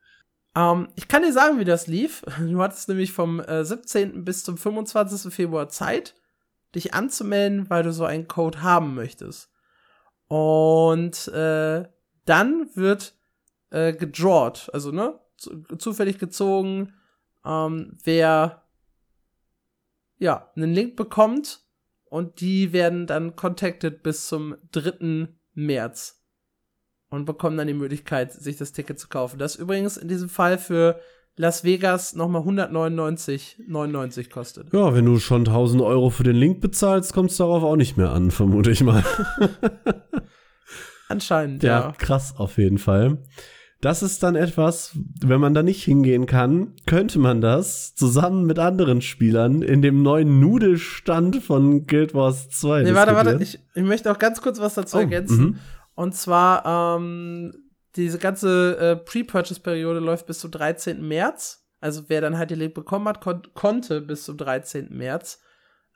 Um, ähm, ich kann dir sagen, wie das lief. Du hattest nämlich vom äh, 17. bis zum 25. Februar Zeit, dich anzumelden, weil du so einen Code haben möchtest. Und äh, dann wird äh, gedrawt, also ne, zufällig gezogen, ähm, wer ja einen Link bekommt und die werden dann contacted bis zum 3. März und bekommen dann die Möglichkeit, sich das Ticket zu kaufen. Das übrigens in diesem Fall für Las Vegas nochmal 199,99 kostet. Ja, wenn du schon 1000 Euro für den Link bezahlst, kommt es darauf auch nicht mehr an, vermute ich mal. Anscheinend, ja, ja. Krass auf jeden Fall. Das ist dann etwas, wenn man da nicht hingehen kann, könnte man das zusammen mit anderen Spielern in dem neuen Nudelstand von Guild Wars 2 Nee, warte, warte, ich, ich möchte auch ganz kurz was dazu oh, ergänzen. Und zwar, ähm, diese ganze äh, Pre-Purchase-Periode läuft bis zum 13. März. Also wer dann halt den Link bekommen hat, kon konnte bis zum 13. März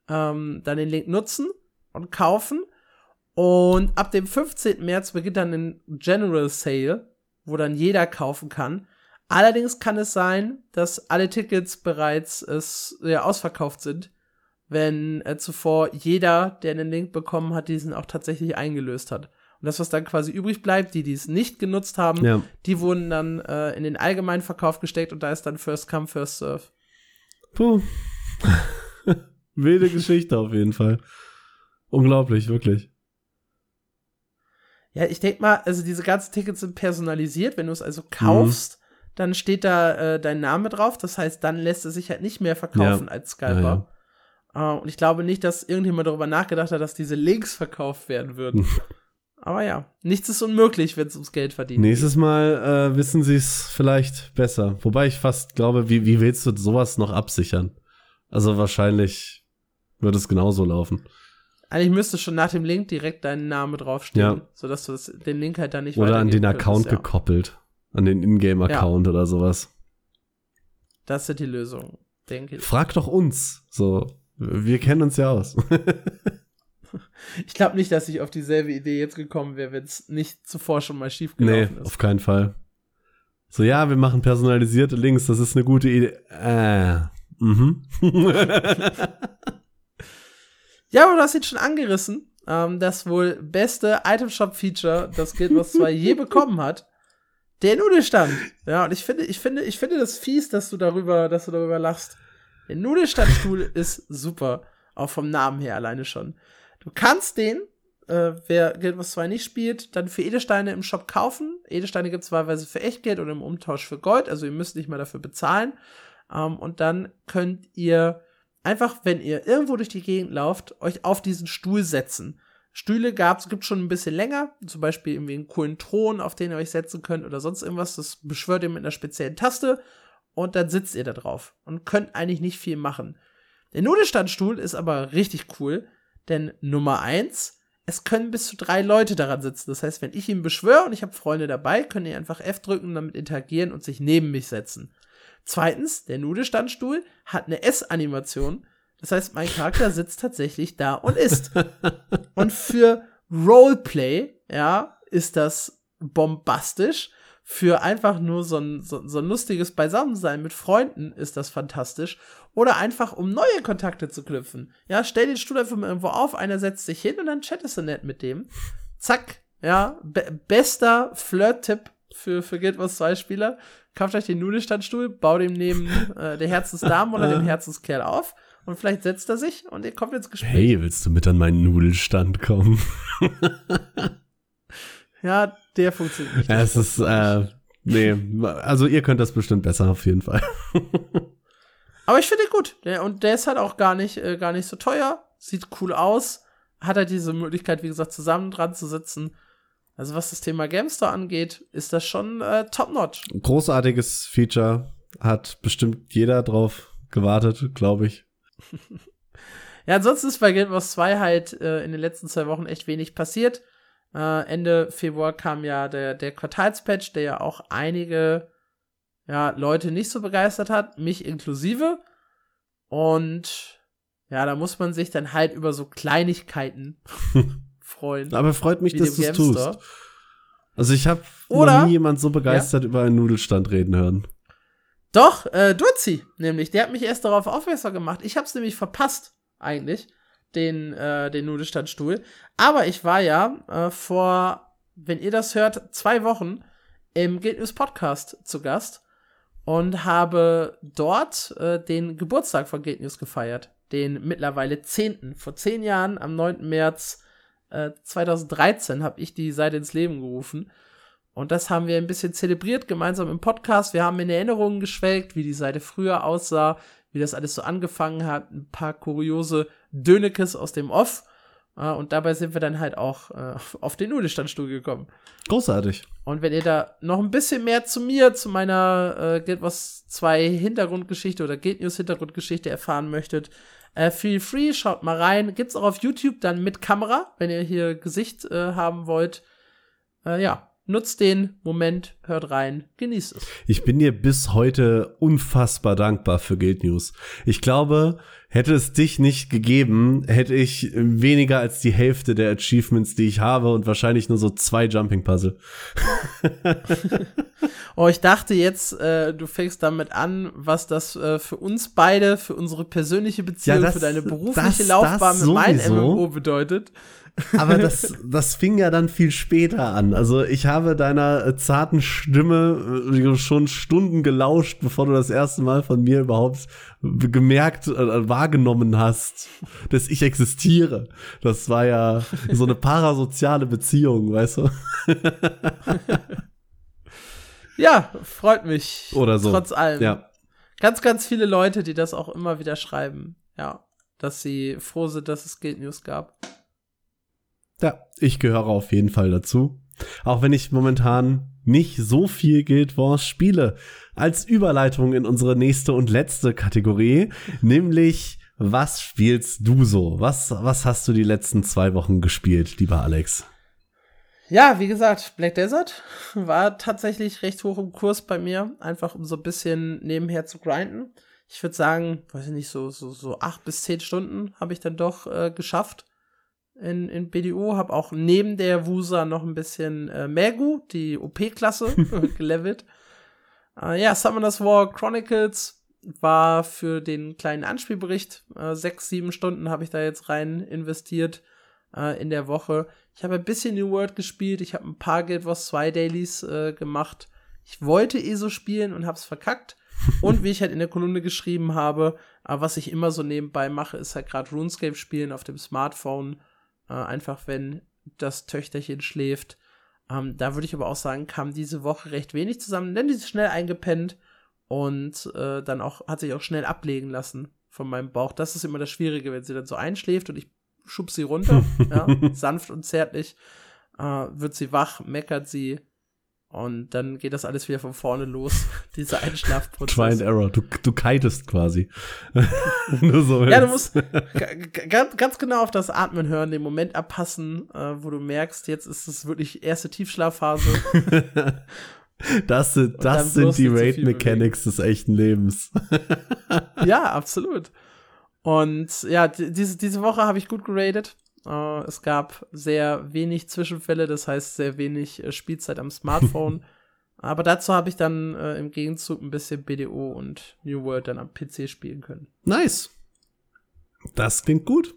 ähm, dann den Link nutzen und kaufen. Und ab dem 15. März beginnt dann ein General Sale, wo dann jeder kaufen kann. Allerdings kann es sein, dass alle Tickets bereits es, ja, ausverkauft sind, wenn äh, zuvor jeder, der einen Link bekommen hat, diesen auch tatsächlich eingelöst hat. Und das, was dann quasi übrig bleibt, die, die es nicht genutzt haben, Ja. die wurden dann äh, in den allgemeinen Verkauf gesteckt und da ist dann First Come, First Serve. Puh. Wilde Geschichte auf jeden Fall. Unglaublich, wirklich. Ja, ich denk mal, also diese ganzen Tickets sind personalisiert. Wenn du es also kaufst, dann steht da äh, dein Name drauf. Das heißt, dann lässt es sich halt nicht mehr verkaufen als Scalper. Äh, und ich glaube nicht, dass irgendjemand darüber nachgedacht hat, dass diese Links verkauft werden würden. Aber ja, nichts ist unmöglich, wenn es ums Geld verdienen Nächstes Mal äh, wissen sie es vielleicht besser. Wobei ich fast glaube, wie, wie willst du sowas noch absichern? Also wahrscheinlich wird es genauso laufen. Eigentlich müsste schon nach dem Link direkt dein Name draufstehen, Ja. sodass du das, den Link halt dann nicht Oder an den weitergeben Account könntest, ja. gekoppelt. An den Ingame-Account oder sowas. Das sind die Lösungen, denke ich. Frag doch uns. So, wir kennen uns ja aus. Ich glaube nicht, dass ich auf dieselbe Idee jetzt gekommen wäre, wenn es nicht zuvor schon mal schief nee, gelaufen ist. auf keinen Fall. So, ja, wir machen personalisierte Links, das ist eine gute Idee. Äh, mhm. Ja, aber du hast ihn schon angerissen. Ähm, das wohl beste Item-Shop-Feature, das Guild Wars 2 je bekommen hat. Der Nudelstand. Ja, und ich finde, ich finde, ich finde das fies, dass du darüber, dass du darüber lachst. Der Nudelstandstuhl ist super. Auch vom Namen her alleine schon. Du kannst den, äh, wer Guild Wars 2 nicht spielt, dann für Edelsteine im Shop kaufen. Edelsteine gibt es wahlweise für Echtgeld oder im Umtausch für Gold. Also ihr müsst nicht mal dafür bezahlen. Ähm, und dann könnt ihr einfach, wenn ihr irgendwo durch die Gegend lauft, euch auf diesen Stuhl setzen. Stühle gab's, gibt schon ein bisschen länger, zum Beispiel irgendwie einen coolen Thron, auf den ihr euch setzen könnt oder sonst irgendwas. Das beschwört ihr mit einer speziellen Taste und dann sitzt ihr da drauf und könnt eigentlich nicht viel machen. Der Nudelstandstuhl ist aber richtig cool, denn Nummer eins, es können bis zu drei Leute daran sitzen. Das heißt, wenn ich ihn beschwöre und ich habe Freunde dabei, können die einfach F drücken, damit interagieren und sich neben mich setzen. Zweitens, der Nudelstandstuhl hat eine S-Animation. Das heißt, mein Charakter sitzt tatsächlich da und isst. Und für Roleplay, ja, ist das bombastisch. Für einfach nur so ein, so, so ein lustiges Beisammensein mit Freunden ist das fantastisch. Oder einfach, um neue Kontakte zu knüpfen. Ja, stell den Stuhl einfach mal irgendwo auf, einer setzt sich hin und dann chattest du nett mit dem. Zack, ja, be bester Flirt-Tipp für, für Guild Wars 2 Spieler. Kauft euch den Nudelstandstuhl, baut ihm neben äh, der Herzensdame oder dem Herzenskerl auf und vielleicht setzt er sich und ihr kommt ins Gespräch. Hey, willst du mit an meinen Nudelstand kommen? Ja, der funktioniert nicht. Ja, es ist, äh, nee, also ihr könnt das bestimmt besser auf jeden Fall. Aber ich finde ihn gut. Der, und der ist halt auch gar nicht, äh, gar nicht so teuer. Sieht cool aus. Hat halt diese Möglichkeit, wie gesagt, zusammen dran zu sitzen. Also was das Thema Gamestore angeht, ist das schon äh, top-notch. Großartiges Feature, hat bestimmt jeder drauf gewartet, glaube ich. Ja, ansonsten ist bei Guild Wars 2 halt äh, in den letzten zwei Wochen echt wenig passiert. Äh, Ende Februar kam ja der, der Quartalspatch, der ja auch einige ja, Leute nicht so begeistert hat, mich inklusive. Und ja, da muss man sich dann halt über so Kleinigkeiten freuen. Aber freut mich, dass du es tust. Also ich habe noch nie jemand so begeistert über einen Nudelstand reden hören. Doch, äh, Durzi, nämlich, der hat mich erst darauf aufmerksam gemacht. Ich hab's nämlich verpasst, eigentlich, den, äh, den Nudelstandstuhl. Aber ich war ja äh, vor, wenn ihr das hört, zwei Wochen im Guild News Podcast zu Gast und habe dort äh, den Geburtstag von Guild News gefeiert. Den mittlerweile 10. Vor zehn Jahren, am 9. März äh, 2013, habe ich die Seite ins Leben gerufen. Und das haben wir ein bisschen zelebriert, gemeinsam im Podcast. Wir haben in Erinnerungen geschwelgt, wie die Seite früher aussah, wie das alles so angefangen hat. Ein paar kuriose Dönekes aus dem Off. Äh, Und dabei sind wir dann halt auch äh, auf den Nudelstandstuhl gekommen. Großartig. Und wenn ihr da noch ein bisschen mehr zu mir, zu meiner äh, Guild Wars 2 Hintergrundgeschichte oder Guild News Hintergrundgeschichte erfahren möchtet, äh, feel free, schaut mal rein. Gibt's auch auf YouTube dann mit Kamera, wenn ihr hier Gesicht äh, haben wollt. Äh, ja, nutzt den Moment, hört rein, genießt es. Ich bin dir bis heute unfassbar dankbar für Guild News. Ich glaube, Hätte es dich nicht gegeben, hätte ich weniger als die Hälfte der Achievements, die ich habe und wahrscheinlich nur so zwei Jumping Puzzle. oh, ich dachte jetzt, äh, du fängst damit an, was das äh, für uns beide, für unsere persönliche Beziehung, ja, das, für deine berufliche das, Laufbahn das mit meinem MMO bedeutet. Aber das, das fing ja dann viel später an. Also ich habe deiner äh, zarten Stimme äh, schon Stunden gelauscht, bevor du das erste Mal von mir überhaupt gemerkt, äh, wahrgenommen hast, dass ich existiere. Das war ja so eine parasoziale Beziehung, weißt du? ja, freut mich. Oder so. Trotz allem. Ja. Ganz, ganz viele Leute, die das auch immer wieder schreiben. Ja, dass sie froh sind, dass es Guild News gab. Ja, ich gehöre auf jeden Fall dazu. Auch wenn ich momentan nicht so viel Guild Wars spiele. Als Überleitung in unsere nächste und letzte Kategorie, nämlich was spielst du so? Was, was hast du die letzten zwei Wochen gespielt, lieber Alex? Ja, wie gesagt, Black Desert war tatsächlich recht hoch im Kurs bei mir, einfach um so ein bisschen nebenher zu grinden. Ich würde sagen, weiß ich nicht, so, so, so acht bis zehn Stunden habe ich dann doch äh, geschafft in, in BDU, habe auch neben der Wusa noch ein bisschen äh, Megu, die OP-Klasse, gelevelt. Äh, ja, Summoners War Chronicles war für den kleinen Anspielbericht. Äh, sechs, sieben Stunden habe ich da jetzt rein investiert äh, in der Woche. Ich habe ein bisschen New World gespielt, ich habe ein paar Guild Wars 2 Dailies äh, gemacht. Ich wollte eh so spielen und habe es verkackt. und wie ich halt in der Kolumne geschrieben habe, äh, was ich immer so nebenbei mache, ist halt gerade RuneScape spielen auf dem Smartphone äh, einfach wenn das Töchterchen schläft. Ähm, da würde ich aber auch sagen, kam diese Woche recht wenig zusammen, denn die ist schnell eingepennt und äh, dann auch hat sich auch schnell ablegen lassen von meinem Bauch. Das ist immer das Schwierige, wenn sie dann so einschläft und ich schub sie runter, ja, sanft und zärtlich, äh, wird sie wach, meckert sie und dann geht das alles wieder von vorne los, dieser Einschlafprozess. Try and Error, du, du kitest quasi. So ja, du musst ganz, ganz genau auf das Atmen hören, den Moment abpassen, äh, wo du merkst, jetzt ist es wirklich erste Tiefschlafphase. das sind, das sind die Raid Mechanics des echten Lebens. ja, absolut. Und ja, diese, diese Woche habe ich gut geradet. Uh, es gab sehr wenig Zwischenfälle, das heißt sehr wenig äh, Spielzeit am Smartphone. Aber dazu habe ich dann äh, im Gegenzug ein bisschen BDO und New World dann am PC spielen können. Nice. Das klingt gut.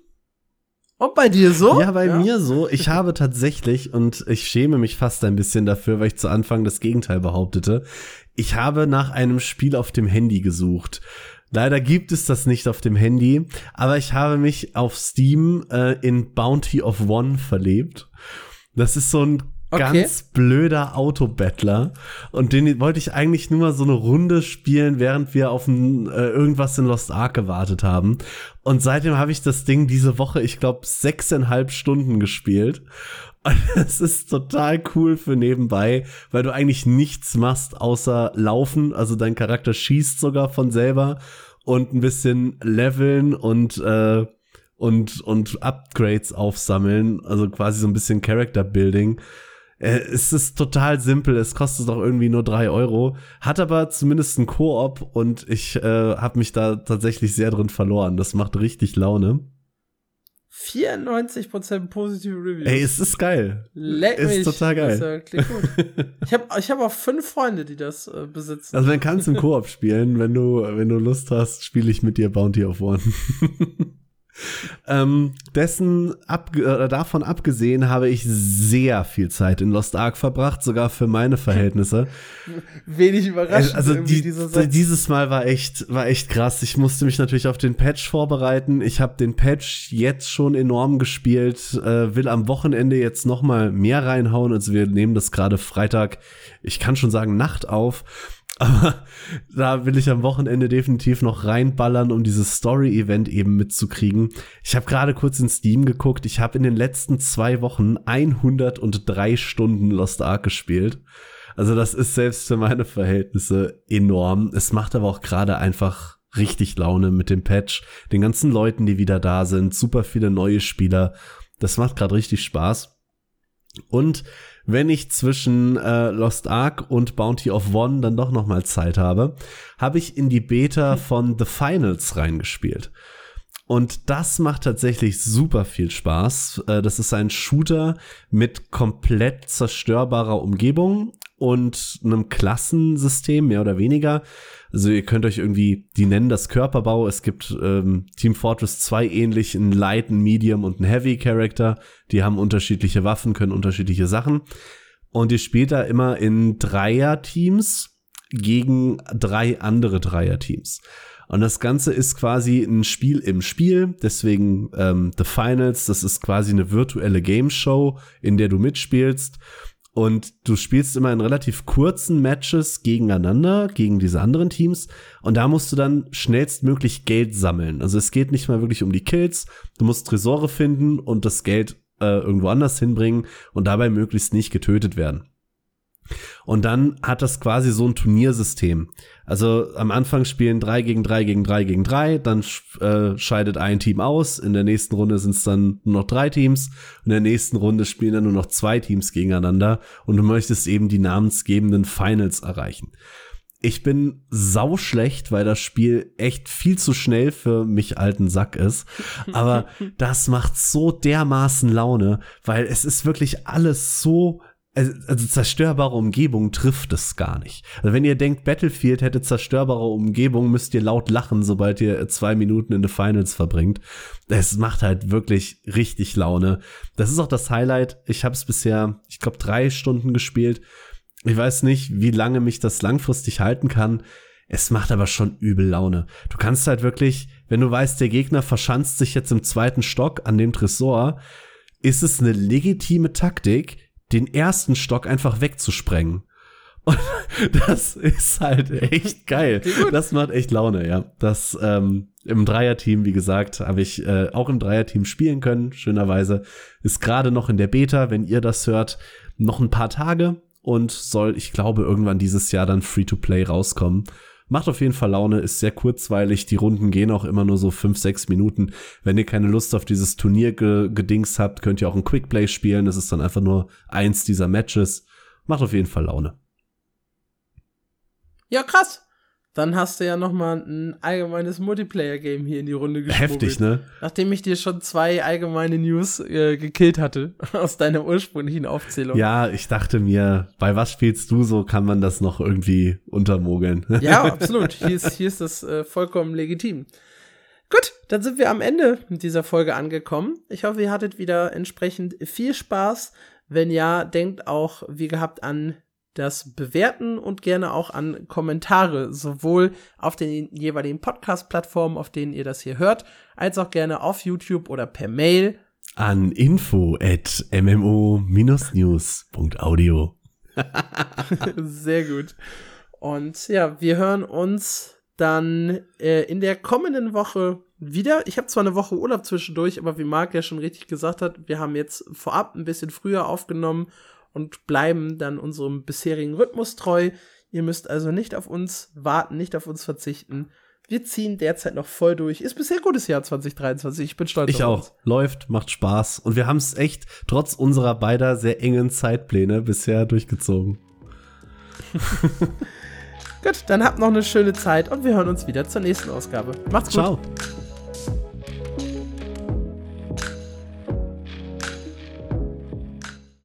Und bei dir so? Ja, bei ja. mir so. Ich habe tatsächlich, und ich schäme mich fast ein bisschen dafür, weil ich zu Anfang das Gegenteil behauptete, ich habe nach einem Spiel auf dem Handy gesucht. Leider gibt es das nicht auf dem Handy, aber ich habe mich auf Steam äh, in Bounty of One verlebt. Das ist so ein okay. ganz blöder Autobattler und den wollte ich eigentlich nur mal so eine Runde spielen, während wir auf ein, äh, irgendwas in Lost Ark gewartet haben. Und seitdem habe ich das Ding diese Woche, ich glaube, sechseinhalb Stunden gespielt. Es ist total cool für nebenbei, weil du eigentlich nichts machst außer laufen. Also dein Charakter schießt sogar von selber und ein bisschen leveln und äh, und und Upgrades aufsammeln. Also quasi so ein bisschen Character Building. Äh, es ist total simpel. Es kostet auch irgendwie nur drei Euro. Hat aber zumindest ein Koop und ich äh, habe mich da tatsächlich sehr drin verloren. Das macht richtig Laune. 94% positive Reviews. Ey, es ist geil. Leck ist mich. total geil. Das, klingt gut. ich habe ich hab auch fünf Freunde, die das äh, besitzen. Also, dann kannst du im Koop spielen. Wenn du, wenn du Lust hast, spiele ich mit dir Bounty of One. Ähm, dessen ab, äh, davon abgesehen habe ich sehr viel Zeit in Lost Ark verbracht, sogar für meine Verhältnisse. Wenig überraschend. Also die, dieses Mal war echt, war echt krass. Ich musste mich natürlich auf den Patch vorbereiten. Ich habe den Patch jetzt schon enorm gespielt, äh, will am Wochenende jetzt noch mal mehr reinhauen. Also wir nehmen das gerade Freitag, ich kann schon sagen Nacht auf. Aber da will ich am Wochenende definitiv noch reinballern, um dieses Story-Event eben mitzukriegen. Ich habe gerade kurz in Steam geguckt. Ich habe in den letzten zwei Wochen 103 Stunden Lost Ark gespielt. Also das ist selbst für meine Verhältnisse enorm. Es macht aber auch gerade einfach richtig Laune mit dem Patch, den ganzen Leuten, die wieder da sind, super viele neue Spieler. Das macht gerade richtig Spaß. Und wenn ich zwischen äh, Lost Ark und Bounty of One dann doch noch mal Zeit habe, habe ich in die Beta von The Finals reingespielt. Und das macht tatsächlich super viel Spaß. Äh, das ist ein Shooter mit komplett zerstörbarer Umgebung und einem Klassensystem, mehr oder weniger. Also ihr könnt euch irgendwie, die nennen das Körperbau. Es gibt ähm, Team Fortress 2 ähnlich, einen Light, einen Medium und einen Heavy Character. Die haben unterschiedliche Waffen, können unterschiedliche Sachen. Und ihr spielt da immer in Dreier-Teams gegen drei andere Dreier-Teams. Und das Ganze ist quasi ein Spiel im Spiel, deswegen ähm, The Finals, das ist quasi eine virtuelle Game Show, in der du mitspielst. Und du spielst immer in relativ kurzen Matches gegeneinander, gegen diese anderen Teams. Und da musst du dann schnellstmöglich Geld sammeln. Also es geht nicht mal wirklich um die Kills. Du musst Tresore finden und das Geld äh, irgendwo anders hinbringen und dabei möglichst nicht getötet werden. Und dann hat das quasi so ein Turniersystem. Also am Anfang spielen drei gegen drei gegen drei gegen drei, dann äh, scheidet ein Team aus. In der nächsten Runde sind es dann nur noch drei Teams. In der nächsten Runde spielen dann nur noch zwei Teams gegeneinander. Und du möchtest eben die namensgebenden Finals erreichen. Ich bin sau schlecht, weil das Spiel echt viel zu schnell für mich alten Sack ist. Aber das macht so dermaßen Laune, weil es ist wirklich alles so also, also zerstörbare Umgebung trifft es gar nicht. Also wenn ihr denkt, Battlefield hätte zerstörbare Umgebung, müsst ihr laut lachen, sobald ihr zwei Minuten in the Finals verbringt. Es macht halt wirklich richtig Laune. Das ist auch das Highlight. Ich habe es bisher, ich glaube, drei Stunden gespielt. Ich weiß nicht, wie lange mich das langfristig halten kann. Es macht aber schon übel Laune. Du kannst halt wirklich, wenn du weißt, der Gegner verschanzt sich jetzt im zweiten Stock an dem Tresor, ist es eine legitime Taktik, den ersten Stock einfach wegzusprengen. Und das ist halt echt geil. Das macht echt Laune, ja. Das ähm, im Dreierteam, wie gesagt, habe ich äh, auch im Dreierteam spielen können. Schönerweise ist gerade noch in der Beta, wenn ihr das hört, noch ein paar Tage und soll, ich glaube, irgendwann dieses Jahr dann Free-to-Play rauskommen. Macht auf jeden Fall Laune, ist sehr kurzweilig. Die Runden gehen auch immer nur so fünf, sechs Minuten. Wenn ihr keine Lust auf dieses Turnier-Gedings habt, könnt ihr auch ein Quickplay spielen. Das ist dann einfach nur eins dieser Matches. Macht auf jeden Fall Laune. Ja, krass. Dann hast du ja noch mal ein allgemeines Multiplayer-Game hier in die Runde gespielt. Heftig, ne? Nachdem ich dir schon zwei allgemeine News äh, gekillt hatte aus deiner ursprünglichen Aufzählung. Ja, ich dachte mir, bei was spielst du so, kann man das noch irgendwie untermogeln. ja, absolut. Hier ist, hier ist das äh, vollkommen legitim. Gut, dann sind wir am Ende dieser Folge angekommen. Ich hoffe, ihr hattet wieder entsprechend viel Spaß. Wenn ja, denkt auch wie gehabt an das Bewerten und gerne auch an Kommentare, sowohl auf den jeweiligen Podcast-Plattformen, auf denen ihr das hier hört, als auch gerne auf YouTube oder per Mail. An info at mmo-news.audio. Sehr gut. Und ja, wir hören uns dann äh, in der kommenden Woche wieder. Ich habe zwar eine Woche Urlaub zwischendurch, aber wie Marc ja schon richtig gesagt hat, wir haben jetzt vorab ein bisschen früher aufgenommen und bleiben dann unserem bisherigen Rhythmus treu. Ihr müsst also nicht auf uns warten, nicht auf uns verzichten. Wir ziehen derzeit noch voll durch. Ist bisher gutes Jahr 2023. Ich bin stolz ich auf uns. Ich auch. Läuft, macht Spaß. Und wir haben es echt trotz unserer beider sehr engen Zeitpläne bisher durchgezogen. Gut, dann habt noch eine schöne Zeit und wir hören uns wieder zur nächsten Ausgabe. Macht's gut. Ciao.